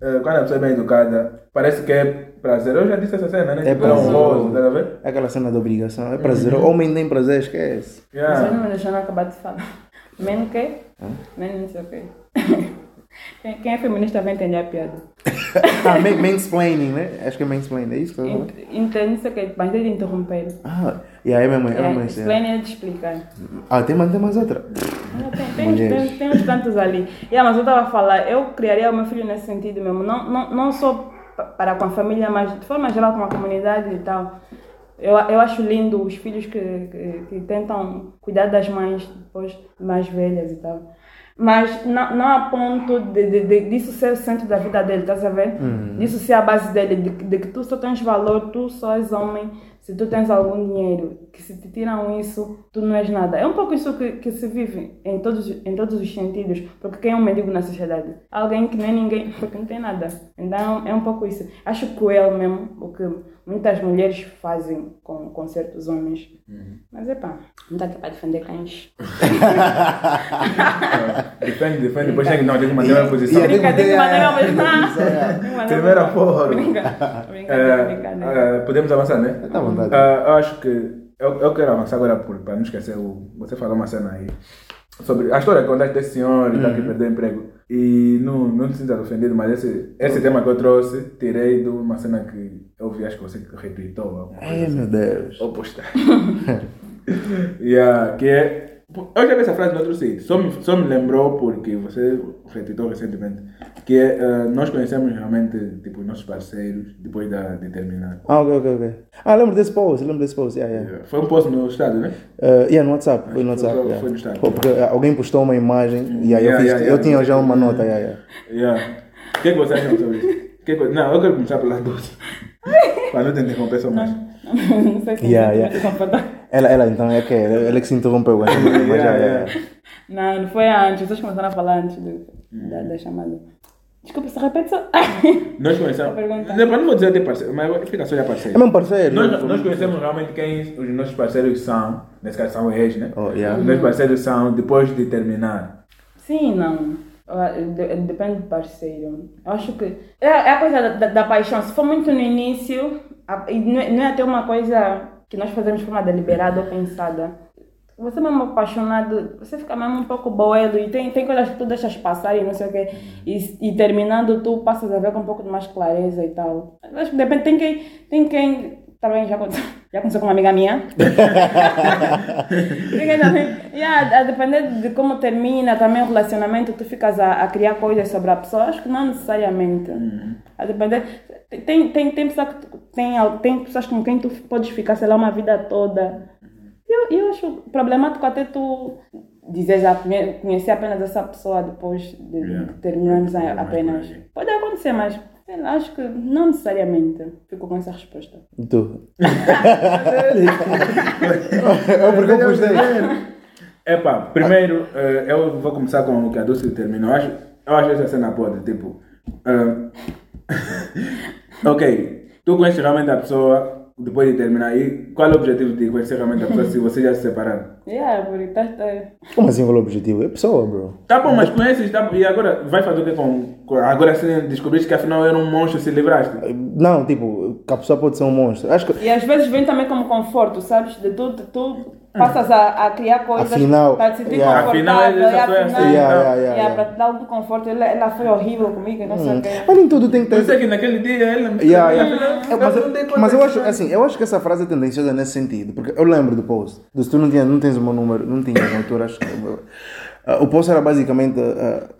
quando a pessoa é bem educada, parece que é prazer. Eu já disse essa cena, né? É Tipo, é prazer. honroso, tá a ver? É aquela cena da obrigação. É prazer. Homem nem prazer, esquece. Você Yeah. não me deixou acabar de falar. Men o quê? Men não sei o quê. Quem, é feminista vai entender a piada. Ah, main- mansplaining, né? Acho que é mansplaining, é isso que eu vou Ent- Entende, não sei o quê, mas de interromper. Ah, yeah, é mesmo, é É, mesmo isso. explain é de explicar. Ah, tem, mais- tem mais outra. Tem, tem, tem, tem uns tantos ali. Yeah, mas eu estava a falar, eu criaria o meu filho nesse sentido mesmo. Não, não, não só pa- para com a família, mas de forma geral com a comunidade e tal. Eu, eu acho lindo os filhos que, que, que tentam cuidar das mães depois mais velhas e tal. Mas não, não a ponto de, de, de- disso ser o centro da vida dele, estás a ver? Disso ser a base dele, de, de que tu só tens valor, tu só és homem se tu tens algum dinheiro. Que se te tiram isso, tu não és nada. É um pouco isso que, que se vive em todos, em todos os sentidos. Porque quem é um mendigo na sociedade? Alguém que nem ninguém, porque não tem nada. Então é um pouco isso. Acho cruel mesmo o que muitas mulheres fazem com, com certos homens. Mas é pá, não está aqui para defender cães. Defende, defende, depois tem que, não, tem que manter uma posição. Brinca, tem que manter uma posição. Primeira forma. Brinca, brincadeira, brincadeira. eh, podemos avançar, né? Tá à vontade. Eh, eu acho que. Eu, eu quero avançar agora para não esquecer. O, você falou uma cena aí. Sobre a história que contaste desse senhor e tal que perdeu o emprego. E não, não te sintas ofendido, mas esse, esse tema que eu trouxe, tirei de uma cena que eu vi, acho que você retweetou. Ai, assim. meu Deus. Ou postar. yeah, que é. Eu já vi essa frase no outro sítio, só me, só me lembrou porque você retweetou recentemente, que é eh, nós conhecemos realmente tipo, nossos parceiros depois da, de terminar. Ah, ok, ok, ok. Ah, lembro desse post, lembro desse post, yeah, yeah. Foi um post no estado, né? Uh, yeah, no WhatsApp, foi no WhatsApp. foi- yeah. foi no Estado. Pô, Porque uh, alguém postou uma imagem e aí eu, Yeah, fiz, yeah, eu yeah. tinha já uma nota, yeah, yeah. Yeah. O que, é que você acha sobre isso? Que que- não, eu quero começar pelas duas. Para não te interromper só mais. Não sei se Yeah, me yeah. confortável. Ela, ela então é que ela, ela que se interrompeu mas já, Yeah, yeah, yeah. yeah. Não, não foi antes. Vocês começaram a falar antes do, da, da chamada. Desculpa, se repete só. Nós conhecemos. Não, não vou dizer até parceiro, mas fica só de É parceiro. mesmo parceiro. Nós, nós conhecemos realmente quem os nossos parceiros são, nesse caso são ex, né? Oh, yeah. Os nossos parceiros são depois de terminar. Sim, não. De- Depende do parceiro. Eu acho que. É, é a coisa da, da- da paixão. Se for muito no início, é, não é até uma coisa que nós fazemos de forma deliberada ou pensada. Você mesmo apaixonado, você fica mesmo um pouco boelo e tem, tem coisas que tu deixas passar e não sei o quê. E, e terminando, tu passas a ver com um pouco de mais clareza e tal. Acho que depende. Tem quem. Tem quem também já aconteceu, já aconteceu com uma amiga minha. Fica também- yeah, a depender de como termina também o relacionamento, tu ficas a, a criar coisas sobre a pessoa. Acho que não necessariamente. A depender. Tem, tem, tem, pessoa que tem, tem pessoas com quem tu podes ficar, sei lá, uma vida toda. E Eu, eu acho problemático até tu dizer já conhe- conhecer apenas essa pessoa depois de, Yeah. de terminarmos apenas. Pode acontecer, mas acho que não necessariamente. Fico com essa resposta. E tu? é porque eu postei. Epá, primeiro, eh, eu vou começar com o que a Dulce terminou. Eu acho, eu acho essa cena pode, tipo. eh, ok, tu conheces realmente a pessoa depois de terminar. E qual é o objetivo de conhecer realmente a pessoa se vocês já se separaram? Yeah, porque tá, tá, Como assim qual é o objetivo? É pessoa, bro. Tá bom, mas conheces, tá, e agora vai fazer o que com. Agora sim descobriste que afinal era um monstro se livraste. Não, tipo, que a pessoa pode ser um monstro. Acho que E às vezes vem também como conforto, sabes? De tu, de tu passas a, a criar coisas Afinal, para te sentir yeah. Afinal, confortável. essa foi afinal, assim, Yeah, yeah, yeah, yeah, yeah. para te dar algum conforto. Ela, ela foi horrível comigo, não sei o quê. Mas nem tudo tem que ter. isso é que naquele dia ele me Yeah, yeah. É, mas, eu eu, mas eu acho assim, eu acho que essa frase é tendenciosa nesse sentido, porque eu lembro do post. Do, se tu não, tinha, não tens o meu número, não tinhas na altura, acho que. ah, o post era basicamente. ah,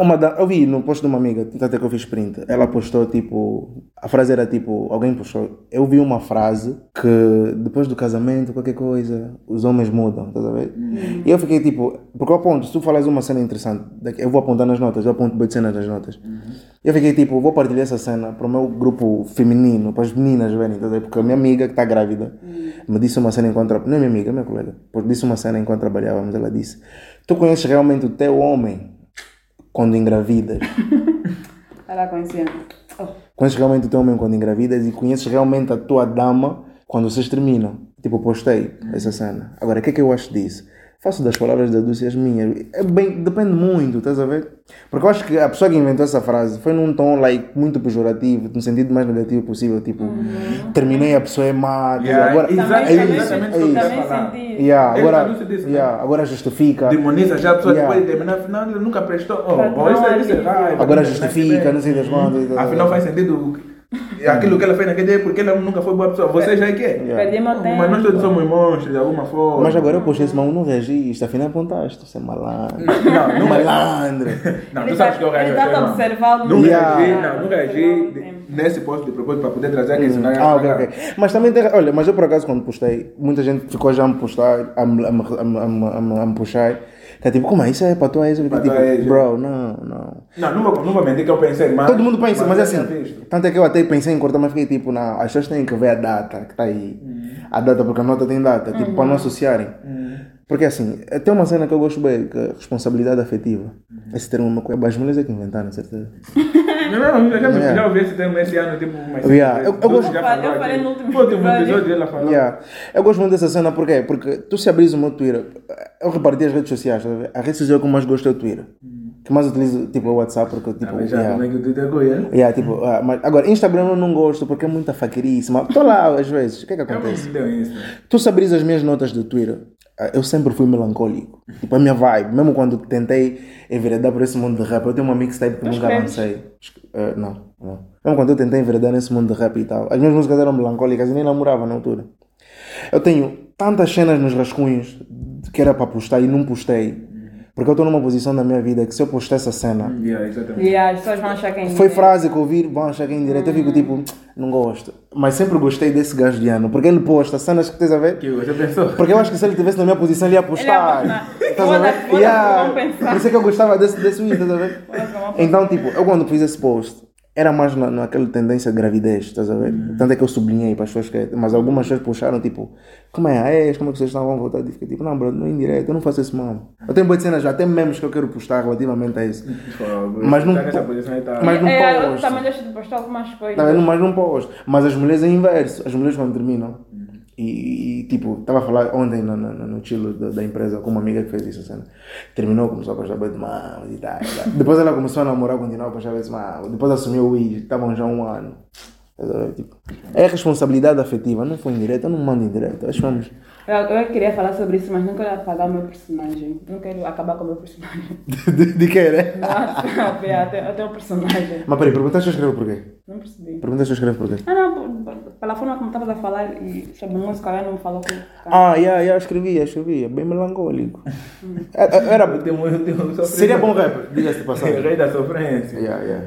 uma da, eu vi no post de uma amiga, até que eu fiz print, ela postou tipo. A frase era tipo: alguém postou. Eu vi uma frase que depois do casamento, qualquer coisa, os homens mudam, estás a ver? E eu fiquei tipo. Porque eu aponto, se tu falas uma cena interessante, eu vou apontar nas notas, eu aponto bem de cenas nas notas. Eu fiquei tipo: vou partilhar essa cena para o meu grupo feminino, para as meninas verem, estás a ver? Porque a minha amiga que está grávida me disse uma cena enquanto. Não é minha amiga, é minha colega. Disse uma cena enquanto trabalhávamos. Ela disse: Tu conheces realmente o teu homem quando engravidas? Ela conhecia. Oh, Conheces realmente o teu homem quando engravidas e conheces realmente a tua dama quando vocês terminam. Tipo, postei essa cena. Agora, o que é que eu acho disso? Faço das palavras da Dulce as minhas. É bem, depende muito, estás a ver? Porque eu acho que a pessoa que inventou essa frase foi num tom like, muito pejorativo, no sentido mais negativo possível. Tipo, terminei, a pessoa é má. Yeah, agora, exato, é isso, exatamente é isso. senti. Yeah, agora, disse, né? yeah, agora justifica. Demoniza já a pessoa Yeah. depois de terminar, afinal ele nunca prestou. Oh, Pra oh, isso, é- isso é. Agora justifica, não sei das quantas. Afinal faz sentido aquilo que ela fez naquele dia porque ela nunca foi boa pessoa. Você já é que é. Yeah. Perdi meu tempo. Mas nós todos somos monstros de alguma forma. Mas agora eu postei esse, mas não reagiste, afinal apontaste, você é malandro. Não, não malandro. Não, Ele tu sabes tá- que eu reagi. ele tá a observar o Não Yeah. reagi, não, não reagi nesse post de propósito para poder trazer aqui, ia Ah, ok, ok. Mas também tem. Olha, mas eu por acaso quando postei, muita gente ficou já a me postar, a me, a me, a me, a me, a me puxar. É tipo, como é? Isso é para tua ex? Tua ex, tipo, bro, não, não. Não, não vou, não vou mentir que eu pensei, mas. Todo mundo pensa, mas é eu assim. Tanto é que eu até pensei em cortar, mas fiquei tipo, não, as pessoas têm que ver a data que está aí. A data, porque a nota tem data, tipo, para não associarem. Porque assim, tem uma cena que eu gosto bem, que é responsabilidade afetiva. Esse termo é uma coisa. As mulheres é que inventaram, certeza. Não, não, eu já, Yeah. já ouvi esse termo esse ano, tipo, mas. Yeah, eu- eu gosto- já Eu falei- falou eu falei no último o último episódio. episódio ela falou. Yeah. Eu gosto muito dessa cena porque Porque tu se abris o meu Twitter, eu reparti as redes sociais, tá a rede social que eu mais gosto é o Twitter. Que mais utilizo tipo é o WhatsApp porque tipo. Também já yeah. é que tu te acolhe? Yeah, tipo, ah, mas agora, Instagram eu não gosto porque é muita faqueirice. Estou lá às vezes. O que é que Eu acontece? isso. Tu se abris as minhas notas do Twitter, ah, eu sempre fui melancólico. Tipo, a minha vibe. Mesmo quando tentei enveredar por esse mundo de rap, eu tenho uma mixtape que nunca lancei. Ah, não, não. Mesmo quando eu tentei enveredar nesse mundo de rap e tal, as minhas músicas eram melancólicas e nem namorava na altura. Eu tenho tantas cenas nos rascunhos que era para postar e não postei. Porque eu estou numa posição na minha vida que se eu postar essa cena, Yeah, exatamente. E as pessoas vão achar que é foi frase que eu ouvi, vão achar que é indireto. Eu fico tipo, não gosto. Mas sempre gostei desse gajo de ano, porque ele posta cenas que tens a ver. Que você pensou? Porque eu acho que se ele estivesse na minha posição, ele ia postar. Estás a ver? Yeah. Por isso é que eu gostava desse, desse vídeo, estás a ver? Então, tipo, eu quando fiz esse post, era mais na, naquela tendência de gravidez, estás a ver? Tanto é que eu sublinhei para as pessoas que. Mas algumas pessoas puxaram, tipo, como é? Ah, é? Como é que vocês estavam a voltar? Eu fiquei tipo, não, bro, não é indireto, eu não faço isso, mano. Eu tenho boas cenas já, até memes que eu quero postar relativamente a isso. Mas não-. Mas não é, também deixo de postar algumas coisas. Não, mas não posto. Mas as mulheres é inverso. As mulheres quando terminam. E, e, tipo, estava a falar ontem no, no, no da, da empresa com uma amiga que fez isso. Assim, terminou, começou a postar bem de mal e tal. tal. Depois ela começou a namorar, continuou a postar bem de. Depois assumiu o weed, estavam já um ano. Tipo, é responsabilidade afetiva, não foi indireta, não mando indireta. Que vamos. Eu, eu queria falar sobre isso, mas não quero apagar o meu personagem. Não quero acabar com o meu personagem. de, de que era? Nossa, eu tenho, eu tenho um personagem. Mas peraí, perguntaste se eu escrevo porquê? Não percebi. Perguntaste se eu escrevo porquê? Ah, não, pela forma como estavas a falar e sobre música, ela não falou com Ah, yeah, yeah, escrevi, escrevi. É bem melancólico. Era, era- Eu tenho, eu tenho seria bom rapper, diga-se de passagem. Rei da sofrência. Yeah, yeah.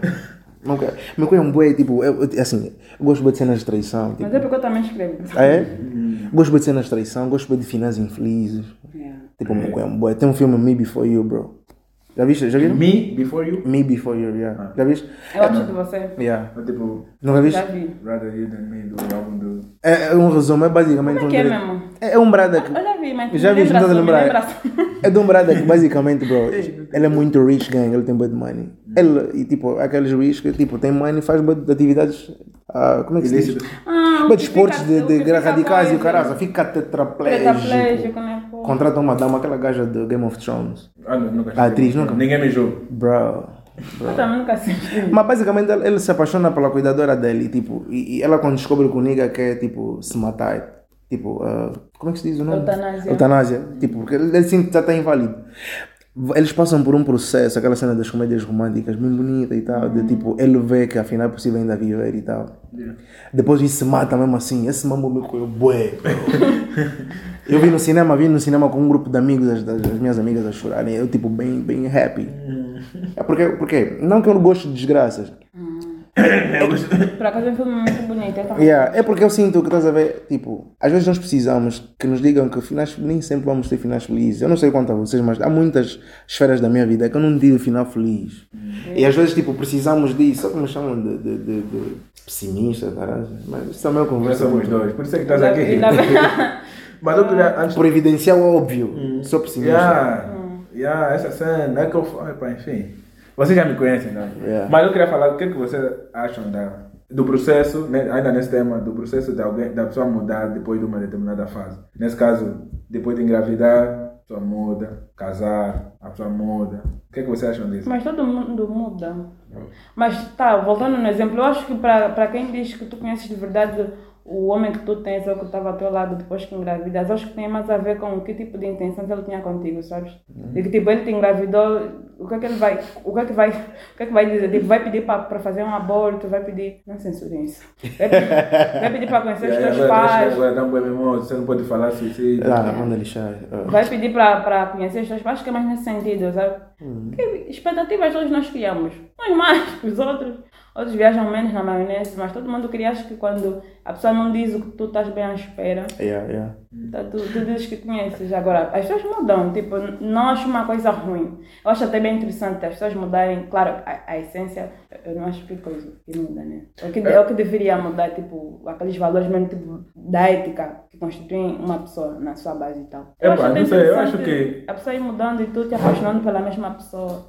Nunca. Meu coisa é um bué, tipo, eu, assim, eu gosto bem de cenas de traição. Tipo, Mas é porque eu também escrevo. ah, é? Gosto bem de cenas de traição, gosto bem de finais infelizes. Yeah. Tipo, meu coisa é um bué. Tem um filme Me Before You, bro. Já viste? Já viram? Me, before you. Me Before You, yeah. Já viste? Eu gosto de você. Yeah. É tipo, Nunca viste? Já vi. Rather You Than Me, do álbum do. É, é um resumo, é basicamente Como é um que é mesmo? É, é um brada que. Eu já vi, mas Já me viste, lembra não lembrar? É de um brada que basicamente, bro, ele é muito rich gang, ele tem bué de money. Ele, e tipo, aqueles rich que tipo, tem money e faz de atividades, ah, como é que se diz? Ah, de esportes de, de fica radicais e o caralho, fica tetraplégico. Tetraplégico, né? pô? Contrata uma dama, aquela gaja de Game of Thrones. Ah, não, nunca A atriz, nunca? Ninguém me julga. Bro. Eu também nunca assisti. Mas basicamente ele, ele se apaixona pela cuidadora dele, tipo, e, e ela quando descobre que o nigga quer, tipo, se matar, tipo, ah, como é que se diz o nome? Eutanásia. Eutanásia. Tipo, porque ele, ele sente que já está inválido. Eles passam por um processo, aquela cena das comédias românticas, bem bonita e tal, de tipo, ele vê que afinal é possível ainda viver e tal. Depois ele se mata mesmo assim, esse mambo me coeu bué. Eu vi no cinema, vi no cinema com um grupo de amigos, das, das minhas amigas a chorarem, eu tipo, bem, bem happy. É porque, porque, não que eu não gosto de desgraças, Por acaso é um filme muito bonito. Também. Yeah, é porque eu sinto que estás a ver, tipo, às vezes nós precisamos que nos digam que finais, nem sempre vamos ter finais felizes. Eu não sei quanto a vocês, mas há muitas esferas da minha vida que eu não tive final feliz. E às vezes, tipo, precisamos disso. Só que me chamam de, de, de, de pessimista. Mas isso também é uma Nós conversa. somos dois. Por isso é que estás aqui. Mas eu queria, antes Por evidenciar o óbvio. Sou pessimista. Yeah, yeah, essa cena é que eu falo, enfim. Vocês já me conhecem, não? Yeah. Mas eu queria falar o que, é que vocês acham da, do processo, né, ainda nesse tema, do processo de alguém, da pessoa mudar depois de uma determinada fase. Nesse caso, depois de engravidar, a pessoa muda, casar, a pessoa muda. O que, é que vocês acham disso? Mas todo mundo muda. Mas tá, voltando no exemplo, eu acho que para para quem diz que tu conheces de verdade o homem que tu tens ou que estava ao teu lado depois que engravidas, acho que tem mais a ver com que tipo de intenções ele tinha contigo, sabes? E que tipo ele te engravidou, o que é que ele vai, o que é que vai, o que é que vai dizer? Tipo, vai pedir para fazer um aborto, vai pedir, não censurem isso. Vai pedir, vai pedir para conhecer os teus pais. um você não pode falar suicídio. Ah, manda lixar. Ah. Vai pedir para conhecer os teus pais, que é mais nesse sentido, sabe? Hum. Que expectativas todos nós criamos. Uns mais que os outros. Outros viajam menos na maionese, mas todo mundo queria, acho que quando a pessoa não diz o que tu estás bem à espera, Yeah, yeah. Tá, tu, tu dizes que conheces. Agora, as pessoas mudam, tipo, não acho uma coisa ruim. Eu acho até bem interessante as pessoas mudarem, claro, a, a essência, eu não acho que coisa que muda, né? É o que, é o que deveria mudar, tipo, aqueles valores mesmo, tipo, da ética que constituem uma pessoa na sua base e tal. Epá, acho até não sei, eu acho que- A pessoa ir mudando e tu te apaixonando pela mesma pessoa.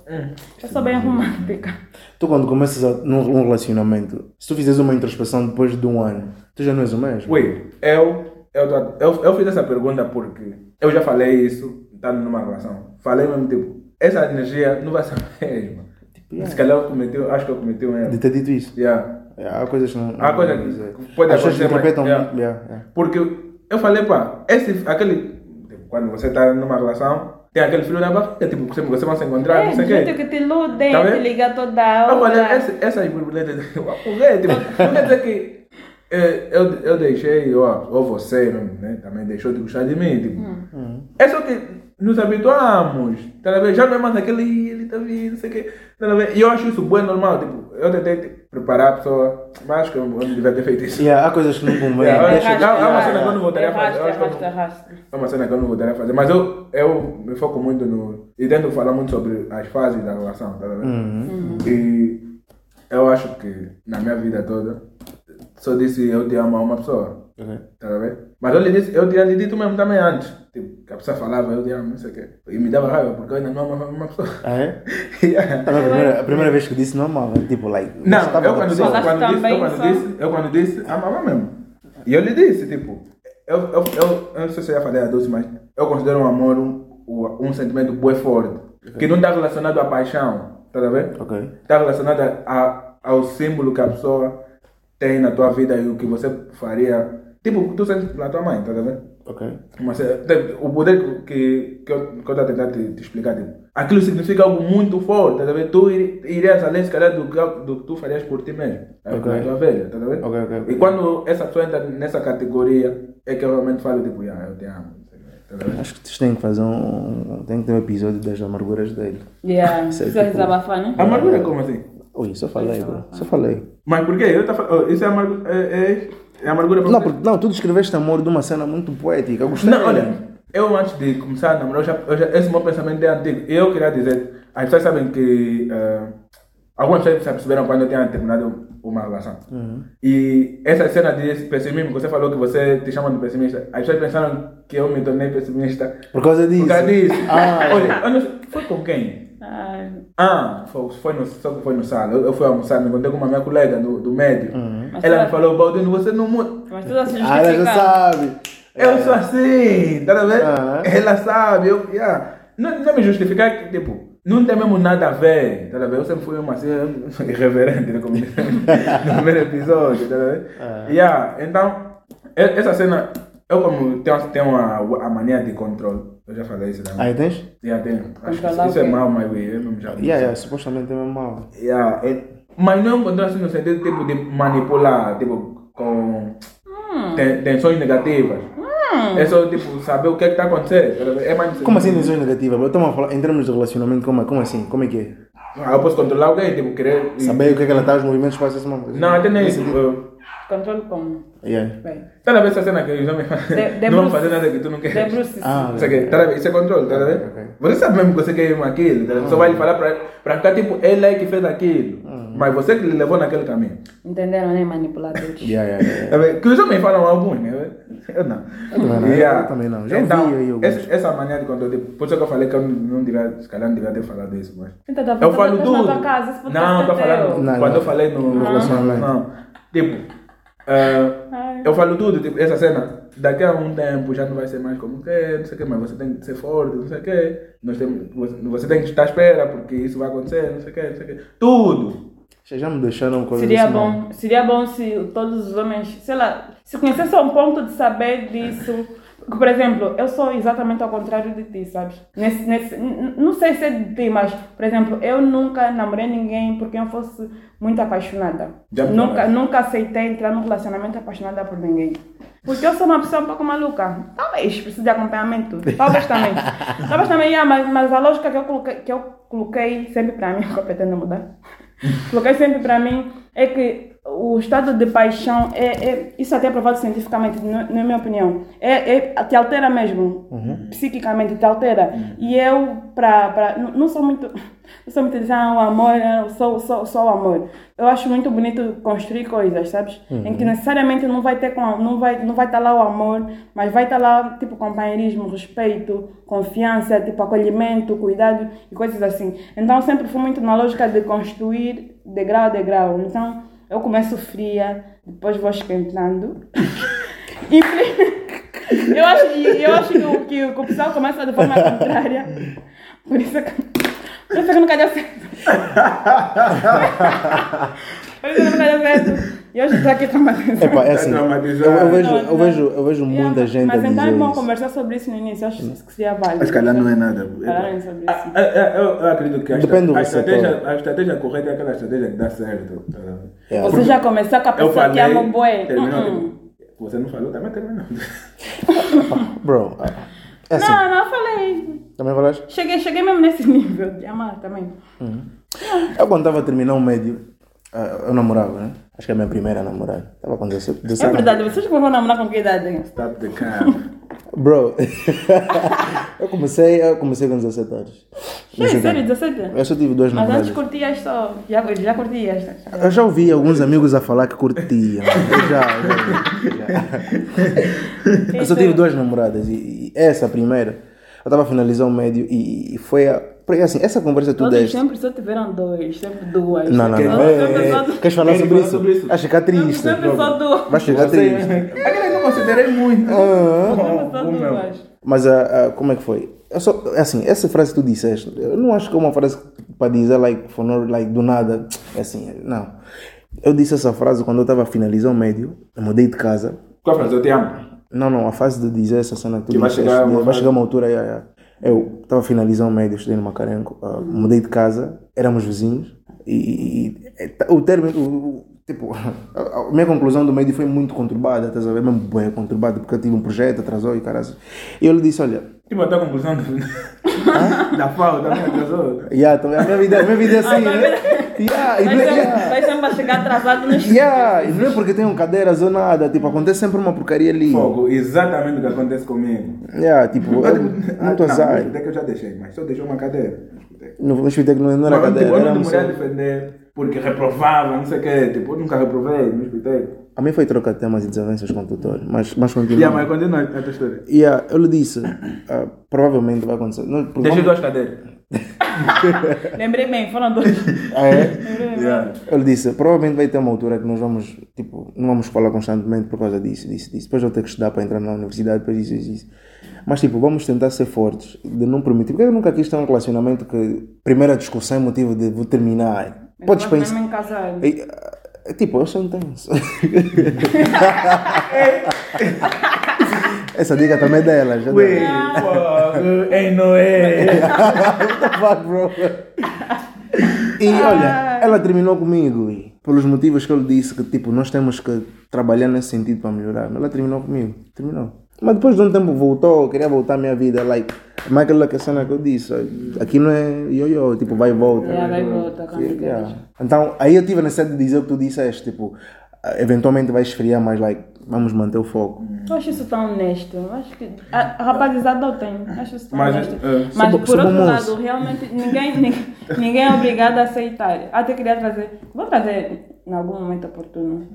Eu sou bem romântica. Tu quando começas a, num, num relacionamento, se tu fizeres uma introspeção depois de um ano, tu já não és o mesmo. Wait, eu, eu, eu, eu fiz essa pergunta porque eu já falei isso, estando numa relação. Falei mesmo, tipo, essa energia não vai ser a mesma. yeah. Se calhar eu cometi, acho que eu cometi um De erro. ter dito isso. Yeah. Yeah, há coisas que não. Há coisa não que pode As acontecer, mas- yeah. yeah, yeah. Porque eu falei, pá, esse, aquele, tipo, quando você está numa relação, tem aquele filho da barriga, tipo, você, você vai se encontrar, É, não sei o gente quê. que te iludem, Tá te liga toda Eu falei, hora. essa, essas borboletas, é, tipo, não quer dizer que eu, eu deixei, ou, ou você né, também deixou de gostar de mim, tipo. É só que nos habituamos, tá? Já não é mais aquele, "Ih, ele tá vindo, não sei o quê, tá? E eu acho isso bem normal, tipo, eu tentei tipo, preparar a pessoa, mas acho que eu não devia ter feito isso. Yeah, há coisas que não convém. Yeah, há- há uma cena que eu não voltaria a fazer. É uma cena que eu não voltaria a fazer, mas eu, eu me foco muito no. E tento falar muito sobre as fases da relação, tá vendo? E eu acho que na minha vida toda só disse eu te amo a uma pessoa. Ok. Tá a ver? Mas eu lhe disse, eu tinha lhe dito mesmo também antes. Tipo, que a pessoa falava, eu te amo, não sei o quê. E me dava raiva, porque eu ainda não amava uma pessoa. Ah, é? Yeah. A primeira, a primeira vez que disse não amava. Tipo, like. Não, eu quando, disse, quando, disse, eu quando só- disse, eu quando disse, amava mesmo. E eu lhe disse, tipo, eu, eu, eu, eu não sei se eu já falei a doce, mas eu considero um amor um, um, um sentimento bem forte. Que não está relacionado à paixão, tá a ver? Ok. Está relacionado a, a- ao símbolo que a pessoa tem na tua vida e o que você faria. Tipo, o que tu sentes pela tua mãe, tá a ver? Ok. Mas é, tem- o poder que, que eu estou a tentar te, te explicar, tipo, aquilo significa algo muito forte, tá a ver? Tu iri- irias além, se calhar, do, que- do que tu farias por ti mesmo, tá? Ok. na tua velha, tá a ver? Ok, ok, ok. E quando essa pessoa entra nessa categoria, é que eu realmente falo, tipo, yeah, eu te amo, tá? Acho que vocês têm que fazer um. Tem que ter um episódio das amarguras dele. Yeah, Sei, precisa tipo- desabafar, né? Amargura é como assim? Ui, só falei, bro. Só falei. Mas por quê? Eu tá, oh, isso é amargura, é, é, é amargura para Não, você? porque, não, tu descreveste amor de uma cena muito poética. Eu gostei. Não, olha, eu antes de começar a namorar, eu já, eu já, esse meu pensamento é antigo. E eu queria dizer, as pessoas sabem que eh, algumas pessoas se perceberam quando eu tinha terminado uma relação. E essa cena de pessimismo, que você falou que você te chama de pessimista, as pessoas pensaram que eu me tornei pessimista Por causa disso. por causa disso. Ah, olha, eu não foi com quem? Ai, Ah, foi, foi no, só que foi no sala. Eu, eu fui almoçar, me encontrei com uma minha colega do, do médio. Mas Ela me falou, Baldino, você não muda. mas tudo assim Ah, ela já sabe. Eu sou assim, tá vendo? Ah. Ela sabe, eu, yeah. não, não me justificar que, tipo, não tem mesmo nada a ver, tá vendo? Eu sempre fui mesmo assim, irreverente, né, como disse no primeiro episódio, tá vendo? Yeah. Então, essa cena, eu como tenho, tenho a, a mania de controle, eu já falei isso também. Aí tens? Yeah, tenho. Acho que Controlar isso é my way, eu mesmo já Yeah, yeah, supostamente é mal. Yeah, é- mas não é um controle assim no sentido tipo, de manipular, tipo, com ten- tensões negativas. É só tipo, saber o que é que está acontecendo. É mais Como assim tensões negativas? Eu estamos a falar em termos de relacionamento, como, como assim? Como é que é? Ah, Eu posso controlar alguém, tipo, querer. Saber o que é que ela está, os movimentos faz essa. Não, até nem isso. Controle como? Yeah. Bem. Tá a ver essa cena que os homens De- de não Bruce- fazer nada que tu não queres. De Bruce. Ah, Isso, aqui, tá isso é controle, tá a ver? Ok, ok. Você sabe mesmo que você quer ir com aquilo, tá só vai lhe falar pra, pra ficar tipo, ele é que fez aquilo. Mas você que lhe levou naquele caminho. Entenderam, né? Manipuladores. Yeah, yeah, yeah. Tá a ver? Que os homens falam alguns, né? Eu não. Eu também não, eu também não. Já então, aí alguns. essa, essa mania de controle, por isso que eu falei que eu não, não devia, se calhar não devia ter falado isso, mas... Então, tá Eu falo na tudo. casa, não, tô é falando. Não, quando não. eu falei no relacionamento. Não, tipo, Ai. eu falo tudo, tipo, essa cena, daqui a um tempo já não vai ser mais como que, não sei o que, mas você tem que ser forte, não sei o que, nós temos, você, você tem que estar à espera, porque isso vai acontecer, não sei o que, não sei o que, tudo. Vocês já me deixaram coisas Seria assim, bom, seria bom se todos os homens, sei lá, se conhecesse a um ponto de saber disso. Porque, por exemplo, eu sou exatamente ao contrário de ti, sabes? Nesse, nesse, não sei se é de ti, mas, por exemplo, eu nunca namorei ninguém porque eu fosse muito apaixonada. Já Nunca, nunca aceitei entrar num relacionamento apaixonada por ninguém. Porque eu sou uma pessoa um pouco maluca. Talvez precise de acompanhamento. Talvez também. Talvez também, yeah, mas, mas a lógica que eu coloquei, que eu coloquei sempre para mim, que eu pretendo mudar, coloquei sempre para mim é que o estado de paixão é, é isso até é provado cientificamente, na, minha opinião, é, é te altera mesmo, psiquicamente te altera. E eu para para não não sou muito não sou muito de dizer ah, o amor, ah, só só só o amor. Eu acho muito bonito construir coisas, sabes? Em que necessariamente não vai ter não vai não vai estar lá o amor, mas vai estar lá tipo companheirismo, respeito, confiança, tipo acolhimento, cuidado e coisas assim. Então eu sempre fui muito na lógica de construir degrau a degrau. Então eu começo fria, depois vou esquentando. E eu acho eu acho que que o pessoal começa de forma contrária. Por isso que, por isso que nunca deu certo. Por isso que nunca deu certo. E hoje estou aqui traumatizada. Epa, é assim, Tá eu, traumatizado. eu vejo, Não, eu vejo, eu vejo Yeah, muita gente Mas a então é bom isso. conversar sobre isso no início. Acho que seria válido. Mas calhar não é nada. Falarem sobre Ah, isso. ah, ah, Eu, eu acredito que a, Depende a, estratégia, a estratégia correta é aquela estratégia que dá certo. tá? Yeah. Você já começou com a pessoa falei, que ama o boi. terminou, Uh-uh. tipo, você não falou, também terminou. Bro, é assim, Não, não, eu falei. também falaste? Cheguei, cheguei mesmo nesse nível de amar também. Eu quando estava a terminar o médio, eu namorava, né? Acho que é a minha primeira namorada. Estava com 17 É 17 verdade, vocês vão namorar com que idade? Stop the cam. Bro, eu comecei, eu comecei com 17 anos. Sério, sério, 17? Eu só tive duas Mas antes namoradas. curtias só. Já, já curti esta. Eu já ouvi alguns amigos a falar que curtiam. Eu já, já, já. Eu só tive duas namoradas e, e essa a primeira, eu estava a finalizar o médio e, e foi a. Porque assim, essa conversa tu deste. sempre só tiveram dois, sempre duas. Não, não, não. Todos É, é, é. Queres falar sobre isso? sobre isso. Vai ficar triste. Sempre só duas. Vai chegar Você- triste. Aquele que eu considerei muito. Ah. Sempre só O meu. duas. Mas ah, ah, como é que foi? Eu só, assim, essa frase que tu disseste, eu não acho que é uma frase para dizer like, for no, like do nada. É assim, não. Eu disse essa frase quando eu estava a finalizar o médio, eu mudei de casa. Qual frase? Eu te amo. Não, não, a fase de dizer essa cena que tu Que vai chegar uma vai chegar uma altura. Yeah, yeah. Eu estava a finalizar o médio, estudei no Macarenco, ah, mudei de casa, éramos vizinhos e, e- e- o término, tipo, a, a minha conclusão do médio foi muito conturbada, estás a ver? Mesmo bem conturbada, porque eu tive um projeto, atrasou e caralho. E eu lhe disse: Olha, Tipo, até a conclusão do... da FAO também atrasou. Yeah, então, a minha vida, a minha vida é assim, né? Yeah, e Vai não é- sempre, yeah. vai sempre a chegar atrasado nos Yeah, e não é porque tenho cadeiras ou nada, tipo, acontece sempre uma porcaria ali. Fogo, exatamente o que acontece comigo. Yeah, tipo, eu, Ah, muito não, azar. Até que eu já deixei, mas só deixou uma cadeira. No no hospital não, não era Mas, tipo, cadeira, eu era não demorei a defender porque reprovava, não sei o quê. Tipo, eu nunca reprovei no hospital. A mim foi trocar temas e desavenças com o tutor, mas, mas continua. Yeah, mas continua a tua história. Yeah, eu lhe disse, ah, provavelmente vai acontecer. Não, porque Deixei duas cadeiras. Lembrei bem, foram dois. Ah, é? Yeah. Eu lhe disse, provavelmente vai ter uma altura que nós vamos, tipo, não vamos falar constantemente por causa disso, disso, disso. Depois eu ter que estudar para entrar na universidade, depois isso, isso, isso. Mas, tipo, vamos tentar ser fortes, de não permitir. Porque eu nunca quis ter um relacionamento que, primeira discussão é motivo de vou terminar. Podes Mas pensar. mesmo em casar. E, ah, Tipo, eu sou intenso. Essa dica também é dela, já Ué, deu. fogo, ei, não é? What the fuck, bro? E olha, ela terminou comigo e pelos motivos que eu lhe disse que tipo, nós temos que trabalhar nesse sentido para melhorar. Ela terminou comigo, terminou. Mas depois de um tempo voltou, queria voltar à minha vida, like, mas aquela que a cena que eu disse, aqui não é ioiô, tipo, vai e volta. Yeah, vai e volta, quando Yeah. Então, aí eu tive a necessidade de dizer o que tu disseste, tipo, eventualmente vai esfriar, mas like, vamos manter o foco. Eu acho isso tão honesto. Eu Acho que a, a rapazizada eu tenho. Acho isso tão Mas, honesto. eh, Mas por sou outro lado, realmente ninguém, ninguém, ninguém é obrigado a aceitar. Até queria trazer. Vou trazer em algum momento oportuno.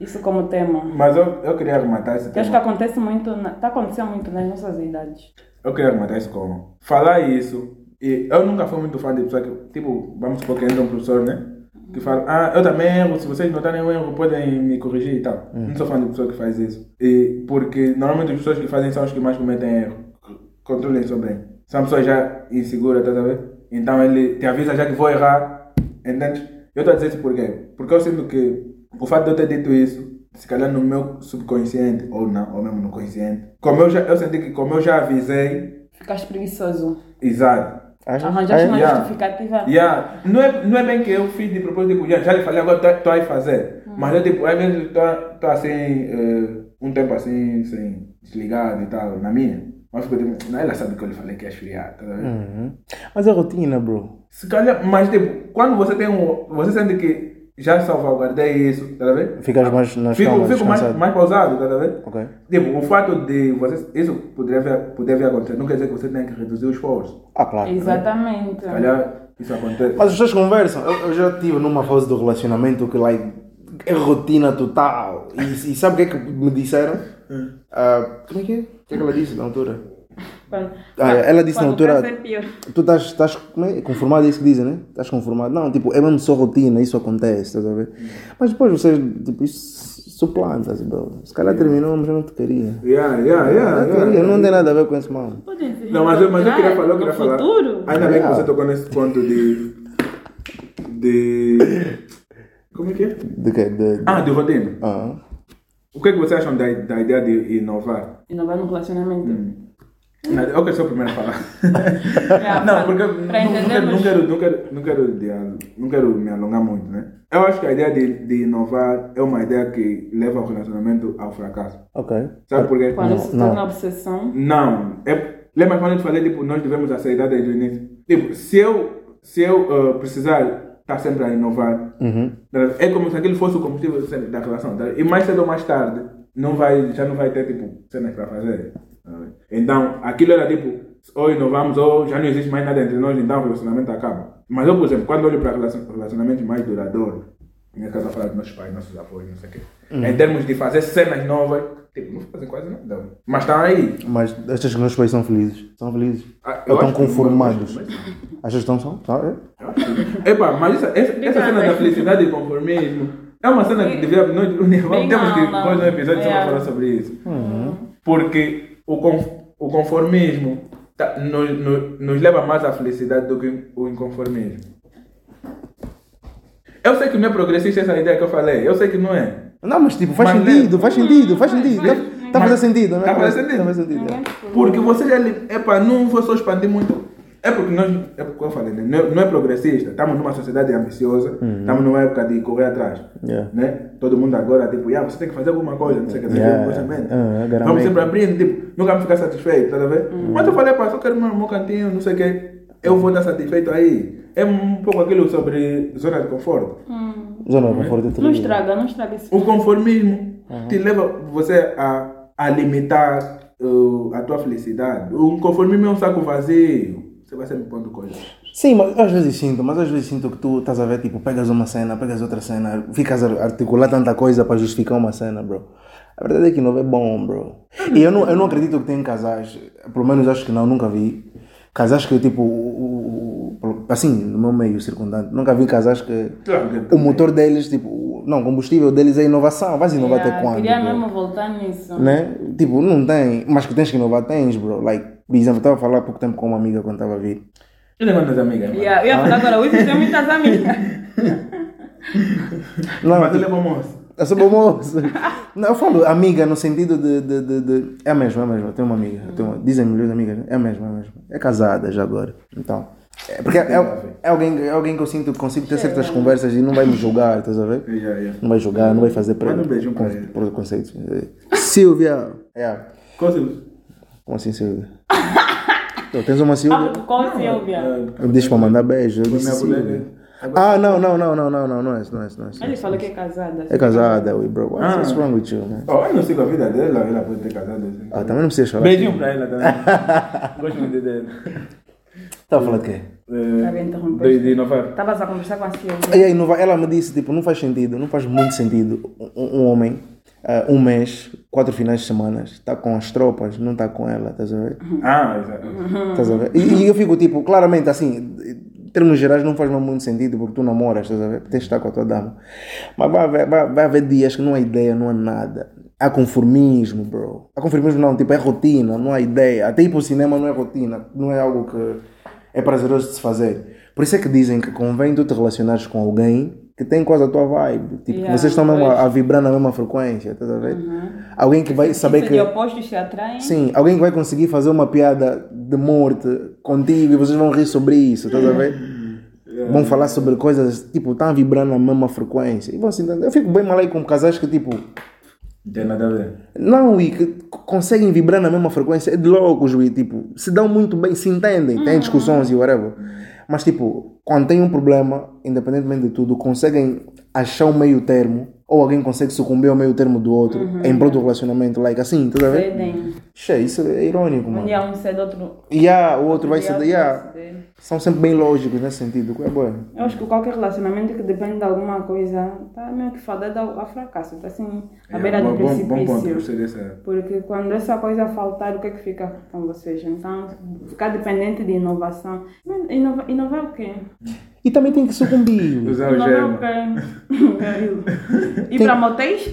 Isso como tema. Mas eu, eu queria arrematar esse Que acho que acontece muito, está acontecendo muito nas nossas idades. Eu queria arrematar isso como falar isso. E eu nunca fui muito fã de pessoa que, tipo, vamos supor que entra um professor, né? Que fala, ah, eu também erro, se vocês notarem um erro, podem me corrigir e tal. Não sou fã de pessoa que faz isso. E porque normalmente as pessoas que fazem são as que mais cometem erro. Controlem isso bem. São pessoas já inseguras, tá a ver? Então ele te avisa já que vou errar, entende? Eu estou a dizer isso por quê? Porque eu sinto que o fato de eu ter dito isso, se calhar no meu subconsciente, ou não, ou mesmo no consciente, como eu, já, eu senti que como eu já avisei, Ficaste preguiçoso. exato. Arranjaste É? uma Yeah. justificativa. Yeah. Não, é, não é bem que eu fiz de propósito, tipo, já, já lhe falei, agora estou a fazer. Mas eu, tipo, às vezes estou assim, eh, um tempo assim, sem desligado e tal, na minha. Mas fico tipo, não, ela sabe que eu lhe falei que ia esfriar, tá vendo? Uhum. Mas é rotina, bro. Se calhar, mas tipo, quando você tem um. Você sente que já salvaguardei isso, tá vendo? Ficas mais nas Fico, calmas, fico mais, mais pausado, tá vendo? Ok. Tipo, o fato de você, isso poderia vir, poder vir a acontecer, não quer dizer que você tenha que reduzir o esforço. Ah, claro. Exatamente. Se calhar isso acontece. Mas as pessoas conversam. Eu, eu já estive numa fase do relacionamento que like, é rotina total. E, e sabe o que é que me disseram? Ah, como é que é? O que é que ela disse na altura? Quando- Ah, ela disse na quando altura- quer ser pior. Tu estás, estás é? conformado, é isso que dizem, né? Estás conformado. Não, tipo, é mesmo só rotina, isso acontece, estás a ver? Mas depois vocês, tipo, isso suplantas, bro. Se calhar terminamos, eu não te queria. Yeah, yeah, yeah. Eu queria, não tem nada a ver com esse mal. Não, mas eu, mas eu queria falar, eu queria falar. futuro. Ainda bem que Yeah. você tocou nesse ponto de. de. Como é que é? De quê? De, de- Ah, de rotina. Ah. O que é que vocês acham da, da ideia de inovar? Inovar no relacionamento. Hum. Eu quero ser o primeiro a falar. Não, porque não, quero, não, quero, não, quero, não, quero, de- não quero me alongar muito, né? Eu acho que a ideia de, de inovar é uma ideia que leva o relacionamento ao fracasso. Ok. Sabe por quê? Quando se Não. torna obsessão. Não. É, lembra quando eu te falei, tipo, nós devemos aceitar desde o início? Tipo, se eu, se eu uh, precisar estar sempre a inovar, Uhum. é como se aquele fosse o combustível da relação. tá? E mais cedo ou mais tarde, não vai, já não vai ter, tipo, cenas para fazer. Então, aquilo era tipo, ou inovamos ou já não existe mais nada entre nós, então o relacionamento acaba. Mas eu, por exemplo, quando olho para relacion- relacionamentos mais duradouros, minha casa fala dos nossos pais, nossos avós, não sei o quê, em termos de fazer cenas novas, tipo, não fazem quase nada. Mas estão aí. Mas achas que meus pais são felizes? São felizes? Ah, Ou estão acho que- conformados? mas- Achas que estão? São? Tá, é? Epa, mas essa, essa, essa cena da felicidade e conformismo é uma cena que devia. Nós, nós temos que depois no episódio só É. para falar sobre isso. Porque o, con, o conformismo tá- nos, nos, nos leva mais à felicidade do que o inconformismo. Eu sei que não é progressista essa ideia que eu falei, eu sei que não é. Não, mas tipo, faz Mas sentido, leva. faz sentido, faz sentido. Está tá Mas- fazendo sentido, não é? tá fazendo sentido. Tá fazendo sentido. Porque você já. Epa, não vou só expandir muito. É porque nós, é porque eu falei, né? não, é, não é progressista. Estamos numa sociedade ambiciosa, estamos numa época de correr atrás. Yeah. Né? Todo mundo agora, tipo, yeah, você tem que fazer alguma coisa, não sei o que, Yeah. yeah. conhecimento. Ah, Vamos sempre abrindo, tipo, nunca vamos ficar satisfeito, tá a ver? Mas eu falei, pá, só quero meu, meu cantinho, não sei o que, eu vou estar satisfeito aí. É um pouco aquilo sobre zona de conforto. Zona de conforto é Não estraga, não estraga isso. O conformismo te leva você a, a limitar uh, a tua felicidade. O conformismo é um saco vazio. Você vai sempre pondo coisas. Sim, mas às vezes sinto, mas às vezes sinto que tu estás a ver, tipo, pegas uma cena, pegas outra cena, ficas a articular tanta coisa para justificar uma cena, bro. A verdade é que não é bom, bro. E eu não, eu não acredito que tem casais, pelo menos acho que não, nunca vi. Casais que, tipo, o- o- assim, no meu meio circundante, nunca vi casais que Claro que- o motor deles, tipo, não, o combustível deles é inovação. Vais inovar até Yeah, quando? Queria bro? mesmo voltar nisso. né? Tipo, não tem, mas que tens que inovar, tens, bro. Like, por exemplo, estava a falar há pouco tempo com uma amiga quando estava a vir. Eu tenho quantas amigas? Yeah, eu ia falar agora, o Ivo tem muitas amigas. Não, Mas tipo, ele é bom moço. eu sou bom moço. Não, eu falo amiga no sentido de, de, de, de- É a mesma, é a mesma. Eu tenho uma amiga. tenho uma- dizem milhões de amigas. É a mesma, é a mesma. É casada já agora. Então. É porque é, é alguém, é alguém que eu sinto que consigo ter certas conversas e não vai me julgar, estás a ver? Yeah, yeah. Não vai julgar, não vai fazer Manda um beijão pra con- ele. preconceitos. Silvia! É. Qual seu- Como assim, Silvia? Tu tens uma Silvia? Ah, Qual Silvia? Eu disse para mandar beijo. Eu disse minha Silvia. colega. Ah, não, não, não, não, não, não, não é isso, não é isso, não é isso. Ele falou que é casada. É casada, ui, bro. What's, Ah. what's wrong with you, man? Oh, eu não sei com a vida dela, ela pode ter casado assim. Ah, também não precisa chorar. Beijinho pra ela também. Gosto muito dela. Estava a falar de quê? Bem, Eh, interromper. de, de inovar. Estavas a conversar com a Silvia. E aí, não vai- ela me disse, tipo, não faz sentido, não faz muito sentido um, um homem, ah, um mês, quatro finais de semana, está com as tropas, não está com ela, estás a ver? Ah, exato. Estás a ver? E, e eu fico, tipo, claramente, assim, em termos gerais não faz muito sentido porque tu namoras, estás a ver? Tens de estar com a tua dama. Mas vai, haver- vai, vai haver dias que não há ideia, não há nada. Há conformismo, bro. Há conformismo não, tipo, é rotina, não há ideia. Até ir para o cinema não é rotina, não é algo que é prazeroso de se fazer. Por isso é que dizem que convém tu te relacionares com alguém que tem quase a tua vibe. Tipo, Yeah, vocês estão mesmo a, a vibrar na mesma frequência, estás a ver? Alguém que vai saber que... opostos se atraem. Sim, alguém que vai conseguir fazer uma piada de morte contigo e vocês vão rir sobre isso, estás a ver? Vão falar sobre coisas, tipo, estão a vibrar na mesma frequência. E vão se entender. Eu fico bem mal aí com casais que, tipo, Não tem nada a ver. não, e que conseguem vibrar na mesma frequência. É de loucos, e, tipo, se dão muito bem, se entendem, têm discussões e whatever. Mas, tipo, quando tem um problema, independentemente de tudo, conseguem achar um meio termo, ou alguém consegue sucumbir ao meio termo do outro, em prol do relacionamento, like assim, estás a ver? Cedem. Che, isso é irônico, Um mano. dia um cede, outro. E yeah, o outro vai ceder. Yeah. São sempre bem lógicos nesse sentido. É bom. Eu acho que qualquer relacionamento que depende de alguma coisa está meio que fadado ao ao fracasso. Está assim, à beira do bom, bom, bom ponto. precipício. Gostei dessa. Porque quando essa coisa faltar, o que é que fica com vocês? Então, ficar dependente de inovação. Inova, inovar o quê? E também tem que sucumbir. Usar o quê? Ir para motéis?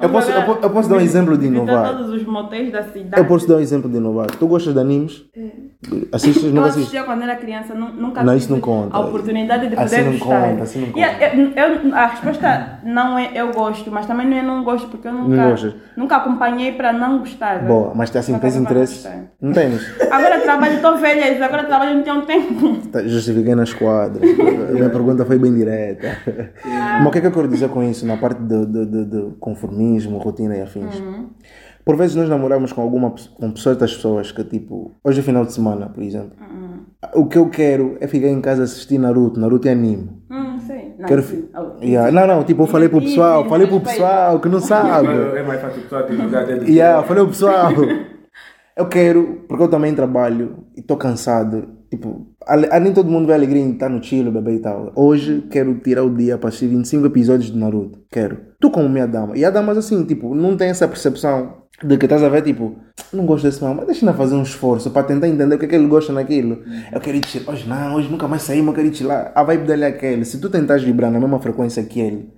Eu posso, eu, eu posso dar um exemplo de inovar. todos os motéis da cidade. Eu posso dar um exemplo de inovar. Tu gostas de animes? Assistes? Eu Não assistes? assistia quando era criança, nu- nunca Não, isso não conta. a oportunidade de poder Assim não gostar. conta, assim não E a- eu- eu- a resposta não é eu gosto, mas também não é não gosto, porque eu nunca, nunca acompanhei para não gostar. Boa, mas assim Nunca tens interesse? Não tens? Agora trabalho, estou velha, agora trabalho não tenho tempo. Tá, Justifiquei na esquadra. A minha pergunta foi bem direta. Mas o que é que eu quero dizer com isso? Na parte de, de, de- de conformismo, rotina e afins. Por vezes nós namoramos com alguma com certas pessoas que tipo, hoje é final de semana, por exemplo. O que eu quero é ficar em casa assistir Naruto, Naruto é anime. Hum, sei. Não, Quero... sim. Oh, Yeah. Não, não, tipo, eu falei pro Isso, pessoal, falei pro respeito. pessoal que não sabe. É mais fácil só te jogar dentro Yeah, falei pro pessoal. Eu quero, porque eu também trabalho e estou cansado. Tipo, ale- nem todo mundo vê alegria em estar no chill, bebê e tal. Hoje quero tirar o dia para assistir 25 episódios de Naruto. Quero. Tu como minha dama. E a dama assim, tipo, não tem essa percepção de que estás a ver, tipo, não gosto desse mal, mas deixa-me fazer um esforço para tentar entender o que é que ele gosta naquilo. Eu quero ir chill. Hoje não, hoje nunca mais saímos, eu quero ir chilar. A vibe dele é aquele. Se tu tentares vibrar na mesma frequência que ele,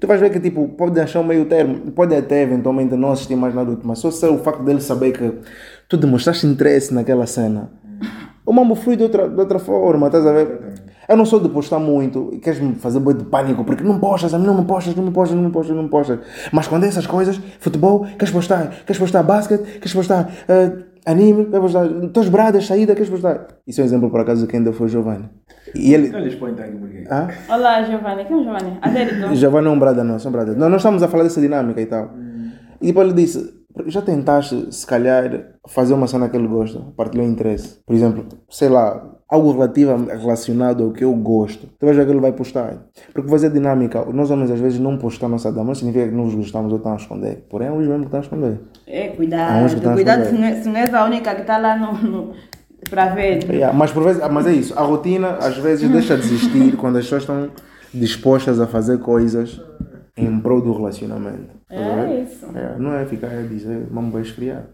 tu vais ver que, tipo, pode achar um meio termo. Pode até eventualmente não assistir mais Naruto, mas só ser o facto dele saber que tu demonstraste interesse naquela cena. O mambo flui de outra, de outra forma, estás a ver? Eu não sou de postar muito e queres me fazer boi de pânico porque não postas, a mim não me postas, não me postas, não me postas, não me postas. Mas quando é essas coisas, futebol, queres postar, queres postar basquete, queres postar eh, anime, queres postar tuas bradas, saída, queres postar. Isso é um exemplo por acaso de quem ainda foi Giovanni. E ele. Então aqui porque. Ah? Olá, Giovanni. Quem é o Giovanni? Adérito. Giovanni é um brada nosso, é um brada. Nós, nós estamos a falar dessa dinâmica e tal. E depois ele disse: já tentaste, se calhar, fazer uma cena que ele gosta, partilhar interesse. Por exemplo, sei lá, algo relativo, relacionado ao que eu gosto. Tu vais ver que ele vai postar. Porque fazer dinâmica, nós homens às vezes não postamos nossa dama, não significa que nós gostamos ou estamos a esconder. Porém, é os mesmos que estão a esconder. É, cuidado. tá cuidado se não, é- se não és a única que está lá no, no, para ver. Yeah, mas, por vezes, mas é isso, a rotina às vezes deixa de existir quando as pessoas estão dispostas a fazer coisas em prol do relacionamento. Ver? É isso. É, não é ficar a dizer, vamos vais criar.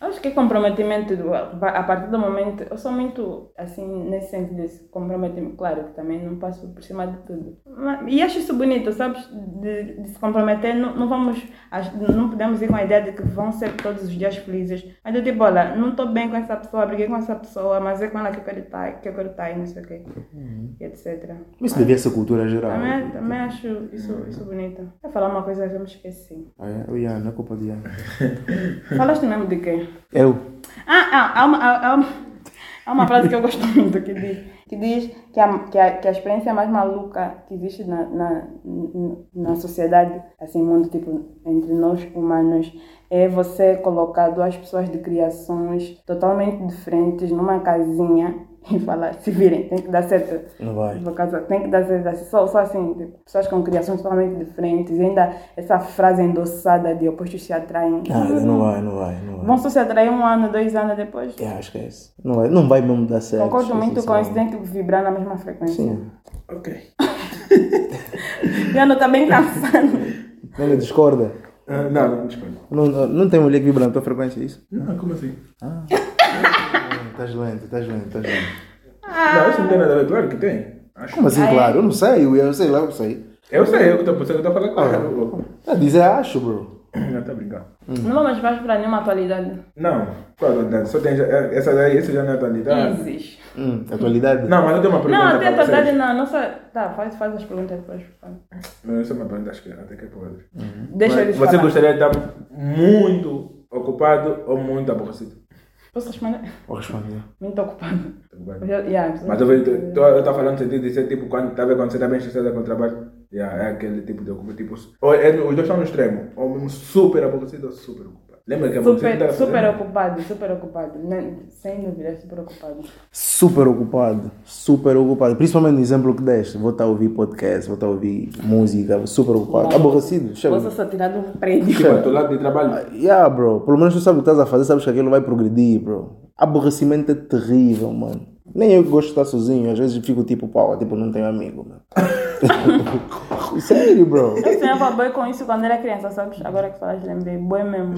Acho que é comprometimento do- a partir do momento. Eu sou muito assim, nesse sentido, de comprometimento. Claro que também não passo por cima de tudo. Mas- e acho isso bonito, sabes? De, de se comprometer. Não, não vamos. Não podemos ir com a ideia de que vão ser todos os dias felizes. Mas eu tipo, olha, não estou bem com essa pessoa, briguei com essa pessoa, mas é com ela que eu quero estar, que eu quero estar e não sei o quê. E etc. Isso devia ser cultura geral. Também, também acho isso, isso bonito. Vou falar uma coisa que eu me esqueci. Ah, é? O Ian, não é culpa de Ian. Falaste mesmo de quê? Eu? Ah, ah, há uma, há uma, há uma frase que eu gosto muito que diz que, diz que, a, que, a, que a experiência mais maluca que existe na, na, na sociedade, assim, mundo tipo, entre nós humanos, é você colocar duas pessoas de criações totalmente diferentes numa casinha e falar, se virem, tem que dar certo. Não vai. Por causa, tem que dar certo, assim, só, só assim, tipo, pessoas com criações totalmente diferentes, e ainda essa frase endossada de opostos se atraem. Ah, não vai, não vai, não vai. Vão só se atrair um ano, dois anos depois. É, esquece. Não vai, não vai mesmo dar certo. Concordo muito isso, com não. isso, tem que vibrar na mesma frequência. Sim. Ok. Já não está bem cansado. Não, discorda. Ah, não, não, desculpa. Não, não, não tem mulher que vibra na tua frequência, é isso? Não, como assim? Ah, Estás lento, estás lento, estás lento. Não, isso não tem nada a ver, claro que tem. Acho. Como assim, Ah, é? claro? Eu não sei, eu, eu sei lá, eu sei. Eu sei, eu estou pensando que eu estou falando Ah. claro. Tá a dizer acho, bro. Não, tá brincando. Não vamos mais para nenhuma atualidade. Não, qual a atualidade? Só tem, essa daí, essa já não é atualidade. Existe. Hum, atualidade? Não, mas eu tenho uma pergunta Não, até para atualidade não. não só... Tá, faz, faz as perguntas depois. Não, Essa é uma pergunta, acho que até que pode. Deixa Mas eles Você falar. gostaria de estar muito ocupado ou muito aborrecido? Posso responder? Vou responder. Muito ocupado. Eu yeah, Mas eu estou falando no sentido de ser tipo, quando, tá quando você está bem estressado com o trabalho, yeah, é aquele tipo de ocupado. Tipo, ou é, os dois estão no extremo, ou mesmo super aborrecido ou super ocupado. Lembra que a Super, tá super ocupado, super ocupado. Sem dúvida, super ocupado. Super ocupado, super ocupado. Principalmente no exemplo que deste. Vou estar a ouvir podcast, vou estar a ouvir música, super ocupado. Aborrecido, chega. Posso só tirar de um prédio. Tipo, do lado de trabalho. Yeah, bro. Pelo menos tu sabes o que estás a fazer, sabes que aquilo vai progredir, bro. Aborrecimento é terrível, mano. Nem eu que gosto de estar sozinho, às vezes fico tipo, pau, tipo, não tenho amigo. Sério, bro. Eu sonhava boi com isso quando era criança, sabes? Agora que falas, lembrei. Boi mesmo.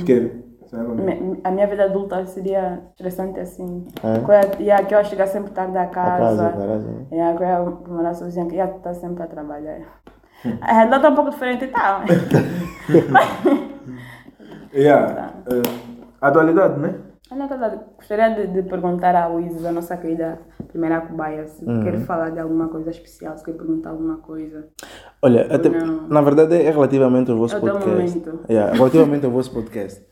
É? A minha vida adulta seria estressante assim. É? Ia- ia- que eu ia chegar sempre tarde da A casa, casa. Yeah, que eu ia morar sozinha, que ia estar sempre a trabalhar. A realidade está um pouco diferente e tal. Yeah. eh, atualidade, né? Tô- gostaria de, de perguntar à Luísa, a nossa querida primeira cobaia, se Uhum. quer falar de alguma coisa especial, se quer perguntar alguma coisa. Olha, até, na verdade é relativamente ao vosso É teu podcast. momento. Yeah, relativamente ao vosso podcast.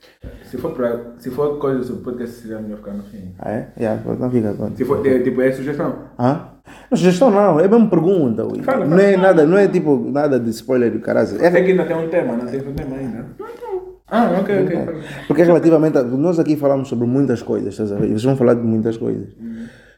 Se for, pra, se for coisa sobre podcast, seria melhor ficar no fim. Ah, é? Yeah, não fica. Se for, é, tipo, é sugestão. Hã? Não, sugestão não, é mesmo pergunta, ui. Fala, Não é nada, não é tipo nada de spoiler do caralho. É É, que ainda tem um tema, não tem um tema ainda. Ah, ok, ok. porque é relativamente a, nós aqui falamos sobre muitas coisas, estás a ver? Vocês vão falar de muitas coisas.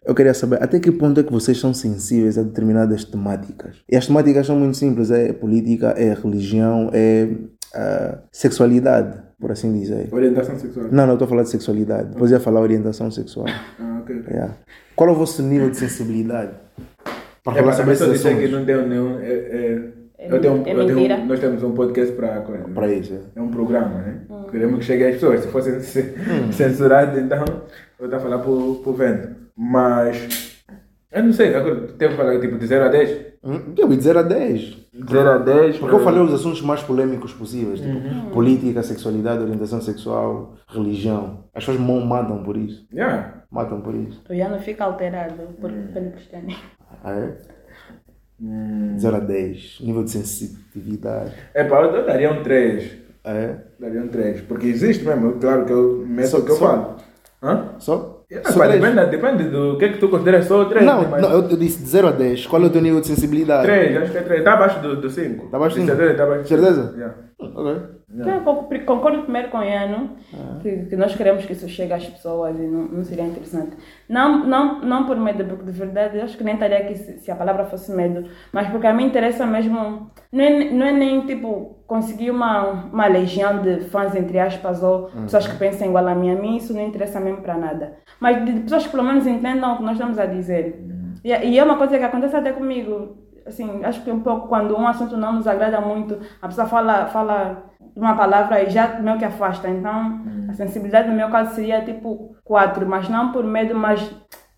Eu queria saber até que ponto é que vocês são sensíveis a determinadas temáticas. E as temáticas são muito simples: é política, é religião, é ah, sexualidade, por assim dizer. Orientação sexual. Não, não estou a falar de sexualidade. Depois ia falar orientação sexual. Ah, ok. Yeah. Qual é o vosso nível de sensibilidade? Para É, falar sobre esses dizer que assuntos. não tem nenhum. É, é, É eu tenho, men- é eu tenho- nós temos um podcast para coisa. Para isso. é. É um programa, né? Queremos que chegue às pessoas. Se fosse censurado, então eu estou a falar por, por vento. Mas. Eu não sei, agora tenho que falar tipo de 0 a 10. Hum, Eu ia dizer a 10. 0 a 10. Porque eu falei os assuntos mais polêmicos possíveis, tipo Uhum. política, sexualidade, orientação sexual, religião. As pessoas matam por isso. Yeah. Matam por isso. O Iano fica alterado por, pelo cristianismo. Ah, é? Hum. 0 a 10. Nível de sensitividade. É pá, eu daria um 3. Ah, é? Daria um 3. Porque existe mesmo, claro que eu meto Só- o que eu só- falo. Hã? Só? É, Só pá, depende, depende do que é que tu consideras só o 3. Não, não, eu eu disse de 0 a 10. Qual é o teu nível de sensibilidade? 3, acho que é 3. Está abaixo do 5. Tá abaixo do cinco? certeza? Tá abaixo Certeza? Yeah. Ok. Eu conc- concordo primeiro com o Iano, que, que nós queremos que isso chegue às pessoas e não, não seria interessante. Não, não, não por medo, porque de verdade eu acho que nem estaria aqui se, se a palavra fosse medo, mas porque a mim interessa mesmo, não é, não é nem tipo conseguir uma, uma legião de fãs, entre aspas, ou pessoas que pensam igual a mim. A mim isso não interessa mesmo para nada. Mas de, de pessoas que pelo menos entendam o que nós estamos a dizer. E, e é uma coisa que acontece até comigo. Assim, acho que um pouco quando um assunto não nos agrada muito, a pessoa fala, fala uma palavra e já meio que afasta. Então, a sensibilidade no meu caso seria tipo 4, mas não por medo, mas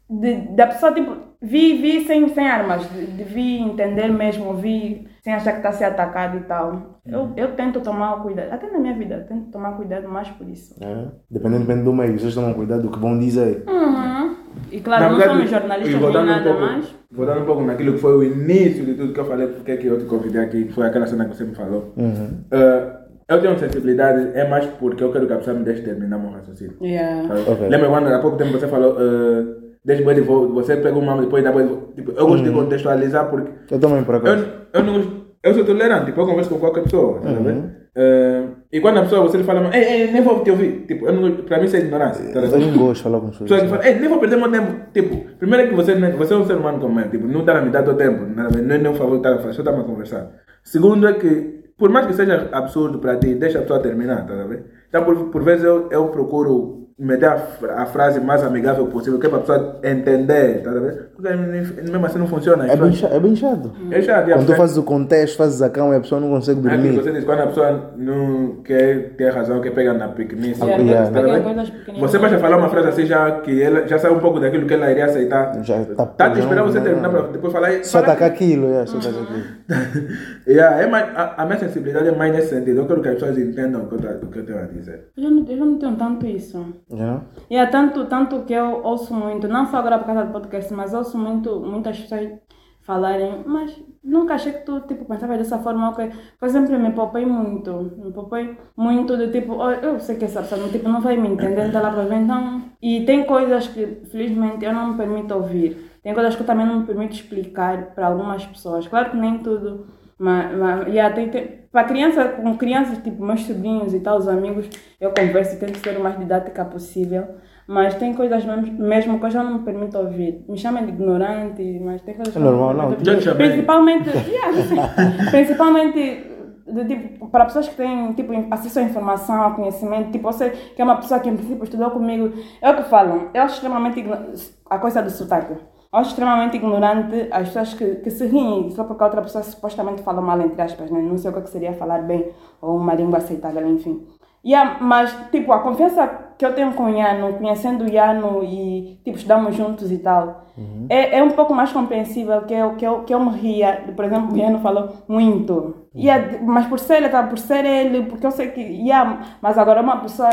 de, da pessoa tipo vi, vi sem, sem armas, de, de vi entender mesmo, vi sem achar que está a ser atacado e tal. Eu, eu tento tomar cuidado, até na minha vida, tento tomar cuidado mais por isso. É. Dependendo do meio, vocês tomam cuidado do que vão dizer. Uhum. E claro, Na não verdade, somos jornalistas nem nada um pouco, mais. Voltando um pouco naquilo que foi o início de tudo que eu falei, porque é que eu te convidei aqui, que foi aquela cena que você me falou. Uhum. Uh, eu tenho sensibilidade, é mais porque eu quero que a pessoa me deixe terminar meu raciocínio. Yeah. Sabe? Ok. Lembra quando há pouco tempo você falou, uh, deixa depois de vo- você pega uma depois depois tipo, eu gosto de contextualizar porque Eu também, por acaso. eu, eu não eu sou tolerante, tipo, eu converso com qualquer pessoa, tá vendo? Uh, e quando a pessoa você lhe fala, ei, ei, nem vou te ouvir, tipo, eu não, pra mim isso é ignorância. tá Eu nem gosto de falar com as Pessoas que pessoas. falam, ei, nem vou perder meu tempo. Tipo, primeiro é que você, você é um ser humano como eu, tipo, não está a me dar teu tempo, não não é nem um favor que está a fazer, só está a conversar. Segundo é que, por mais que seja absurdo para ti, deixa a pessoa terminar, tá ver? Então, por, por vezes eu, eu procuro meter a, fra- a frase mais amigável possível, que é para a pessoa entender, tá ver? Porque mesmo assim não funciona. É bem, chato, é bem chato. É chato, é Quando tu fazes o contexto, fazes a cama e a pessoa não consegue É aquilo que dormir. você diz, quando a pessoa não quer ter razão, quer pegar na pequenice. Yeah, Yeah. tá ver? coisas pequeninas. Você basta falar uma frase assim já que ela já sabe um pouco daquilo que ela iria aceitar. Já tá Tá te esperando você não, terminar para depois falar. Só fala aquilo, é, só atacar aquilo. yeah, é mais, a, a minha sensibilidade é mais nesse sentido. Eu quero que as pessoas entendam o que eu, o que eu tenho a dizer. Eu não, eu já não tenho tanto isso. Já? E é tanto, tanto que eu ouço muito, não só agora por causa do podcast, mas ouço muito, muitas pessoas falarem, mas nunca achei que tu tipo, pensava dessa forma, ok. Por exemplo, me poupei muito, me poupei muito do tipo, oh, eu sei que essa pessoa tipo, não vai me entender, então lá para ver, então. E tem coisas que, felizmente, eu não me permito ouvir. Tem coisas que eu também não me permito explicar para algumas pessoas. Claro que nem tudo. Mas, mas yeah, tem, tem, para criança, com crianças, tipo meus sobrinhos e tal, os amigos, eu converso e tento ser o mais didática possível. Mas tem coisas mesmo, mesmo que eu já não me permito ouvir. Me chamam de ignorante, mas tem coisas É que eu normal, me não. chamei. Principalmente, yeah, sim. principalmente de, tipo, para pessoas que têm tipo, acesso à informação, ao conhecimento, tipo, você que é uma pessoa que em princípio estudou comigo, é o que falam, eu acho extremamente a coisa do sotaque. Acho extremamente ignorante as pessoas que, que se riem só porque a outra pessoa supostamente fala mal, entre aspas, né? não sei o que seria falar bem ou uma língua aceitável, enfim. Yeah, mas, tipo, a confiança que eu tenho com o Iano, conhecendo o Iano e, tipo, estudamos juntos e tal, é, é um pouco mais compreensível que eu, que eu, que eu me ria. Por exemplo, o Iano falou muito. Yeah, mas por ser ele, tá? por ser ele, porque eu sei que, yeah, mas agora uma pessoa,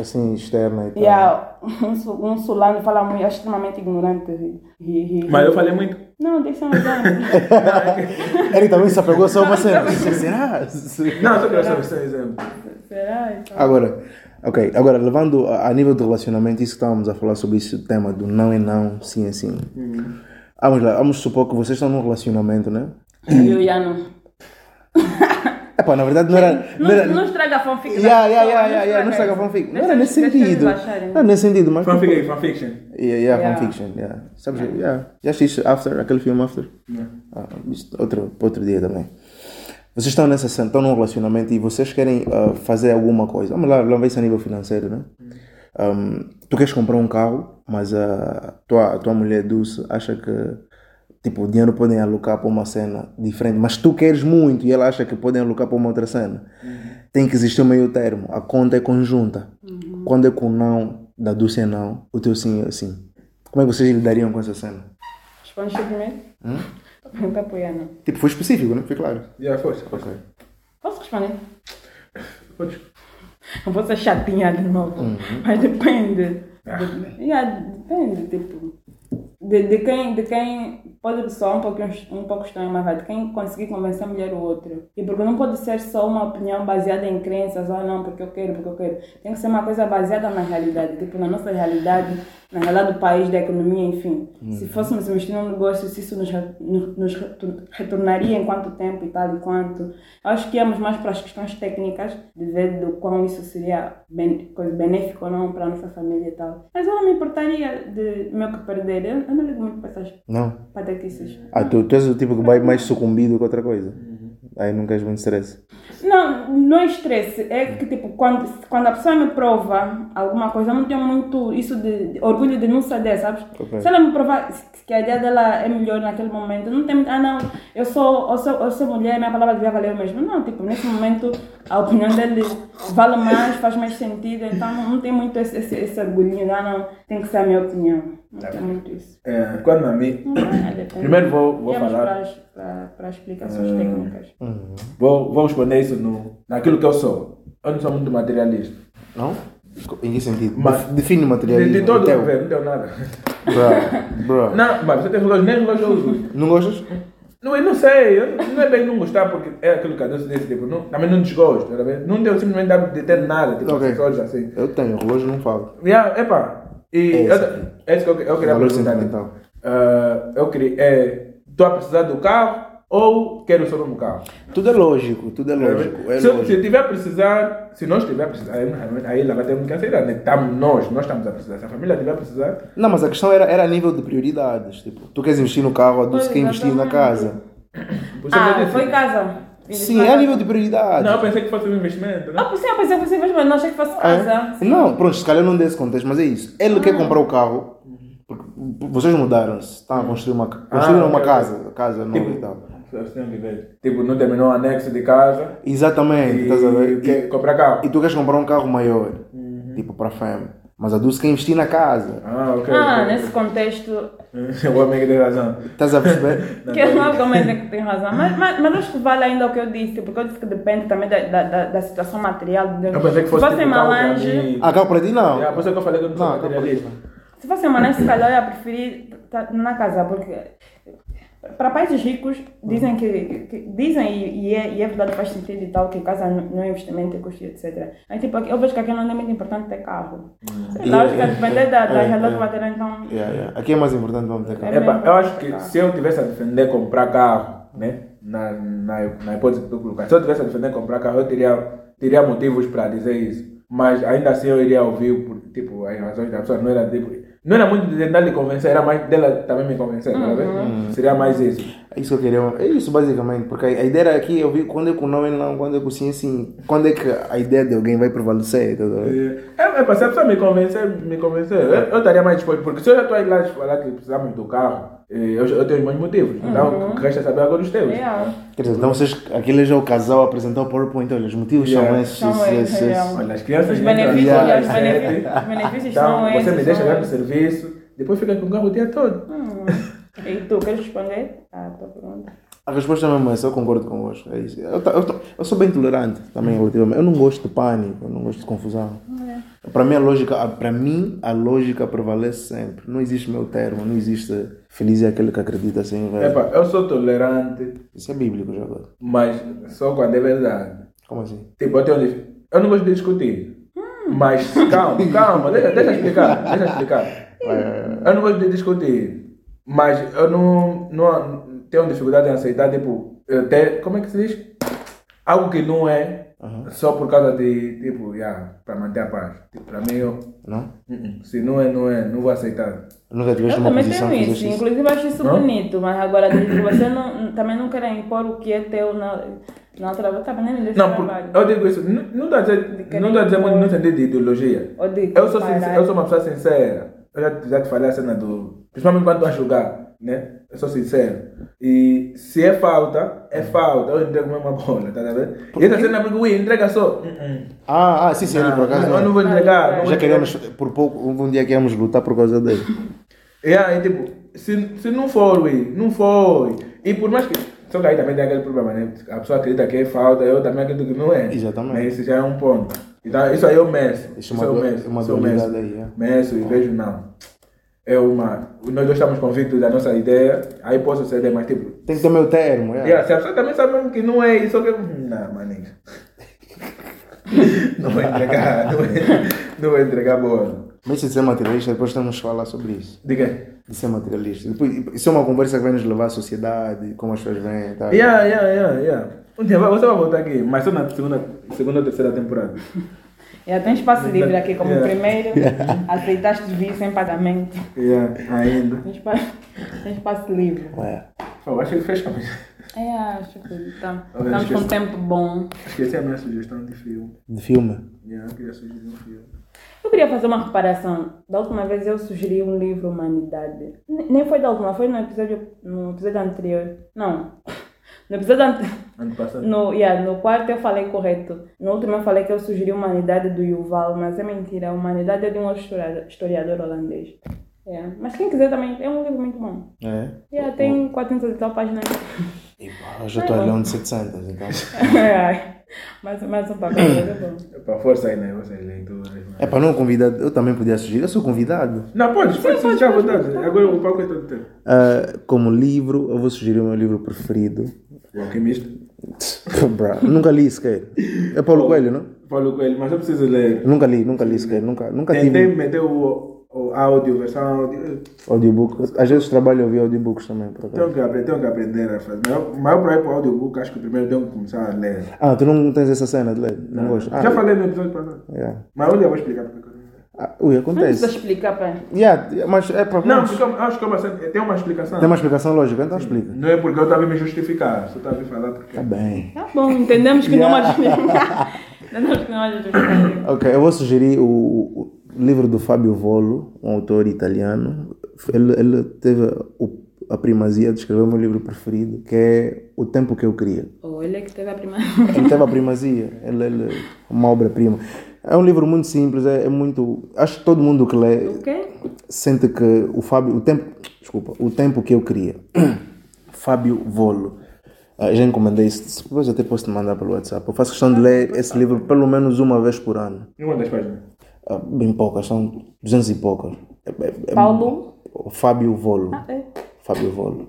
Assim, externa e tal. yeah, um, um sulano fala muito, é extremamente ignorante. Mas eu falei muito. Não, deixa eu ver. Ele também se apegou só uma cena. Será? Não, só quero saber se é um exemplo. Será? Então? Agora, ok, agora levando a, a nível de relacionamento, isso que estávamos a falar sobre esse tema do não é não, sim é sim. Vamos lá, vamos supor que vocês estão num relacionamento, né? E o Iano. Epá, na verdade não era. Não, era- não estraga a fanfic. Yeah, yeah, yeah, yeah, yeah, não estraga a fanfic. Não era nesse sentido. Não era nesse sentido, mas. Fanfic aí, fanfiction. Yeah, yeah, fanfiction, yeah. Sabes, yeah. Já assististe After, aquele filme After? Yeah. Ah, isto, outro, para outro dia também. Vocês estão nessa cena, estão num relacionamento e vocês querem ah, fazer alguma coisa. Vamos lá, vamos ver isso a nível financeiro, né? Um, tu queres comprar um carro, mas a tua, a tua mulher Dulce acha que tipo, o dinheiro podem alocar para uma cena diferente, mas tu queres muito e ela acha que podem alocar para uma outra cena. Tem que existir um meio termo. A conta é conjunta. Quando é com não, da Dulce é não, o teu sim é sim. Como é que vocês lidariam com essa cena? Responde primeiro. Hum? Não está apoiando. Tipo, foi específico, né? Foi claro. Já foste. Ok. Posso responder? Podes. Não vou ser chatinha de novo. Uhum. Mas depende. Ah. De- yeah, depende, tipo. De, de, quem, de quem pode soar um pouco, um pouco estranho, mas vai, de quem conseguir convencer a mulher ou outro. E porque não pode ser só uma opinião baseada em crenças, ou não, porque eu quero, porque eu quero. Tem que ser uma coisa baseada na realidade, tipo, na nossa realidade, na realidade do país, da economia, enfim. Se fôssemos investir num negócio, se isso nos, nos retor- retornaria em quanto tempo e tal e quanto. Eu acho que íamos mais para as questões técnicas, de ver do quão isso seria ben, coisa benéfico ou não para a nossa família e tal. Mas eu não me importaria de meu que perder. Eu, eu não ligo muito para essas Não? Ah, tu, tu és o tipo que vai mais sucumbido que outra coisa. Aí não queres muito stress. Não, não é estresse. É que, tipo, quando, quando a pessoa me prova alguma coisa, eu não tenho muito isso de, de orgulho de não saber, sabes? Ok. Se ela me provar que a ideia dela é melhor naquele momento, não tem muito, ah não, eu sou, eu sou, eu sou mulher, minha palavra devia valer o mesmo. Não, tipo, nesse momento a opinião dele vale mais, faz mais sentido, então não, não tem muito esse, esse, esse orgulhinho, ah não, tem que ser a minha opinião. Não tem muito isso. É, quando a mim. É, depende. Primeiro vou, vou falar. para as, para, para as explicações técnicas. Vou, vou responder isso no, naquilo que eu sou. Eu não sou muito materialista. Não? Em que sentido? Mas- Define o De, materialismo. de todo teu. o governo, não tenho nada. Bro, bro. Não, mas você tem relógio, nem relógio eu uso. Não gostas? Não, eu não sei, eu não, é bem não gostar, porque é aquilo que a Deus disse, tipo, não, também não desgosto, tá não deu simplesmente de ter nada, tipo, Ok. acessórios assim. Eu tenho, relógio não falo. Yeah, epa, e É eu- é isso que eu, eu queria Valor perguntar. sentimental. ah, eu queria, é, estou a precisar do carro ou quero só um carro? Tudo é lógico, tudo é lógico. É se, lógico. se tiver a precisar, se nós tiver a precisar, aí, ela vai ter que aceitar, né? Tamo nós, nós estamos a precisar. Se a família tiver a precisar, Não, mas a questão era, era a nível de prioridades. Tipo, tu queres investir no carro, a Dulce Pois, quer investir na casa. Ah, foi casa. Sim, é a nível de prioridades. Não, eu pensei que fosse um investimento, né? Ah, por sim, eu pensei que fosse mas não achei que fosse É? casa. Sim. Não, pronto, se calhar não desse contexto, mas é isso. Ele quer comprar o carro, porque vocês mudaram-se, estão a construir uma, construíram Ah, uma casa, casa nova Tipo, e tal. Tipo, não terminou o anexo de casa Exatamente, e estás a ver? quer comprar carro. E tu queres comprar um carro maior, tipo para a fama. Mas a Dulce quer investir na casa. Ah, ok. Ah, ok. nesse contexto, O homem que tem razão. Estás a perceber? que eu não argumento que tem razão, mas, mas, mas acho que vale ainda o que eu disse, porque eu disse que depende também da, da, da, da situação material. De, Eu pensei que se fosse fosse tipo Malange, ah, carro para ti não. Yeah, por isso que eu falei que eu não sou materialista. se fosse Malange, se calhar eu ia preferir estar na casa, porque para países ricos dizem que, que- dizem e, e, é, e é verdade faz sentido e tal que casa não é investimento é custo etc aí tipo eu vejo que aqui não é muito importante ter carro sei lá acho que a depender da, da É, realidade é. material então Yeah, yeah. Aqui é mais importante vamos ter carro. É Epa, eu acho que se eu tivesse a defender comprar carro, né? Na, na, na hipótese que tu colocaste, se eu tivesse a defender comprar carro, eu teria, teria motivos para dizer isso. Mas ainda assim eu iria ouvir, por, tipo, as razões da pessoa. Não era, tipo, não era muito de tentar lhe convencer, era mais dela também me convencer, tá vendo? Seria mais isso. É isso que eu queria. É isso basicamente. Porque a a ideia era aqui, eu vi quando é com não é não, quando é com sim, sim. Quando é que a ideia de alguém vai prevalecer? tá vendo? É, é, é, se a pessoa me convencer, me convencer, eu, eu estaria mais disposto, porque se eu já estou aí lá de falar que precisamos do carro, eu, eu tenho os meus motivos, então o que resta é saber agora os teus. é, Quer dizer, então vocês, aquele já é o casal a apresentar o PowerPoint, olha, os motivos Yeah. são esses. São esses, esses, esses. yeah. Olha, as crianças os benefícios, Yeah. os benefícios, os benefícios Então, são você esses me deixa lá no esses. serviço, depois fica com o carro o dia todo. Hum. e tu queres responder a tua pergunta A resposta é mesmo essa, eu concordo convosco. É isso. Eu, eu, eu sou bem tolerante também relativamente. Eu não gosto de pânico, eu não gosto de confusão. Para mim a lógica, para mim a lógica prevalece sempre. Não existe meu termo, não existe feliz é aquele que acredita sem ver. Epa, eu sou tolerante, Isso é bíblico já agora. mas só quando é verdade. Como assim? Tipo, eu tenho dif- Eu não gosto de discutir. Mas calma, calma, deixa, deixa explicar, deixa eu explicar. Eu não gosto de discutir, mas eu não, não tenho dificuldade em aceitar, tipo, ter, como é que se diz? algo que não é só por causa de, tipo, yeah, para manter a paz. Tipo, para mim, eu, Não? uh-uh, se não é, não é, não vou aceitar. Nunca tiveste Eu uma também posição tenho isso, inclusive acho isso Não? bonito, mas agora diz, você não, também não quer impor o que é teu na, na outra tá nem desse Não, por, trabalho. eu digo isso, não não estou a dizer, não muito no sentido de ideologia. Ou de Eu sou, sincero, eu sou uma pessoa sincera. Eu já, já te falei a cena do. Principalmente quando estou a jogar, né? Eu sou sincero. E se é falta, é falta. Eu entrego mesmo a bola, tá vendo? E essa cena porque, ui, entrega só. Uh-uh. Ah, ah, sim, sim, Não, por acaso. eu não. não vou entregar. não vou Já entregar. queríamos, por pouco, um dia queríamos lutar por causa dele. Yeah, e tipo, se, se não for, ui, não foi. E por mais que. Só que aí também tem aquele problema, né? A pessoa acredita que é falta, eu também acredito que não é. Exatamente. Mas isso já é um ponto. Então, isso aí eu meço. Isso Isso, é uma eu meço. uma dualidade aí, é. Meço e vejo, não. É uma. Nós dois estamos convictos da nossa ideia, aí posso ceder, mas tipo. Tem que ter meu termo, é. Yeah, se a pessoa também sabe mesmo que não é isso, que. Não, maninho. não vou entregar, não vou, não vou entregar boa. Mas se ser materialista, depois temos que falar sobre isso. De quê? De ser materialista. Depois, isso é uma conversa que vai nos levar à sociedade, como as pessoas veem. Tá? Yeah, yeah, yeah, yeah. Um dia você vai voltar aqui, mas só na segunda, segunda ou terceira temporada. Já tem espaço livre aqui como Yeah. primeiro, aceitaste vir sem pagamento. Yeah, ainda. Tem espaço, tem espaço livre. Ué. Oh, acho que fecha. É, acho que tá, Olha, estamos com um tempo bom. Esqueci a minha sugestão de filme. De filme. Yeah, eu queria sugerir um filme. Eu queria fazer uma comparação. Da última vez eu sugeri um livro Humanidade. Nem foi da última, foi no episódio, no episódio anterior. Não. No episódio anterior. Ano passado. No, yeah, no quarto eu falei correto. No último eu falei que eu sugeri Humanidade do Yuval, mas é mentira. A Humanidade é de um historiador, holandês. Yeah. Mas quem quiser também, é um livro muito bom. É. Yeah, tem 400 e tal páginas. E, pá, eu já estou olhando 700, então. mais, mais um papel, mas é bom. Para força aí, né? Vocês leituras. né? É para não convidado, eu também podia sugerir, eu sou convidado. Não, pode, pode sugerir à vontade. Agora o palco é todo teu. Ah, como livro, eu vou sugerir o meu livro preferido. O Alquimista. Bra, nunca li sequer. É Paulo Coelho, não? Paulo Coelho, mas eu preciso ler. Nunca li, nunca li sequer. Nunca, nunca Tentei tive meter o, o áudio, versão áudio. audiobook. Às vezes trabalho a ouvir audiobooks também, por. Tenho que aprender, tenho que aprender a fazer. O maior problema para o audiobook, acho que primeiro tenho que começar a ler. Ah, tu não tens essa cena de ler? Não, gosto. Ah, Já falei no episódio passado. yeah. Mas olha, eu vou explicar porque eu Ah, ui, Não precisa acontece. explicar, pai. Yeah, mas é para Não, porque eu acho que é uma tem uma explicação. Tem uma explicação lógica, então explica. Não é porque eu estava a me justificar, só estava a me falar porque. Tá bem. Tá bom, entendemos que não é Yeah. que não é uma justificativa. Ok, eu vou sugerir o, o livro do Fábio Volo, um autor italiano. Ele, ele teve o- a primazia de escrever o meu livro preferido, que é O Tempo que Eu Queria. Ou ele é que teve a primeira. Ele teve a primazia, ele, ele uma obra-prima. É um livro muito simples, é, é muito. Acho que todo mundo que lê O quê? sente que o Fábio, o tempo, desculpa, o tempo que eu queria. Fábio Volo. Ah, já encomendei isso, depois até posso te mandar pelo WhatsApp. Eu faço questão de ler esse livro pelo menos uma vez por ano. E uma das páginas. Ah, bem poucas, são 200 e poucas. É- é- é- Paulo? o Fábio Volo. É. Fábio Volo.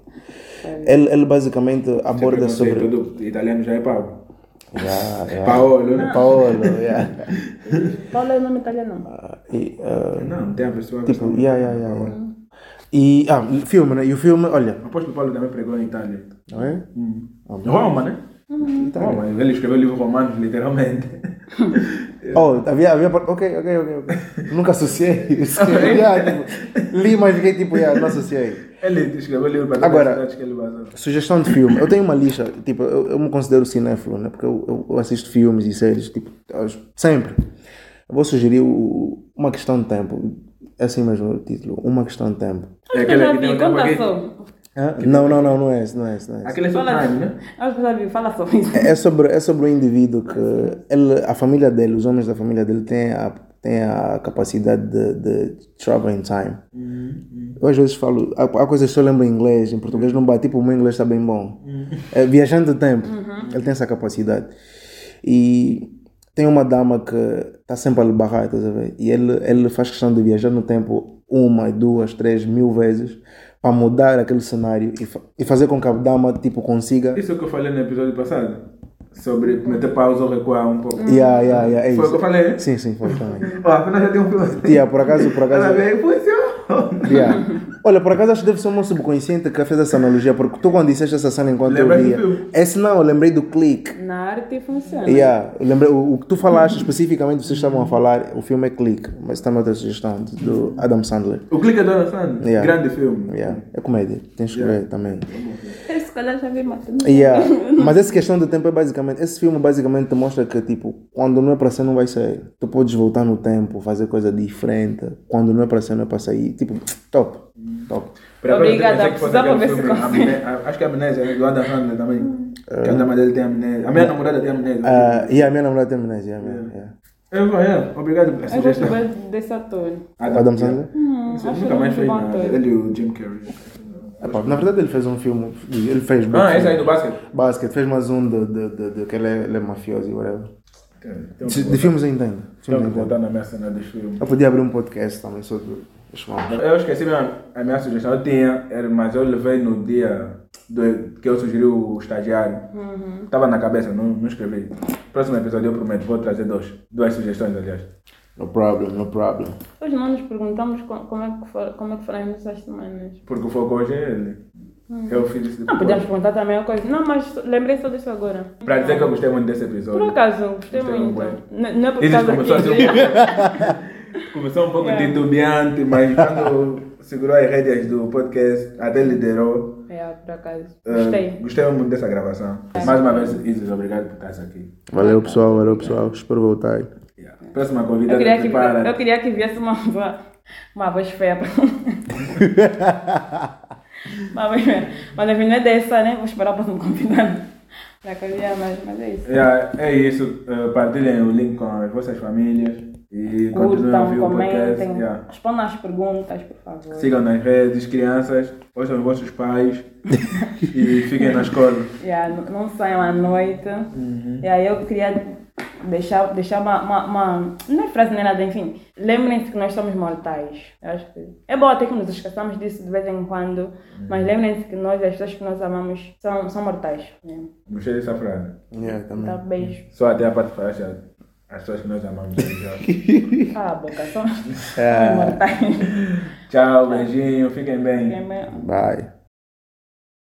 Ele, ele basicamente aborda sobre. Tudo italiano já é Paulo. Já, já. Paolo, né? Paolo, yeah. Paulo é o nome italiano. Ah, e, ah, Não, tem a pessoa. tipo, yeah, yeah, yeah, yeah. E, ah, filme, né? E o filme, olha, Aposto que o Paulo também pregou em Itália. não é? Roma, né? Itália. Roma, ele escreveu livro romanos, literalmente. Oh, havia, havia, ok, ok, ok, ok. Nunca associei. isso. Yeah, tipo, li, mas fiquei tipo, yeah, não associei. Ele escreveu livro para Agora- que ele vazou. Sugestão de filme. Eu tenho uma lista, tipo, eu, eu me considero cinéfilo, né? Porque eu, eu, eu assisto filmes e séries, tipo, sempre. Eu vou sugerir o- uma questão de tempo. É assim mesmo o título, uma questão de tempo. É aquele já que tem vi, um tempo aqui. Só. Não, não, não, não é esse, não é não é. Aquele é Fala, Time, né? vi, fala sobre isso. É sobre, é sobre um indivíduo que ele, a família dele, os homens da família dele têm a, têm a capacidade de, de travel in time. Eu às vezes falo, há, há coisas que eu lembro em inglês, em português não bate, tipo o meu inglês está bem bom. É, viajando do tempo, ele tem essa capacidade. E tem uma dama que está sempre a lhe barrar, estás a ver? E ele, ele faz questão de viajar no tempo uma, duas, três, mil vezes para mudar aquele cenário e, fa- e fazer com que a dama tipo, consiga Isso é o que eu falei no episódio passado. Sobre meter pausa ou recuar um pouco. Yeah, yeah, yeah, é Foi o que eu falei? Sim, sim, foi também. Ó, afinal já tem um filme. Yeah, por acaso, por Ela acaso. veio, funcionou. Yeah. Olha, por acaso acho que deve ser o meu subconsciente que fez essa analogia, porque tu quando disseste essa cena enquanto Lembras eu via. Esse não, eu lembrei do clique. Na arte funciona. Yeah, eu lembrei, o, o que tu falaste especificamente, vocês estavam a falar, o filme é Clique, mas também outra sugestão do- Adam Sandler. O Clique é do Adam Sandler. Yeah. Grande filme. Yeah, é comédia, tens que ver também. Eu se calhar já vi mais. Yeah. Mas essa questão do tempo é basicamente. Esse filme basicamente te mostra que, tipo, quando não é para ser, não vai ser. Tu podes voltar no tempo, fazer coisa diferente. Quando não é para ser, não é para sair. Tipo, top. Top. Obrigada, precisava ver se. Amné- Acho que é Amnésia, é do Adam Sandler também. Que a dama dele tem amnésia. A minha namorada tem amnésia. Ah, e a minha namorada tem amnésia. Yeah, yeah, yeah. Eu vou, é. Obrigado pela Eu gosto sugestão. desse ator. Adam Sandler? Hum, Nunca mais nada. ator. Ele e o Jim Carrey. Na verdade, ele fez um filme. Ele fez. Ah, esse aí do basquete. Basket, fez mais um de, de, de, de que ele é, ele é mafioso e whatever. De, de filmes eu entendo. Tenho Filmes eu que entendo. voltar na minha cena dos filmes. Eu podia abrir um podcast também sobre. Eu esqueci mesmo a minha sugestão. Eu tinha, era- mas eu levei no dia do, que eu sugeri o estagiário. Estava na cabeça, não, não escrevi. Próximo episódio eu prometo, vou trazer dois, duas sugestões, aliás. No problem, no problem. Hoje não nos perguntamos co- como é que, for, como é que foram as nossas semanas. Porque o foco hoje é ele. Eu fiz isso Não, depois. podemos perguntar também uma coisa. Não, mas lembrei só disso agora. Para dizer que eu gostei muito desse Por episódio. acaso, gostei Gostei muito. muito. N- Não é por causa a Começou um pouco Yeah. titubeante, mas quando segurou as rédeas do podcast, até liderou. É, por acaso. Uh, Gostei. gostei muito dessa gravação. Mais uma vez, Isis, obrigado por estar aqui. Valeu pessoal, valeu pessoal. Espero voltar. Yeah. Próxima Eu convidada, queria, que, prepara. eu queria que viesse uma, voz- uma voz feia pra Uma voz feia. Mas enfim, não é dessa, né? Vou esperar o próximo convidado. Já queria, mas, mas é isso. Yeah, é isso. Uh, partilhem o link com as vossas famílias e continuem a Curtam, ouvir o podcast. comentem, Yeah. respondam as perguntas, por favor. Sigam nas redes, crianças, ouçam os vossos pais e fiquem na escola. Yeah, não, não saiam à noite. Uhum. E aí eu queria deixar, deixar uma, uma, uma- Não é frase nem nada, enfim. Lembrem-se que nós somos mortais. Eu acho que é bom até que nos esqueçamos disso de vez em quando. Uhum. Mas lembrem-se que nós, as pessoas que nós amamos, são, são mortais. né? Gostei dessa frase. Yeah, também. Tá, beijo. Só até a parte falaste, as pessoas que nós amamos. já. Cala a boca, são É. mortais. Tchau, beijinho, fiquem bem. Fiquem bem. Bye.